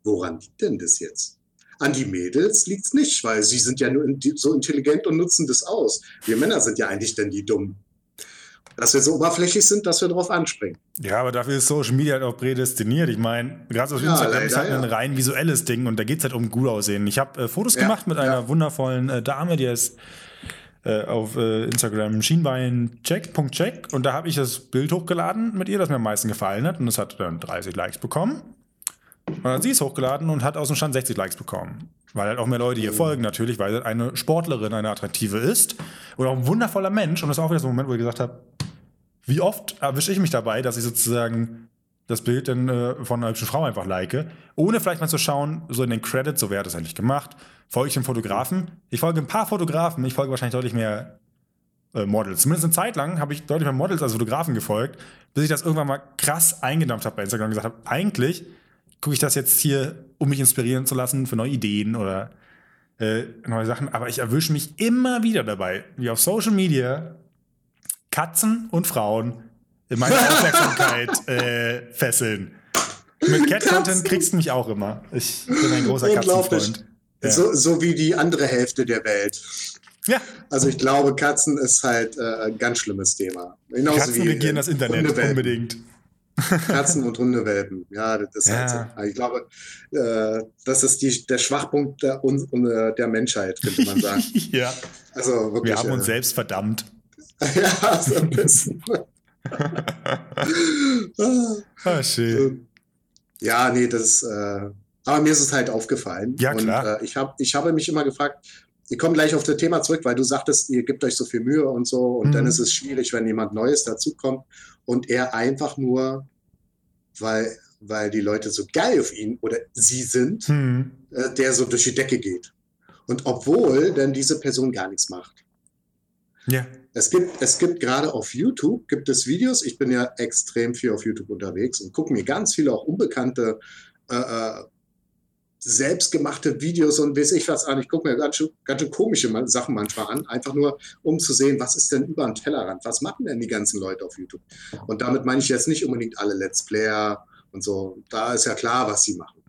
woran liegt denn das jetzt? An die Mädels liegt es nicht, weil sie sind ja nur in, so intelligent und nutzen das aus. Wir Männer sind ja eigentlich denn die Dummen dass wir so oberflächlich sind, dass wir darauf anspringen. Ja, aber dafür ist Social Media halt auch prädestiniert. Ich meine, gerade auf ja, Instagram leider, ist halt ja. ein rein visuelles Ding und da geht es halt um gut aussehen. Ich habe äh, Fotos ja, gemacht mit einer wundervollen äh, Dame, die heißt äh, auf äh, Instagram schienbeincheck.check und da habe ich das Bild hochgeladen mit ihr, das mir am meisten gefallen hat und das hat dann 30 Likes bekommen. Und dann hat sie es hochgeladen und hat aus dem Stand 60 Likes bekommen. Weil halt auch mehr Leute ihr oh. folgen natürlich, weil sie eine Sportlerin, eine attraktive ist. Oder auch ein wundervoller Mensch. Und das war auch wieder so ein Moment, wo ich gesagt habe, wie oft erwische ich mich dabei, dass ich sozusagen das Bild dann äh, von einer hübschen Frau einfach like, ohne vielleicht mal zu schauen, so in den Credits, so wer hat das eigentlich gemacht. Folge ich dem Fotografen? Ich folge ein paar Fotografen, ich folge wahrscheinlich deutlich mehr äh, Models. Zumindest eine Zeit lang habe ich deutlich mehr Models als Fotografen gefolgt, bis ich das irgendwann mal krass eingedampft habe bei Instagram und gesagt habe, eigentlich gucke ich das jetzt hier, um mich inspirieren zu lassen für neue Ideen oder äh, neue Sachen. Aber ich erwische mich immer wieder dabei, wie auf Social Media Katzen und Frauen in meine (laughs) Aufmerksamkeit äh, fesseln. Mit Cat-Content kriegst du mich auch immer. Ich bin ein großer Katzenfreund. Ja. So, so wie die andere Hälfte der Welt. Ja. Also ich glaube, Katzen ist halt äh, ein ganz schlimmes Thema. Genauso Katzen wie, regieren das Internet unbedingt. (laughs) Katzen und Hundewelpen. Ja, das ist ja. halt so. Also ich glaube, äh, das ist die, der Schwachpunkt der, der Menschheit, könnte man sagen. (laughs) ja. Also wirklich, Wir haben uns äh, selbst verdammt. (laughs) ja, so ein bisschen. ah, schön. Ja, nee, das äh, aber mir ist es halt aufgefallen. Ja, klar. Und, äh, ich, hab, ich habe mich immer gefragt, ich komme gleich auf das Thema zurück, weil du sagtest, ihr gebt euch so viel Mühe und so und mhm. dann ist es schwierig, wenn jemand Neues dazukommt und er einfach nur, weil, weil die Leute so geil auf ihn oder sie sind, mhm. äh, der so durch die Decke geht. Und obwohl dann diese Person gar nichts macht. Ja. Es gibt, es gibt gerade auf YouTube, gibt es Videos, ich bin ja extrem viel auf YouTube unterwegs und gucke mir ganz viele auch unbekannte, äh, äh selbstgemachte Videos und weiß ich was an. Ich gucke mir ganz schön, ganz schön komische Sachen manchmal an, einfach nur um zu sehen, was ist denn über den Tellerrand, was machen denn die ganzen Leute auf YouTube. Und damit meine ich jetzt nicht unbedingt alle Let's Player und so. Da ist ja klar, was sie machen.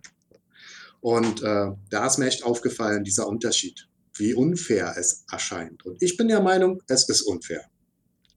Und äh, da ist mir echt aufgefallen, dieser Unterschied wie unfair es erscheint. Und ich bin der Meinung, es ist unfair.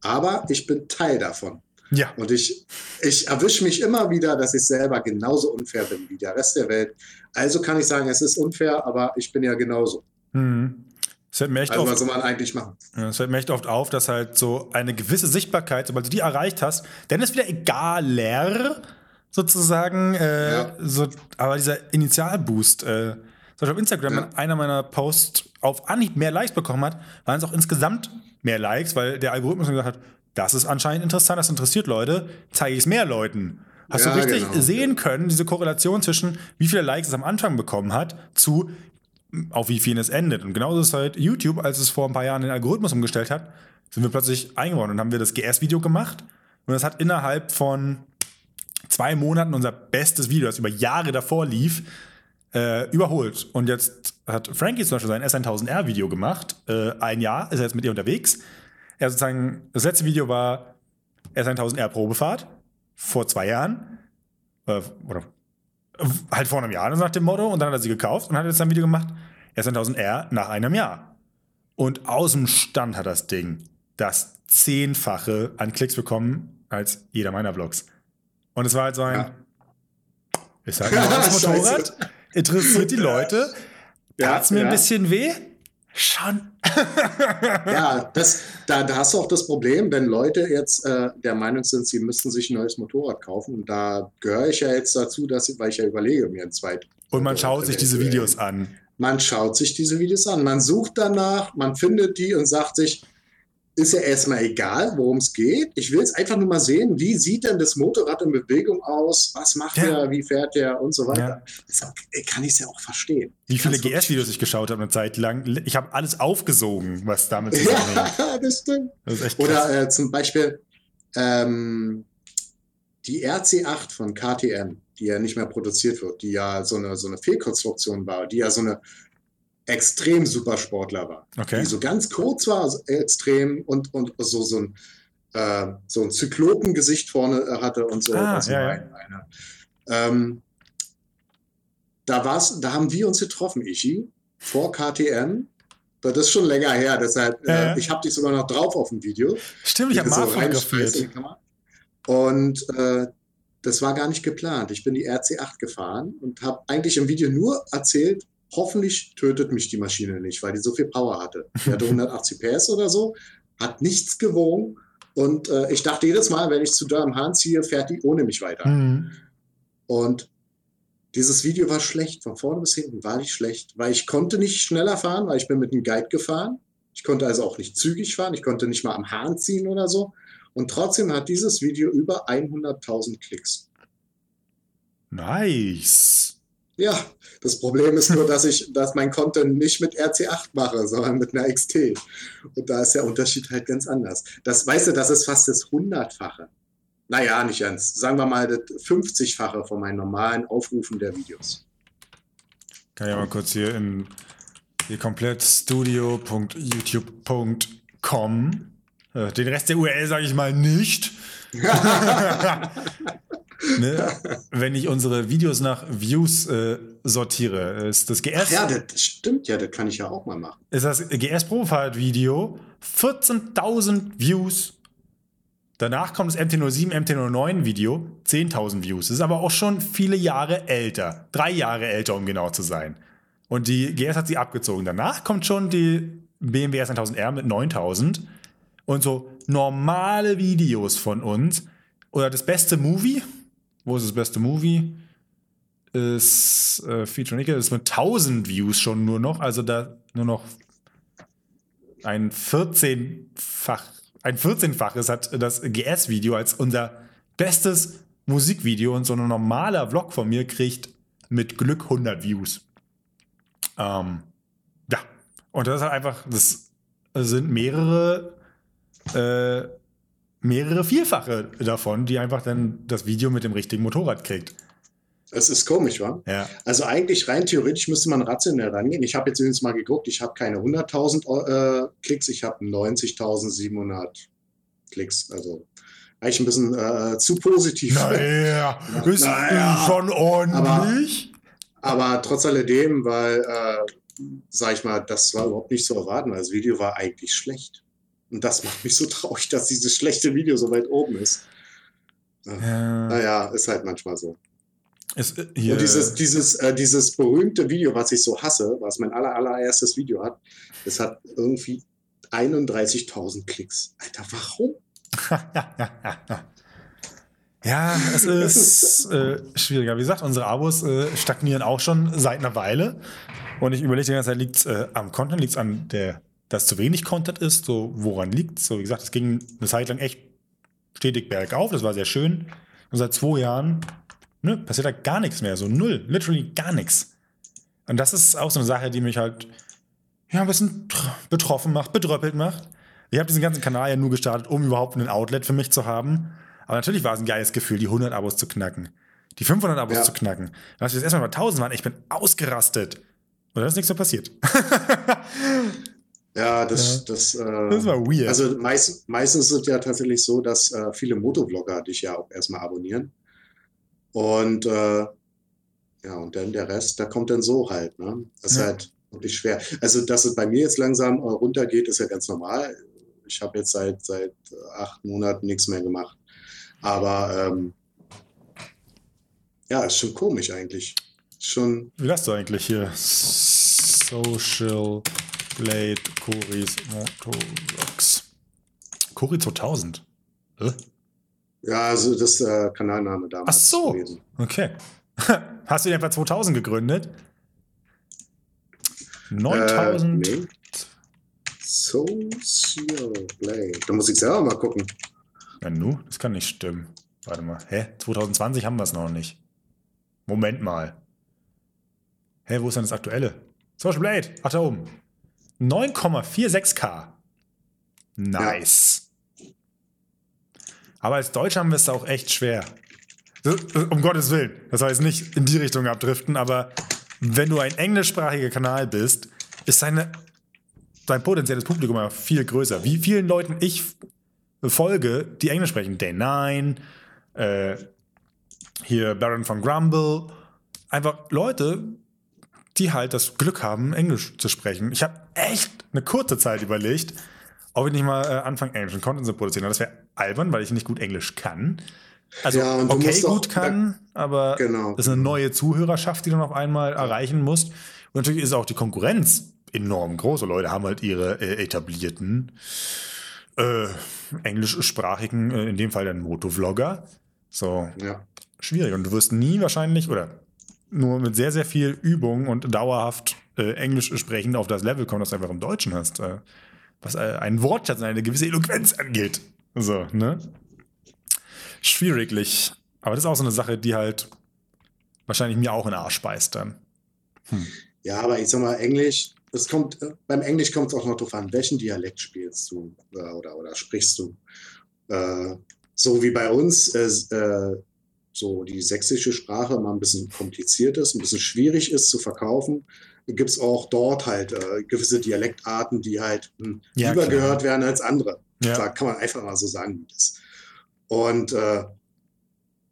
Aber ich bin Teil davon. Ja. Und ich, ich erwische mich immer wieder, dass ich selber genauso unfair bin wie der Rest der Welt. Also kann ich sagen, es ist unfair, aber ich bin ja genauso. Mhm. Das fällt mir echt also, oft, was soll man eigentlich machen? Es fällt mir echt oft auf, dass halt so eine gewisse Sichtbarkeit, sobald du die erreicht hast, dann ist wieder egaler, sozusagen. Äh, ja. so, aber dieser Initialboost, äh, zum Beispiel auf Instagram, ja. wenn einer meiner Posts auf Anhieb mehr Likes bekommen hat, waren es auch insgesamt mehr Likes, weil der Algorithmus gesagt hat, das ist anscheinend interessant, das interessiert Leute, zeige ich es mehr Leuten. Hast ja, du richtig genau. sehen können, diese Korrelation zwischen, wie viele Likes es am Anfang bekommen hat, zu auf wie vielen es endet. Und genauso ist halt YouTube, als es vor ein paar Jahren den Algorithmus umgestellt hat, sind wir plötzlich eingebaut und haben wir das GS-Video gemacht. Und das hat innerhalb von zwei Monaten unser bestes Video, das über Jahre davor lief, äh, überholt. Und jetzt hat Frankie zum Beispiel sein S1000R-Video gemacht. Äh, ein Jahr ist er jetzt mit ihr unterwegs. Er sozusagen, das letzte Video war S1000R Probefahrt vor zwei Jahren. Äh, oder halt vor einem Jahr nach dem Motto. Und dann hat er sie gekauft und hat jetzt ein Video gemacht. S1000R nach einem Jahr. Und aus dem Stand hat das Ding das Zehnfache an Klicks bekommen als jeder meiner Vlogs. Und es war halt so ein. Ja. Ist halt ein neues Motorrad interessiert die Leute. Ja, Tat's mir ja. ein bisschen weh? Schon. (laughs) ja, das, da, da, hast du auch das Problem, wenn Leute jetzt äh, der Meinung sind, sie müssten sich ein neues Motorrad kaufen. Und da gehöre ich ja jetzt dazu, dass ich, weil ich ja überlege, mir ein zweites. Und man schaut sich diese Videos an. Man schaut sich diese Videos an. Man sucht danach, man findet die und sagt sich, ist ja erstmal egal, worum es geht. Ich will jetzt einfach nur mal sehen, wie sieht denn das Motorrad in Bewegung aus? Was macht ja. er? Wie fährt er? Und so weiter. Ja. kann ich es ja auch verstehen. Wie viele GS-Videos ich geschaut habe eine Zeit lang. Ich habe alles aufgesogen, was damit zusammenhängt. Ja, (laughs) das stimmt. Das Oder äh, zum Beispiel, ähm, die RC8 von KTM, die ja nicht mehr produziert wird, die ja so eine, so eine Fehlkonstruktion war, die ja so eine extrem Supersportler war. Okay. Die so ganz kurz war, extrem und, und so, so ein, äh, so ein Zyklopengesicht vorne äh, hatte und so. Ah, ja, ja. eine, eine, ähm, da, war's, da haben wir uns getroffen, Ichi, vor KTM. Das ist schon länger her, deshalb, Ja, ja. äh, ich habe dich sogar noch drauf auf dem Video. Stimmt, ich habe so mal reinschmeißt in die fotografiert. Kamera. Und äh, das war gar nicht geplant. Ich bin die RC8 gefahren und habe eigentlich im Video nur erzählt, hoffentlich tötet mich die Maschine nicht, weil die so viel Power hatte. Die hatte 180 (laughs) PS oder so, hat nichts gewogen. Und äh, ich dachte jedes Mal, wenn ich zu da am Hahn ziehe, fährt die ohne mich weiter. Mhm. Und dieses Video war schlecht, von vorne bis hinten war nicht schlecht, weil ich konnte nicht schneller fahren, weil ich bin mit einem Guide gefahren. Ich konnte also auch nicht zügig fahren, ich konnte nicht mal am Hahn ziehen oder so. Und trotzdem hat dieses Video über 100.000 Klicks. Nice. Ja, das Problem ist nur, dass ich, dass mein Content nicht mit RC8 mache, sondern mit einer XT. Und da ist der Unterschied halt ganz anders. Das, weißt du, das ist fast das Hundertfache. Naja, nicht ganz. Sagen wir mal das 50-fache von meinen normalen Aufrufen der Videos. Kann ja mal kurz hier in hier komplett studio.youtube.com. Äh, Den Rest der URL sage ich mal nicht. (laughs) (laughs) ne? Wenn ich unsere Videos nach Views äh, sortiere, ist das GS, Ja, das stimmt ja, das kann ich ja auch mal machen. ist das GS Profile Video 14.000 Views. Danach kommt das MT07, MT09 Video, 10.000 Views. Das ist aber auch schon viele Jahre älter. Drei Jahre älter, um genau zu sein. Und die GS hat sie abgezogen. Danach kommt schon die BMW S1000R mit 9000. Und so normale Videos von uns. Oder das beste Movie. Wo ist das beste Movie? Ist äh, Feature Nickel. Ist mit 1000 Views schon nur noch. Also da nur noch ein 14-fach, ein 14-faches hat das GS-Video als unser bestes Musikvideo und so ein normaler Vlog von mir kriegt mit Glück 100 Views. Ähm, ja, und das ist halt einfach, das sind mehrere, äh, mehrere Vierfache davon, die einfach dann das Video mit dem richtigen Motorrad kriegt. Es ist komisch, wa? Ja. Also eigentlich rein theoretisch müsste man rationell rangehen. Ich habe jetzt übrigens mal geguckt, ich habe keine 100.000 äh, Klicks, ich habe 90.700 Klicks. Also eigentlich ein bisschen äh, zu positiv. Naja, (laughs) ist Naja, schon ordentlich. Aber trotz alledem, weil, äh, sag ich mal, das war überhaupt nicht zu erwarten. Das Video war eigentlich schlecht. Und das macht mich so (laughs) traurig, dass dieses schlechte Video so weit oben ist. Äh, Ja. Naja, ist halt manchmal so. Ist, äh, hier, Und dieses, dieses, äh, dieses berühmte Video, was ich so hasse, was mein aller, allererstes Video hat, das hat irgendwie 31.000 Klicks. Alter, warum? (laughs) ja, es ist äh, schwieriger. Wie gesagt, unsere Abos äh, stagnieren auch schon seit einer Weile. Und ich überlege die ganze Zeit, liegt es äh, am Content, liegt es an der, dass zu wenig Content ist? So, woran liegt So, wie gesagt, es ging eine Zeit lang echt stetig bergauf. Das war sehr schön. Und seit zwei Jahren ne, passiert da gar nichts mehr. So null. Literally gar nichts. Und das ist auch so eine Sache, die mich halt ja, ein bisschen tr- betroffen macht, bedröppelt macht. Ich habe diesen ganzen Kanal ja nur gestartet, um überhaupt ein Outlet für mich zu haben. Aber natürlich war es ein geiles Gefühl, die 100 Abos zu knacken. Die 500 Abos Ja. zu knacken. Als wir das erstmal bei 1000 waren, ich bin ausgerastet. Und dann ist nichts mehr passiert. (laughs) Ja, das, das, äh, Das war weird. Also meist, meistens ist es ja tatsächlich so, dass äh, viele Motovlogger dich ja auch erstmal abonnieren. Und äh, ja, und dann der Rest, da kommt dann so halt. Ne? Das ist Ja. halt wirklich schwer. Also, dass es bei mir jetzt langsam äh, runtergeht, ist ja ganz normal. Ich habe jetzt seit, seit acht Monaten nichts mehr gemacht. Aber ähm, ja, ist schon komisch eigentlich. Schon, Wie hast du eigentlich hier? Social Blade Coris Motovlogs. Cori 2000. Hä? ja, also das äh, Kanalname damals Ach so. gewesen. Okay. (laughs) Hast du den etwa 2000 gegründet? 9000. Äh, nee. Social Blade. Da muss ich selber mal gucken. Ja, nu, das kann nicht stimmen. Warte mal. Hä? 2020 haben wir es noch nicht. Moment mal. Hä, wo ist denn das aktuelle? Social Blade. Ach, da oben. 9,46k. Nice. Aber als Deutscher haben wir es auch echt schwer. um Gottes Willen. Das heißt nicht in die Richtung abdriften, aber wenn du ein englischsprachiger Kanal bist, ist deine, dein potenzielles Publikum ja viel größer. Wie vielen Leuten ich folge, die Englisch sprechen. Day 9, äh, hier Baron von Grumble. Einfach Leute, die halt das Glück haben, Englisch zu sprechen. Ich habe echt eine kurze Zeit überlegt, ob ich nicht mal äh, anfange, englischen Content zu produzieren. Das wäre albern, weil ich nicht gut Englisch kann. Also Ja, okay, gut auch- kann, aber Genau. das ist eine neue Zuhörerschaft, die du noch einmal erreichen musst. Und natürlich ist auch die Konkurrenz enorm groß. Und Leute haben halt ihre äh, etablierten äh, englischsprachigen, äh, in dem Fall dann Motovlogger. So, Ja. schwierig. Und du wirst nie wahrscheinlich oder nur mit sehr, sehr viel Übung und dauerhaft äh, Englisch sprechen auf das Level kommen, das du einfach im Deutschen hast. Äh, was äh, einen Wortschatz und eine gewisse Eloquenz angeht. So, ne? Schwieriglich. Aber das ist auch so eine Sache, die halt wahrscheinlich mir auch in den Arsch beißt dann. Ja, aber ich sag mal, Englisch, es kommt, äh, beim Englisch kommt es auch noch drauf an, welchen Dialekt spielst du äh, oder, oder sprichst du. Äh, so wie bei uns, äh, äh, so die sächsische Sprache mal ein bisschen kompliziert ist, ein bisschen schwierig ist zu verkaufen, gibt es auch dort halt äh, gewisse Dialektarten, die halt hm, Ja, lieber klar. gehört werden als andere. Ja. Da kann man einfach mal so sagen, wie das. Und äh,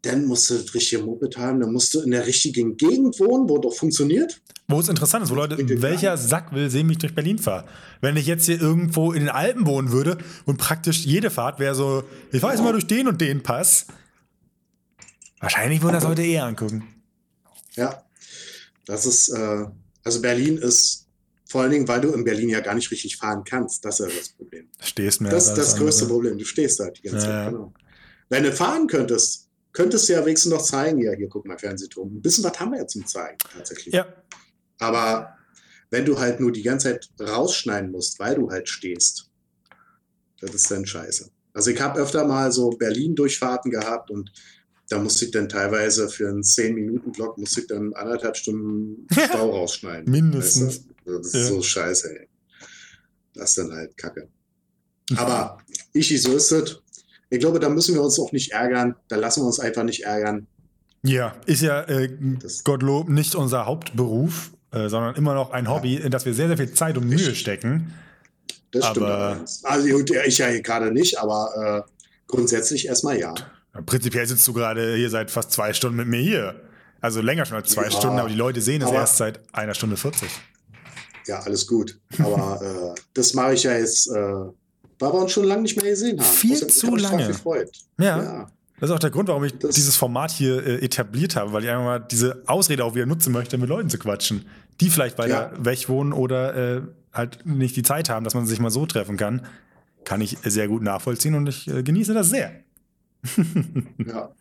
dann musst du das richtige Moped haben, dann musst du in der richtigen Gegend wohnen, wo doch funktioniert. Wo es interessant ist, wo Leute, welcher Sack will sehen, mich durch Berlin fahre? Wenn ich jetzt hier irgendwo in den Alpen wohnen würde und praktisch jede Fahrt wäre so, ich fahre jetzt mal durch den und den Pass. Wahrscheinlich würden das Leute eher angucken. Ja, das ist, äh, also Berlin ist vor allen Dingen, weil du in Berlin ja gar nicht richtig fahren kannst. Das ist ja das Problem. Stehst mir Das ist das größte andere. Problem. Du stehst da die ganze Ja, Zeit. Genau. Wenn du fahren könntest, könntest du ja wenigstens noch zeigen, ja, hier, guck mal, Fernsehturm. Ein bisschen was haben wir ja zum Zeigen, tatsächlich. Ja, Aber wenn du halt nur die ganze Zeit rausschneiden musst, weil du halt stehst, das ist dann scheiße. Also ich habe öfter mal so Berlin-Durchfahrten gehabt und da musste ich dann teilweise für einen 10-Minuten-Block musste ich dann anderthalb Stunden (laughs) Stau rausschneiden. Mindestens. Weißt du? Das ist Ja. so scheiße, ey. Das ist dann halt Kacke. Aber Ichi, so ist es. Ich glaube, da müssen wir uns auch nicht ärgern. Da lassen wir uns einfach nicht ärgern. ja, ist ja äh, Gottlob nicht unser Hauptberuf, äh, sondern immer noch ein Hobby, in das wir sehr, sehr viel Zeit und Mühe stecken. Das stimmt. Aber-. Also ich ja hier gerade nicht, aber äh, grundsätzlich erstmal ja. Prinzipiell sitzt du gerade hier seit fast zwei Stunden mit mir hier. Also länger schon als zwei Ja, Stunden, aber die Leute sehen es erst seit einer Stunde 40. Ja, alles gut. Aber (laughs) äh, das mache ich ja jetzt, äh, weil wir uns schon lange nicht mehr gesehen haben. Viel Das zu lange. Gefreut. Ja. ja. Das ist auch der Grund, warum ich Das- dieses Format hier äh, etabliert habe, weil ich einfach mal diese Ausrede auch wieder nutzen möchte, mit Leuten zu quatschen, die vielleicht weiter Ja. weg wohnen oder äh, halt nicht die Zeit haben, dass man sich mal so treffen kann. Kann ich sehr gut nachvollziehen und ich äh, genieße das sehr. Ja.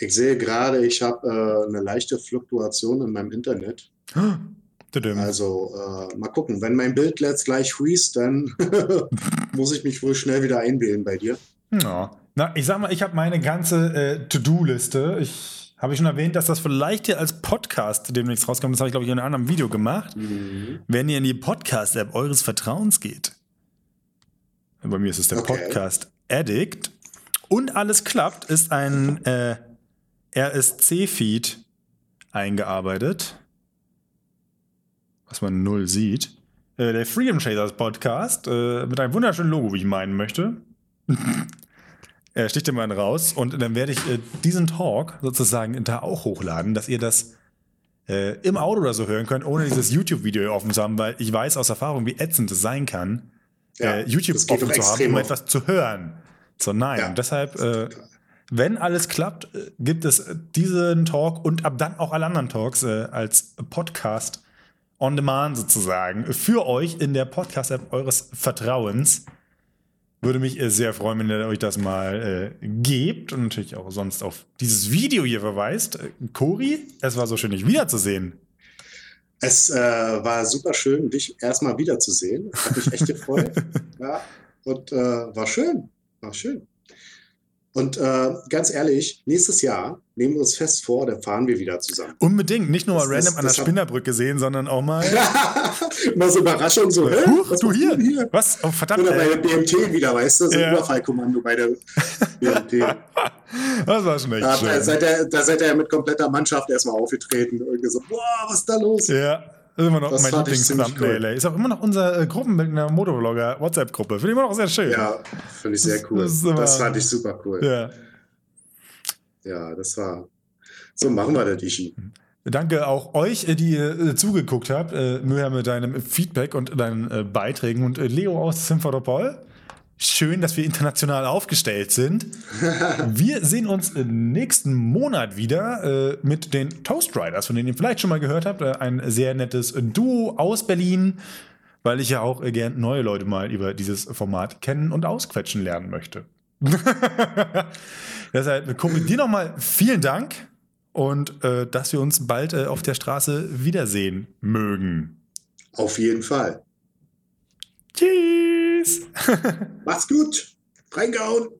Ich sehe gerade, ich habe äh, eine leichte Fluktuation in meinem Internet. (gasps) Also äh, mal gucken, wenn mein Bild letzt gleich freest, dann (laughs) muss ich mich wohl schnell wieder einwählen bei dir. Ja. Na, ich sag mal, ich habe meine ganze äh, To-Do-Liste. Ich habe ich schon erwähnt, dass das vielleicht hier als Podcast demnächst rauskommt. Das habe ich, glaube ich, in einem anderen Video gemacht. Mhm. Wenn ihr in die Podcast-App eures Vertrauens geht, bei mir ist es der Okay. Podcast Addict, und alles klappt, ist ein äh, RSC-Feed eingearbeitet, was man null sieht. Äh, der Freedom Chasers Podcast äh, mit einem wunderschönen Logo, wie ich meinen möchte. (laughs) Er sticht immer raus und dann werde ich äh, diesen Talk sozusagen da auch hochladen, dass ihr das äh, im Auto oder so hören könnt, ohne dieses YouTube-Video offen zu haben, weil ich weiß aus Erfahrung, wie ätzend es sein kann, Ja, äh, YouTube offen zu haben, um etwas zu hören. So, nein. Ja. Deshalb, äh, wenn alles klappt, äh, gibt es diesen Talk und ab dann auch alle anderen Talks äh, als Podcast on demand sozusagen für euch in der Podcast-App eures Vertrauens. Würde mich äh, sehr freuen, wenn ihr euch das mal äh, gebt und natürlich auch sonst auf dieses Video hier verweist. Äh, Cori, es war so schön, dich wiederzusehen. Es äh, war super schön, dich erstmal wiederzusehen. Hat mich echt (laughs) gefreut. ja, und äh, war schön. War schön. Und äh, ganz ehrlich, nächstes Jahr nehmen wir uns fest vor, dann fahren wir wieder zusammen. Unbedingt nicht nur mal Das- random das- an der Spinnerbrücke sehen, sondern auch mal. (laughs) Mal so Überraschung, so, hä? Huch, Was du hier. denn Was? Oh, verdammt. Oder bei der BMT wieder, weißt du, so Ja. Überfallkommando bei der BMT. (laughs) Das war schon echt Da, schön. da, seid ihr, da seid ihr mit kompletter Mannschaft erstmal aufgetreten. Und so, boah, was ist da los? Ja, ist immer noch Das mein Lieblings-Thumbnail. cool. Ist auch immer noch unser äh, Gruppenbildner Motovlogger WhatsApp-Gruppe. Finde ich immer noch sehr schön. Ja, finde ich sehr cool. Das Das, immer- fand ich super cool. Ja. Ja, das war. So machen wir das, Ishi. Danke auch euch, äh, die ihr äh, zugeguckt habt. Äh, Müher mit deinem Feedback und deinen äh, Beiträgen. Und äh, Leo aus Simferopol. Schön, dass wir international aufgestellt sind. Wir sehen uns nächsten Monat wieder äh, mit den Toast Riders, von denen ihr vielleicht schon mal gehört habt. Äh, ein sehr nettes Duo aus Berlin, weil ich ja auch äh, gern neue Leute mal über dieses Format kennen und ausquetschen lernen möchte. (laughs) Deshalb, Kobi, dir nochmal vielen Dank und äh, dass wir uns bald äh, auf der Straße wiedersehen mögen. Auf jeden Fall. Tschüss! Macht's gut. Reingehauen.